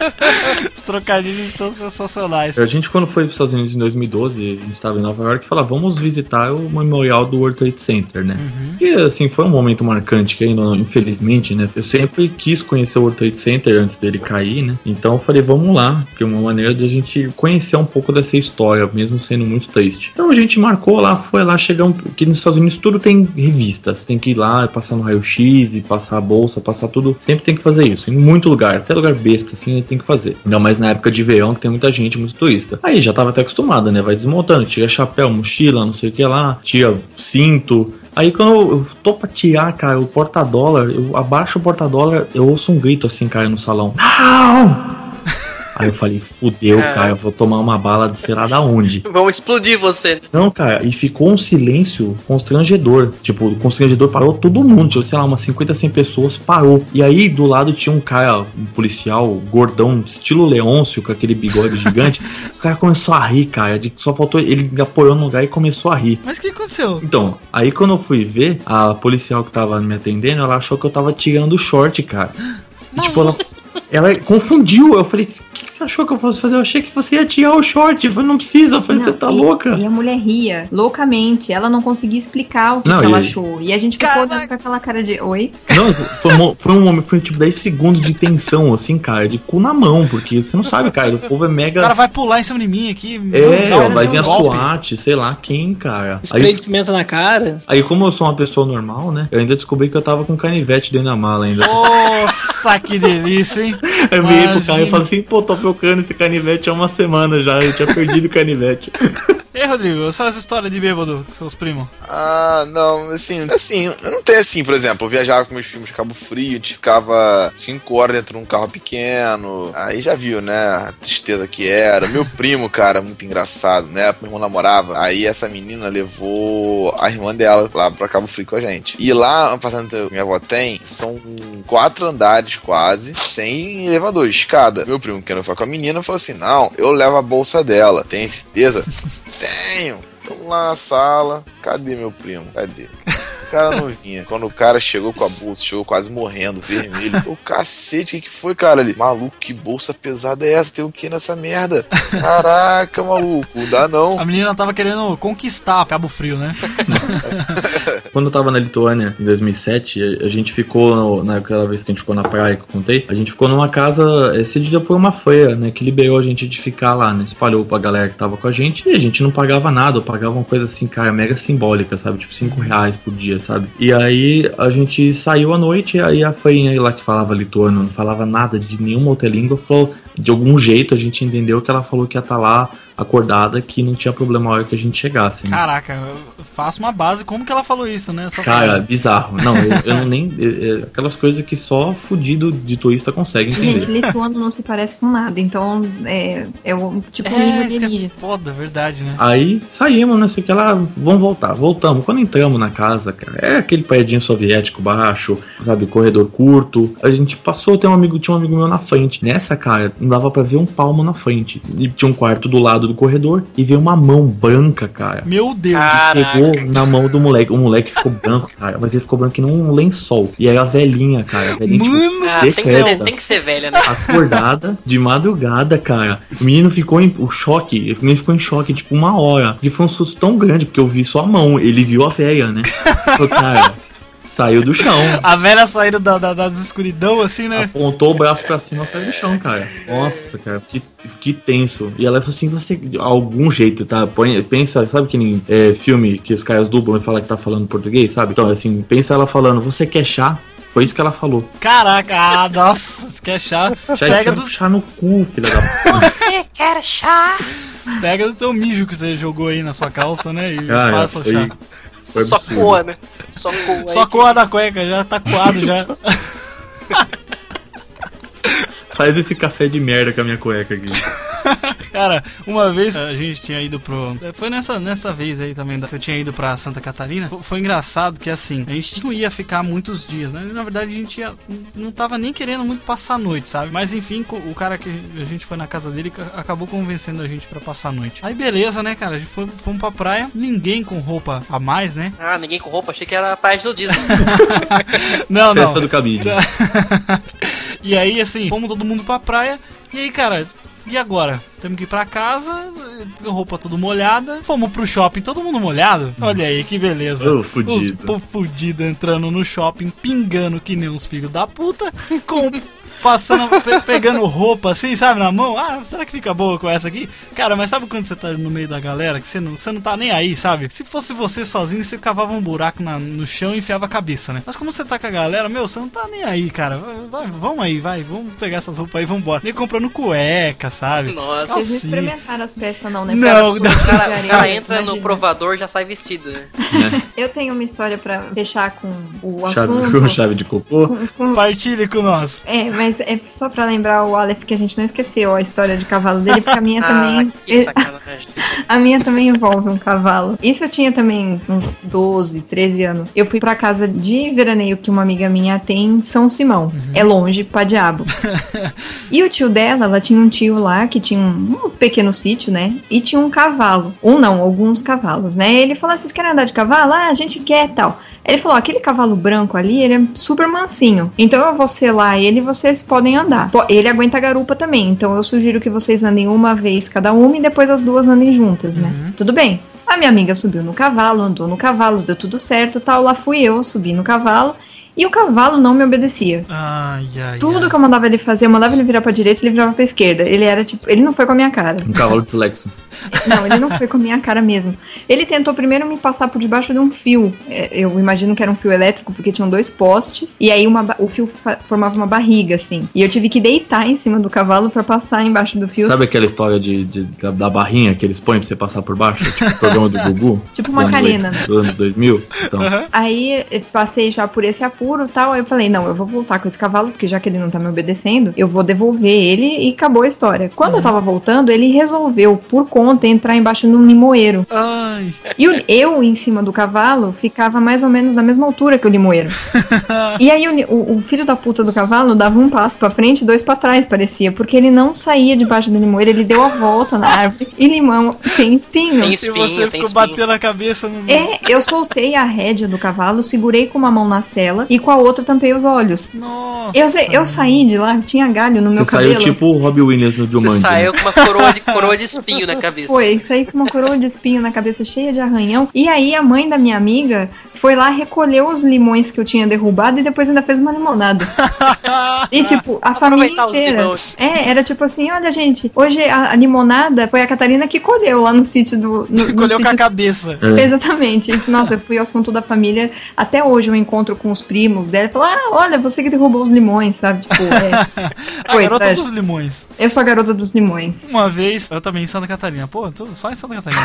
Os trocadilhos estão sensacionais. A gente, quando foi para os Estados Unidos em 2012, a gente tava em Nova York e falou, vamos visitar o memorial do World Trade Center, né? E assim, foi um momento marcante que ainda, infelizmente, né? Eu sempre quis conhecer o World Trade Center antes dele cair, né? Então eu falei, vamos lá, que é uma maneira de a gente conhecer um pouco dessa história, mesmo sendo muito triste. Então a gente marcou lá, foi lá, chegamos, que nos Estados Unidos tudo tem revista, você tem que ir lá, passar no raio-x e passar a bolsa, passar tudo, sempre tem que fazer isso, em muito lugar, até lugar besta, assim, tem que fazer. Ainda mais na época de verão, que tem muita gente, muito turista. Aí já tava até acostumado, né? Vai desmontando, tira chapéu, mochila, não sei o que lá, tira cinto. Aí quando eu, eu tô pra tirar, cara, o porta-dólar, eu abaixo o porta-dólar, eu ouço um grito assim, cara, no salão. Não! Aí eu falei, fudeu, É. cara, eu vou tomar uma bala de sei lá da onde. Vão explodir você. Não, cara, e ficou um silêncio constrangedor. Tipo, o constrangedor parou todo mundo. Tipo, sei lá, umas 50, 100 pessoas parou. E aí do lado tinha um cara, um policial, gordão, estilo Leôncio, com aquele bigode gigante. O cara começou a rir, cara. de- Só faltou ele apoiou no lugar e começou a rir. Mas o que aconteceu? Então, aí quando eu fui ver, a policial que tava me atendendo, ela achou que eu tava tirando o short, cara. E, tipo, ela, ela confundiu. Eu falei, você achou que eu fosse fazer? Eu achei que você ia tirar o short. Eu falei, não precisa. Eu falei, Não, você tá e- louca? E a mulher ria loucamente. Ela não conseguia explicar o que, Não, que ela e- achou. E a gente ficou olhando com aquela cara de. Oi? Não, foi, um- foi um momento, foi tipo 10 segundos de tensão, assim, cara, de cu na mão, porque você não sabe, cara, o povo é O mega. cara vai pular em cima de mim aqui. É, ó, vai vir a golpe. SWAT, sei lá quem, cara. Spray Aí, de pimenta na cara. aí, como eu sou uma pessoa normal, né? Eu ainda descobri que eu tava com canivete dentro da mala ainda. Nossa, que delícia, hein? Aí eu virei pro cara e falei assim, pô, tô procurando esse canivete há uma semana já, eu tinha perdido o canivete. E aí, Rodrigo, só essa história de bêbado com seus primos? Ah, não, assim, assim, eu não tenho assim, por exemplo, eu viajava com meus de Cabo Frio, a gente ficava 5 horas dentro de um carro pequeno, aí já viu, né, a tristeza que era. Meu primo, cara, muito engraçado, né, meu irmão namorava, aí essa menina levou a irmã dela lá pra Cabo Frio com a gente. E lá, passando que minha avó tem, são quatro andares quase, sem elevador, escada. Meu primo, que não foi com a menina, falou assim, não, eu levo a bolsa dela, tem certeza? Tenho. Tamo lá na sala. Cadê meu primo? Cadê? O cara não vinha. Quando o cara chegou com a bolsa, chegou quase morrendo, vermelho. O cacete, o que, que foi, cara? Ali, maluco, que bolsa pesada é essa? Tem o que nessa merda? Caraca, maluco, não dá não. A menina tava querendo conquistar Cabo Frio, né? Quando eu tava na Lituânia, em 2007, a gente ficou, naquela vez que a gente ficou na praia que eu contei, a gente ficou numa casa cedida por uma feira, né, que liberou a gente de ficar lá, né, espalhou pra galera que tava com a gente, e a gente não pagava nada, eu pagava uma coisa assim, cara, mega simbólica, sabe, tipo 5 reais por dia, sabe. E aí a gente saiu à noite, e aí a feirinha lá que falava lituano, não falava nada de nenhuma outra língua, falou, de algum jeito a gente entendeu que ela falou que ia estar lá acordada que não tinha problema a hora que a gente chegasse. né? Caraca, eu faço uma base. Como que ela falou isso, né? Essa Cara, frase? bizarro. Não, eu, eu não nem. é- é aquelas coisas que só fudido de turista consegue Gente, entender. lituano não se parece com nada, então é, é o tipo um É, nível isso é foda, verdade, né? Aí saímos, não sei o que lá, vamos voltar. Voltamos. Quando entramos na casa, cara, é aquele prédio soviético baixo, sabe, corredor curto. A gente passou, tem um amigo, tinha um amigo meu na frente. Nessa, cara, não dava pra ver um palmo na frente. E tinha um quarto do lado do corredor e veio uma mão branca, cara. Meu Deus. Chegou na mão do moleque. O moleque ficou branco, cara. Mas ele ficou branco que nem um lençol. E era a velhinha, cara. A velhinha, tipo, Ah, tem, que ser, tem que ser velha, né? acordada de madrugada, cara. O menino ficou em o choque, o menino ficou em choque tipo uma hora. E foi um susto tão grande porque eu vi só a mão, ele viu a velha, né? Falei, cara, saiu do chão. A velha saindo da, da, da escuridão, assim, né? Apontou o braço pra cima, saiu do chão, cara. Nossa, cara, que, que tenso. E ela falou assim: você, algum jeito, tá? Põe, pensa, sabe que nem é, filme que os caras dublam e falam que tá falando português, sabe? Então, assim, pensa ela falando: você quer chá? Foi isso que ela falou. Caraca, ah, nossa, se quer chá, Chá, pega do, chá no cu, filha da Você quer chá? pega do seu mijo que você jogou aí na sua calça, né? E Cara, faça o chá. foi Só absurdo. coa, né? Só coa. Só aí. coa da cueca, já tá coado já. Faz esse café de merda com a minha cueca aqui. Cara, uma vez a gente tinha ido pro. Foi nessa, nessa vez aí também que eu tinha ido pra Santa Catarina. Fo- Foi engraçado que assim, a gente não ia ficar muitos dias, né? Na verdade, a gente ia, não tava nem querendo muito passar a noite, sabe? Mas enfim, o cara que a gente foi na casa dele ca- acabou convencendo a gente pra passar a noite. Aí beleza, né, cara? A gente foi, fomos pra praia, ninguém com roupa a mais, né? Ah, ninguém com roupa, achei que era a praia do Disney. Não, não. Festa do cabide. e aí, assim, fomos todo mundo pra praia. E aí, cara, e agora? Temos que ir pra casa, roupa tudo molhada. Fomos pro shopping, todo mundo molhado. Olha aí, que beleza. Fudido. Os povo fudido entrando no shopping, pingando que nem uns filhos da puta. Com, passando, pe- pegando roupa assim, sabe, na mão. Ah, será que fica boa com essa aqui? Cara, mas sabe quando você tá no meio da galera, que você não, você não tá nem aí, sabe? Se fosse você sozinho, você cavava um buraco na- no chão e enfiava a cabeça, né? Mas como você tá com a galera, meu, você não tá nem aí, cara. Vai, vamos aí, vai, vamos pegar essas roupas aí, vamos embora. Nem comprando cueca, sabe? Nossa. Vocês não Calcinha. experimentaram as peças não, né? Não, não. O cara, o areia, cara entra no imagina. provador e já sai vestido, né? Eu tenho uma história pra fechar com o Chave, assunto. com chave de cocô. Com- com- Partilhe com nós. É, mas é só pra lembrar o Aleph que a gente não esqueceu a história de cavalo dele, porque a minha Ah, também. sacanagem. A minha também envolve um cavalo. Isso eu tinha também uns 12, 13 anos. Eu fui pra casa de veraneio que uma amiga minha tem em São Simão. É longe pra diabo. e o tio dela, ela tinha um tio lá que tinha um, um pequeno sítio, né? E tinha um cavalo. Um não, alguns cavalos, né? Ele falou: vocês querem andar de cavalo? Ah, a gente quer tal. Ele falou: aquele cavalo branco ali, ele é super mansinho. Então eu vou selar ele e vocês podem andar. Ele aguenta a garupa também. Então eu sugiro que vocês andem uma vez cada uma e depois as duas andem juntas, né? Tudo bem. A minha amiga subiu no cavalo, andou no cavalo, deu tudo certo, tal. Lá fui eu, subi no cavalo. E o cavalo não me obedecia. Ai, ai, Tudo que eu mandava ele fazer, eu mandava ele virar pra direita, ele virava pra esquerda. Ele era tipo, ele não foi com a minha cara. Um cavalo de Lexus. Não, ele não foi com a minha cara mesmo. Ele tentou primeiro me passar por debaixo de um fio. É, Eu imagino que era um fio elétrico, porque tinham dois postes. E aí uma o fio formava uma barriga, assim. E eu tive que deitar em cima do cavalo pra passar embaixo do fio. Sabe aquela história de, de- da, da barrinha que eles põem pra você passar por baixo? Tipo o programa do Gugu? Tipo Macarena. oit- Dos anos 2000? Então, Aí eu passei já por esse apuro e tal. Aí eu falei, não, eu vou voltar com esse cavalo, porque já que ele não tá me obedecendo, eu vou devolver ele e acabou a história. Quando eu tava voltando, ele resolveu, por conta, entrar embaixo de um limoeiro. Ai. E o- eu, em cima do cavalo, ficava mais ou menos na mesma altura que o limoeiro. e aí o, o- filho da puta do cavalo dava um passo pra frente e dois pra trás, parecia. Porque ele não saía debaixo do limoeiro, ele deu a volta na árvore. E limão tem espinho. Tem E espinho, você tem ficou espinho. batendo a cabeça no. É, eu soltei a rédea do cavalo, segurei com uma mão na sela e com a outra tampei os olhos. Nossa. Eu, eu saí de lá, tinha galho no meu você saiu cabelo. tipo o Robbie Williams no Você Jumanji. saiu né? com uma coroa de, coroa de espinho na cabeça. Foi, saí com uma coroa de espinho na cabeça cheia de arranhão. E aí a mãe da minha amiga foi lá, recolheu os limões que eu tinha derrubado e depois ainda fez uma limonada. e tipo, a família Aproveitar inteira. É, era tipo assim, olha gente, hoje a, a limonada foi a Catarina que colheu lá no sítio do... No, no Colheu com a sítio- cabeça. É. Exatamente. Nossa, eu fui ao assunto da família. Até hoje eu encontro com os primos dela e falo, ah, olha, você que derrubou os limões, sabe? Tipo, é. A Foi, garota trágico. dos limões. Eu sou a garota dos limões. Uma vez, eu também em Santa Catarina. Pô, só em Santa Catarina.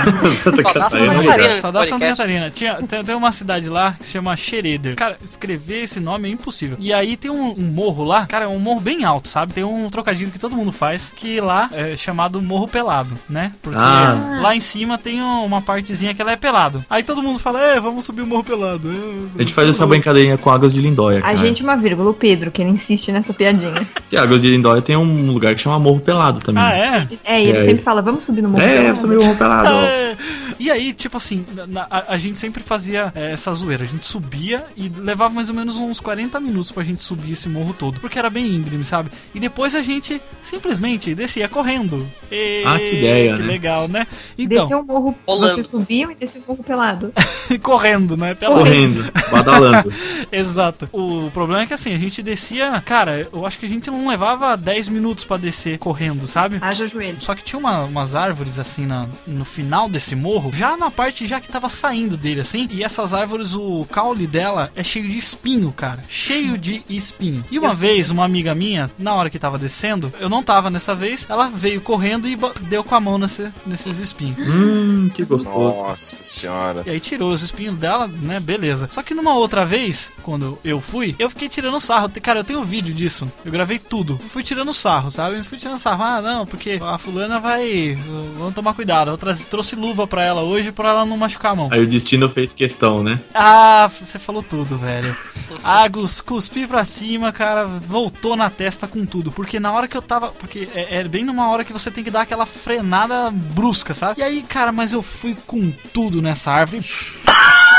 Só dá Santa Catarina Só dá Santa podcast. Catarina. Tinha, tem, tem uma cidade lá que se chama Xereder. Cara, escrever esse nome é impossível. E aí tem um, um morro lá, cara, é um morro bem alto, sabe? Tem um trocadilho que todo mundo faz, que lá é chamado Morro Pelado, né? Porque Ah. lá em cima tem uma partezinha que ela é pelado. Aí todo mundo fala, é, vamos subir o Morro Pelado. É, A gente faz essa brincadeirinha com Águas de Lindóia, A cara. gente, uma vírgula, o Pedro, que ele insiste nessa piadinha. Que Águas de Lindóia tem um lugar que chama Morro Pelado também. Ah, é? É, e ele É, sempre fala, vamos subir no morro. É, pelado?" subiu o Morro Pelado. É. E aí, tipo assim, na- a, a gente sempre fazia é, essa zoeira. A gente subia e levava mais ou menos uns 40 minutos pra gente subir esse morro todo. Porque era bem íngreme, sabe? E depois a gente simplesmente descia correndo. E, Ah, que ideia, Que né? legal, né? Então, Desceu o morro, Rolando. você subiu e desceu o morro pelado. correndo, né? Pela Correndo, badalando. Exato. O problema é que assim, a gente descia. Cara, eu acho que a gente não levava 10 minutos pra descer correndo, sabe? Haja joelho. Só que tinha uma- umas árvores assim na- no final desse morro, já na parte já que tava saindo dele assim, e essas árvores, o caule dela é cheio de espinho, cara. Cheio de espinho. E uma vez, uma amiga minha, na hora que tava descendo, eu não tava nessa vez, ela veio correndo e deu com a mão nesse- nesses espinhos. hum, que gostoso. Nossa senhora. E aí tirou os espinhos dela, né? Beleza. Só que numa outra vez, quando eu fui, eu fiquei tirando sarro. Cara, eu tenho vídeo disso. Eu gravei tudo. Fui tirando sarro, sabe? Fui tirando sarro. Ah, não, porque a fulana vai. Vamos tomar cuidado. Eu trouxe luva pra ela hoje pra ela não machucar a mão. Aí o destino fez questão, né? Ah, você falou tudo, velho. Ah, Gus, cuspi pra cima, cara, voltou na testa com tudo. Porque na hora que eu tava. Porque é, é bem numa hora que você tem que dar aquela frenada brusca, sabe? E aí, cara, mas eu fui com tudo nessa árvore.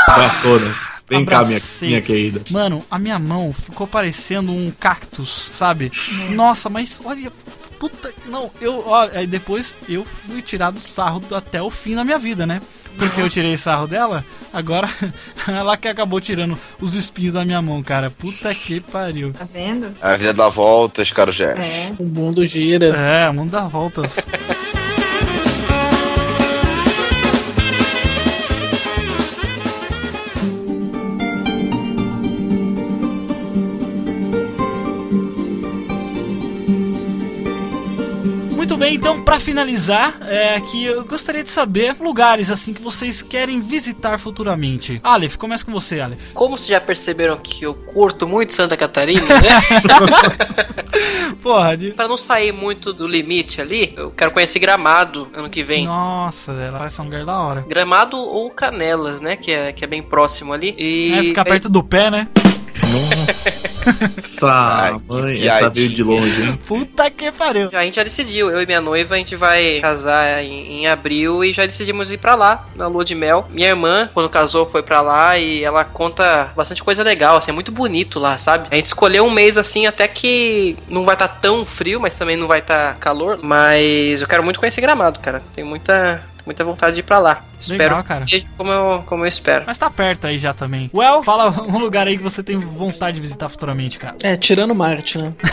Abraçou, né? Vem cá, minha, Abracei. minha querida. Mano, a minha mão ficou parecendo um cactus, sabe? Nossa, mas olha. Puta. Não, eu. Olha, aí depois eu fui tirado sarro até o fim da minha vida, né? Porque eu tirei sarro dela, agora ela que acabou tirando os espinhos da minha mão, cara. Puta que pariu. Tá vendo? A vida dá voltas, caro Jeff. É. O mundo gira. É, o mundo dá voltas. bem, então pra finalizar, é aqui eu gostaria de saber lugares assim que vocês querem visitar futuramente. Aleph, começa com você, Aleph. Como vocês já perceberam que eu curto muito Santa Catarina, né? Porra, de... Pra não sair muito do limite ali, eu quero conhecer Gramado ano que vem. Nossa, ela parece um lugar da hora. Gramado ou Canelas, né? Que é, que é bem próximo ali. E É, ficar perto do pé, né? Nossa, mãe, essa veio de longe, hein? Puta que pariu. A gente já decidiu, eu e minha noiva, a gente vai casar em, em abril e já decidimos ir pra lá, na lua de mel. Minha irmã, quando casou, foi pra lá e ela conta bastante coisa legal, assim, é muito bonito lá, sabe? A gente escolheu um mês assim, até que não vai estar tão frio, mas também não vai estar calor. Mas eu quero muito conhecer Gramado, cara. Tenho muita, muita vontade de ir pra lá. Espero Legal, cara. que seja como eu, como eu espero. Mas tá perto aí já também. Well, fala um lugar aí que você tem vontade de visitar futuramente, cara. É, tirando Marte, né?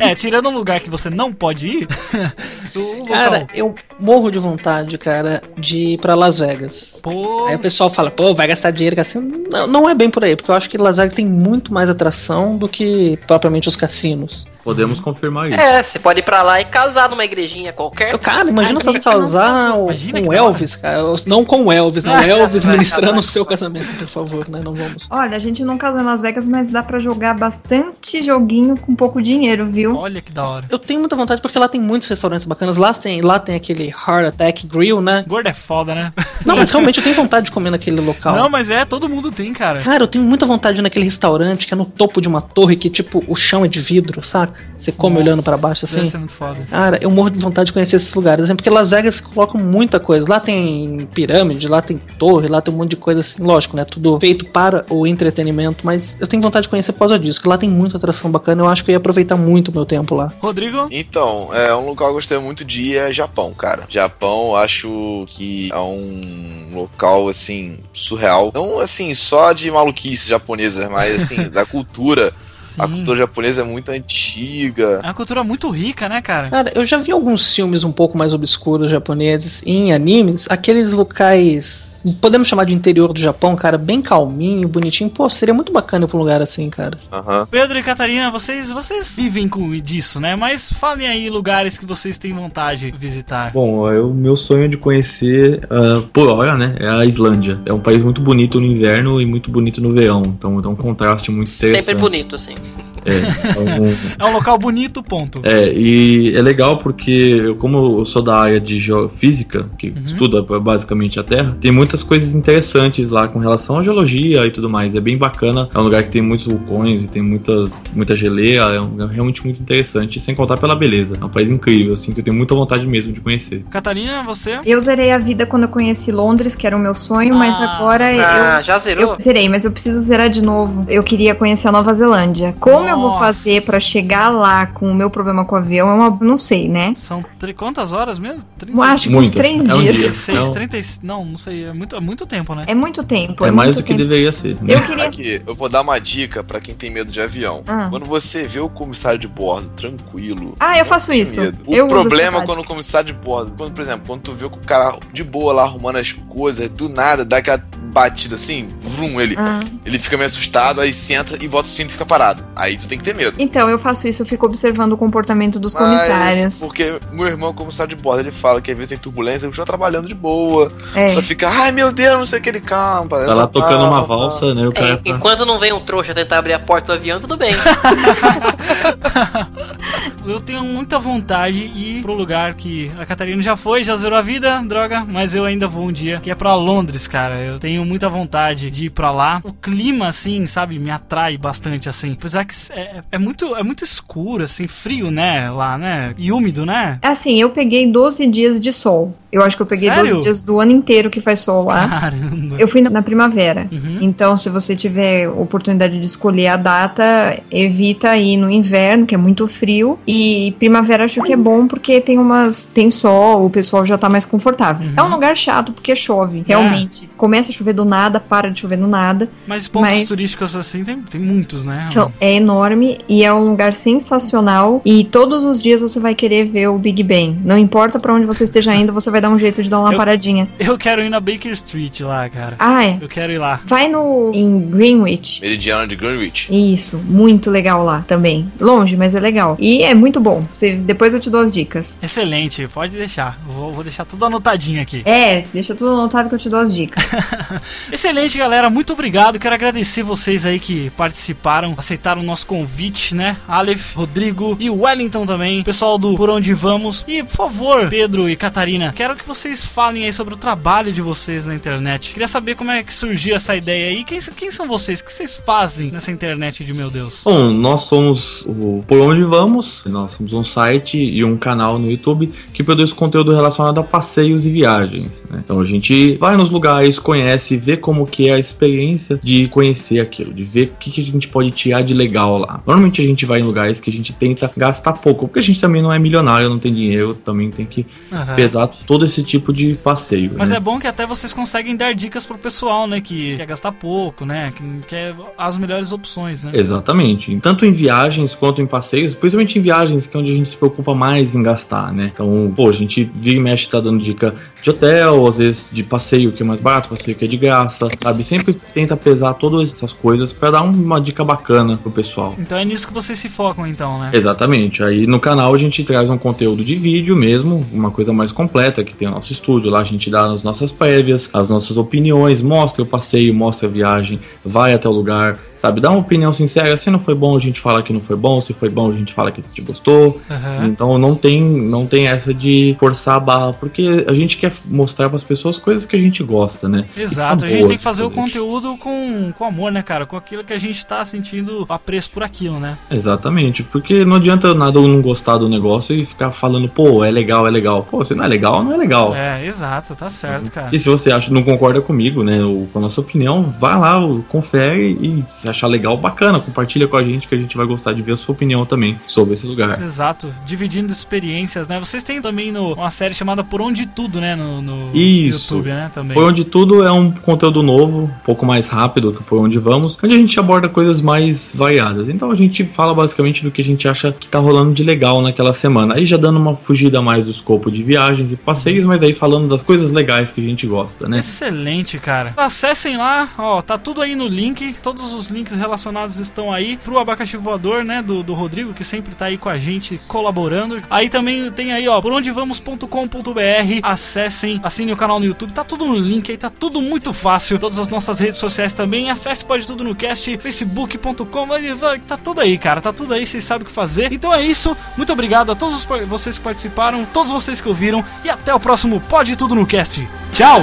É, tirando um lugar que você não pode ir, Cara, eu morro de vontade, cara, de ir pra Las Vegas. Pô. Aí o pessoal fala, pô, vai gastar dinheiro assim. Não, não é bem por aí, porque eu acho que Las Vegas tem muito mais atração do que propriamente os cassinos. Podemos confirmar isso. É, você pode ir pra lá e casar numa igrejinha qualquer. Cara, imagina você não casar o- Imagina com. Elvis, cara. Não com o Elvis, né? O Elvis ministrando o seu casamento, por favor, né? Não vamos. Olha, a gente não casou em Las Vegas, mas dá pra jogar bastante joguinho com pouco dinheiro, viu? Olha que da hora. Eu tenho muita vontade porque lá tem muitos restaurantes bacanas. Lá tem, lá tem aquele Heart Attack Grill, né? Gordo é foda, né? Não, mas realmente eu tenho vontade de comer naquele local. Não, mas é, todo mundo tem, cara. Cara, eu tenho muita vontade de ir naquele restaurante que é no topo de uma torre que, tipo, o chão é de vidro, saca? Você come Nossa, olhando pra baixo assim. Deve ser muito foda. Cara, eu morro de vontade de conhecer esses lugares. assim, Porque Las Vegas colocam muita coisa. Lá tem pirâmide, lá tem torre, lá tem um monte de coisa assim. Lógico, né? Tudo feito para o entretenimento. Mas eu tenho vontade de conhecer por causa disso. Que lá tem muita atração bacana. Eu acho que eu ia aproveitar muito o meu tempo lá. Rodrigo? Então, é um lugar que eu gostei muito de ir é Japão, cara. Japão, acho que é um um local, assim, surreal. Não, assim, só de maluquice japonesa, mas, assim, da cultura. A cultura japonesa é muito antiga. É uma cultura muito rica, né, cara? Cara, eu já vi alguns filmes um pouco mais obscuros japoneses em animes, aqueles locais. Podemos chamar de interior do Japão, cara, bem calminho, bonitinho. Pô, seria muito bacana ir pra um lugar assim, cara. Pedro e Catarina, vocês, vocês vivem com disso, né? Mas falem aí lugares que vocês têm vontade de visitar. Bom, o meu sonho de conhecer, uh, por hora, né, é a Islândia. É um país muito bonito no inverno e muito bonito no verão. Então é um contraste muito interessante. Sempre bonito, assim. É, então, É um local bonito, ponto. É, e é legal porque, eu, como eu sou da área de geofísica, que estuda basicamente a Terra, tem muitas coisas interessantes lá com relação à geologia e tudo mais. É bem bacana, é um lugar que tem muitos vulcões e tem muitas, muita geleira, é um lugar realmente muito interessante, sem contar pela beleza. É um país incrível, assim, que eu tenho muita vontade mesmo de conhecer. Catarina, você? Eu zerei a vida quando eu conheci Londres, que era o meu sonho, mas agora Ah, eu. já zerou? Eu zerei, mas eu preciso zerar de novo. Eu queria conhecer a Nova Zelândia. Como eu vou fazer pra chegar lá com o meu problema com o avião é uma. Não sei, né? São tri- quantas horas mesmo? Eu acho que uns três É um dias. dia. 36, Não. 30, não, não sei, é muito, é muito tempo, né? É muito tempo. É mais muito do que tempo. deveria ser. né? Eu queria. Aqui, eu vou dar uma dica pra quem tem medo de avião. Ah. Quando você vê o comissário de bordo tranquilo. Ah, eu faço isso. medo. O Eu problema é quando o comissário de bordo, quando, por exemplo, quando tu vê o cara de boa lá arrumando as coisas, do nada dá aquela batida assim, vrum, ele, Ah. ele fica meio assustado, aí senta e volta o cinto e fica parado. Aí tu tem que ter medo. Então, eu faço isso, eu fico observando o comportamento dos Mas, comissários. porque meu irmão é comissário de bordo, ele fala que às vezes tem turbulência, ele continua trabalhando de boa. É. Só fica, ai meu Deus, não sei o que ele campa. Tá lá tocando uma valsa, né? O cara É, tá... enquanto não vem um trouxa tentar abrir a porta do avião, tudo bem. Eu tenho muita vontade de ir pro lugar que a Catarina já foi, já zerou a vida, droga, mas eu ainda vou um dia, que é pra Londres, cara. Eu tenho muita vontade de ir pra lá. O clima, assim, sabe, me atrai bastante, assim. Apesar que é, é muito, é muito escuro, assim, frio, né, lá, né? E úmido, né? Assim, eu peguei 12 dias de sol. Eu acho que eu peguei Sério? 12 dias do ano inteiro que faz sol lá. Caramba. Eu fui na, na primavera. Uhum. Então, se você tiver oportunidade de escolher a data, evita ir no inverno, que é muito frio. E primavera acho que é bom porque tem umas. tem sol, o pessoal já tá mais confortável. Uhum. É um lugar chato porque chove, realmente. Começa a chover do nada, para de chover do nada. Mas pontos Mas- turísticos, assim, tem, tem muitos, né? São- é enorme e é um lugar sensacional. E todos os dias você vai querer ver o Big Ben. Não importa pra onde você esteja indo, você vai dar um jeito de dar uma Eu- paradinha. Eu quero ir na Baker Street lá, cara. Ah, é. Eu quero ir lá. Vai no em Greenwich. Meridiano de Greenwich. Isso, muito legal lá também. Longe, mas é legal. E é muito bom. Você, depois eu te dou as dicas. Excelente, pode deixar. Vou, vou deixar tudo anotadinho aqui. É, deixa tudo anotado que eu te dou as dicas. Excelente, galera. Muito obrigado. Quero agradecer vocês aí que participaram, aceitaram o nosso convite, né? Aleph, Rodrigo e Wellington também. Pessoal do Por Onde Vamos. E, por favor, Pedro e Catarina, quero que vocês falem aí sobre o trabalho de vocês na internet. Queria saber como é que surgiu essa ideia aí. Quem, quem são vocês? O que vocês fazem nessa internet de meu Deus? Bom, nós somos o Por Onde Vamos, nós somos um site e um canal no YouTube que produz conteúdo relacionado a passeios e viagens. né? Então a gente vai nos lugares, conhece, vê como que é a experiência de conhecer aquilo, de ver o que, que a gente pode tirar de legal lá. Normalmente a gente vai em lugares que a gente tenta gastar pouco, porque a gente também não é milionário, não tem dinheiro, também tem que Aham. pesar todo esse tipo de passeio. Mas né? é bom que até vocês conseguem dar dicas pro pessoal, né? Que quer gastar pouco, né? Que quer as melhores opções, né? Exatamente. Tanto em viagens quanto em passeios, principalmente em viagens, que é onde a gente se preocupa mais em gastar, né? Então, pô, a gente vira e mexe tá dando dica de hotel, às vezes de passeio que é mais barato, passeio que é de graça, sabe? Sempre tenta pesar todas essas coisas pra dar uma dica bacana pro pessoal. Então é nisso que vocês se focam, então, né? Exatamente. Aí no canal a gente traz um conteúdo de vídeo mesmo, uma coisa mais completa, que tem o nosso estúdio. Lá a gente dá as nossas prévias, as nossas opiniões, mostra o passeio, mostra a viagem, vai até o lugar, sabe? Dá uma opinião sincera. Se não foi bom, a gente fala que não foi bom. Se foi bom, a gente fala que gente gostou. Aham. Então não tem, não tem essa de forçar a barra, porque a gente quer mostrar para as pessoas coisas que a gente gosta, né? Exato, a gente tem que fazer o conteúdo com, com amor, né, cara? Com aquilo que a gente tá sentindo apreço por aquilo, né? Exatamente, porque não adianta nada eu não gostar do negócio e ficar falando, pô, é legal, é legal. Pô, se não é legal, não é legal. É, exato, tá certo, cara. E se você acha não concorda comigo, né, ou com a nossa opinião, vai lá, confere e achar legal, bacana, compartilha com a gente que a gente vai gostar de ver a sua opinião também sobre esse lugar. Exato, dividindo experiências, né? Vocês têm também no, uma série chamada Por Onde Tudo, né? No, no Isso. YouTube, né? Também. Por onde tudo é um conteúdo novo, um pouco mais rápido que por onde vamos, onde a gente aborda coisas mais variadas. Então a gente fala basicamente do que a gente acha que tá rolando de legal naquela semana. Aí já dando uma fugida mais do escopo de viagens e passeios, mas aí falando das coisas legais que a gente gosta, né? Excelente, cara. Acessem lá, ó, tá tudo aí no link. Todos os links relacionados estão aí pro abacaxi voador, né? Do, do Rodrigo, que sempre tá aí com a gente colaborando. Aí também tem aí, ó, por onde vamos.com.br. Acessem, assinem o canal no YouTube, tá tudo no link aí, tá tudo muito fácil. Todas as nossas redes sociais também. Acesse Pode Tudo no Cast, facebook.com, tá tudo aí, cara, tá tudo aí, vocês sabem o que fazer. Então é isso, muito obrigado a todos vocês que participaram, todos vocês que ouviram, e até o próximo Pode Tudo no Cast. Tchau!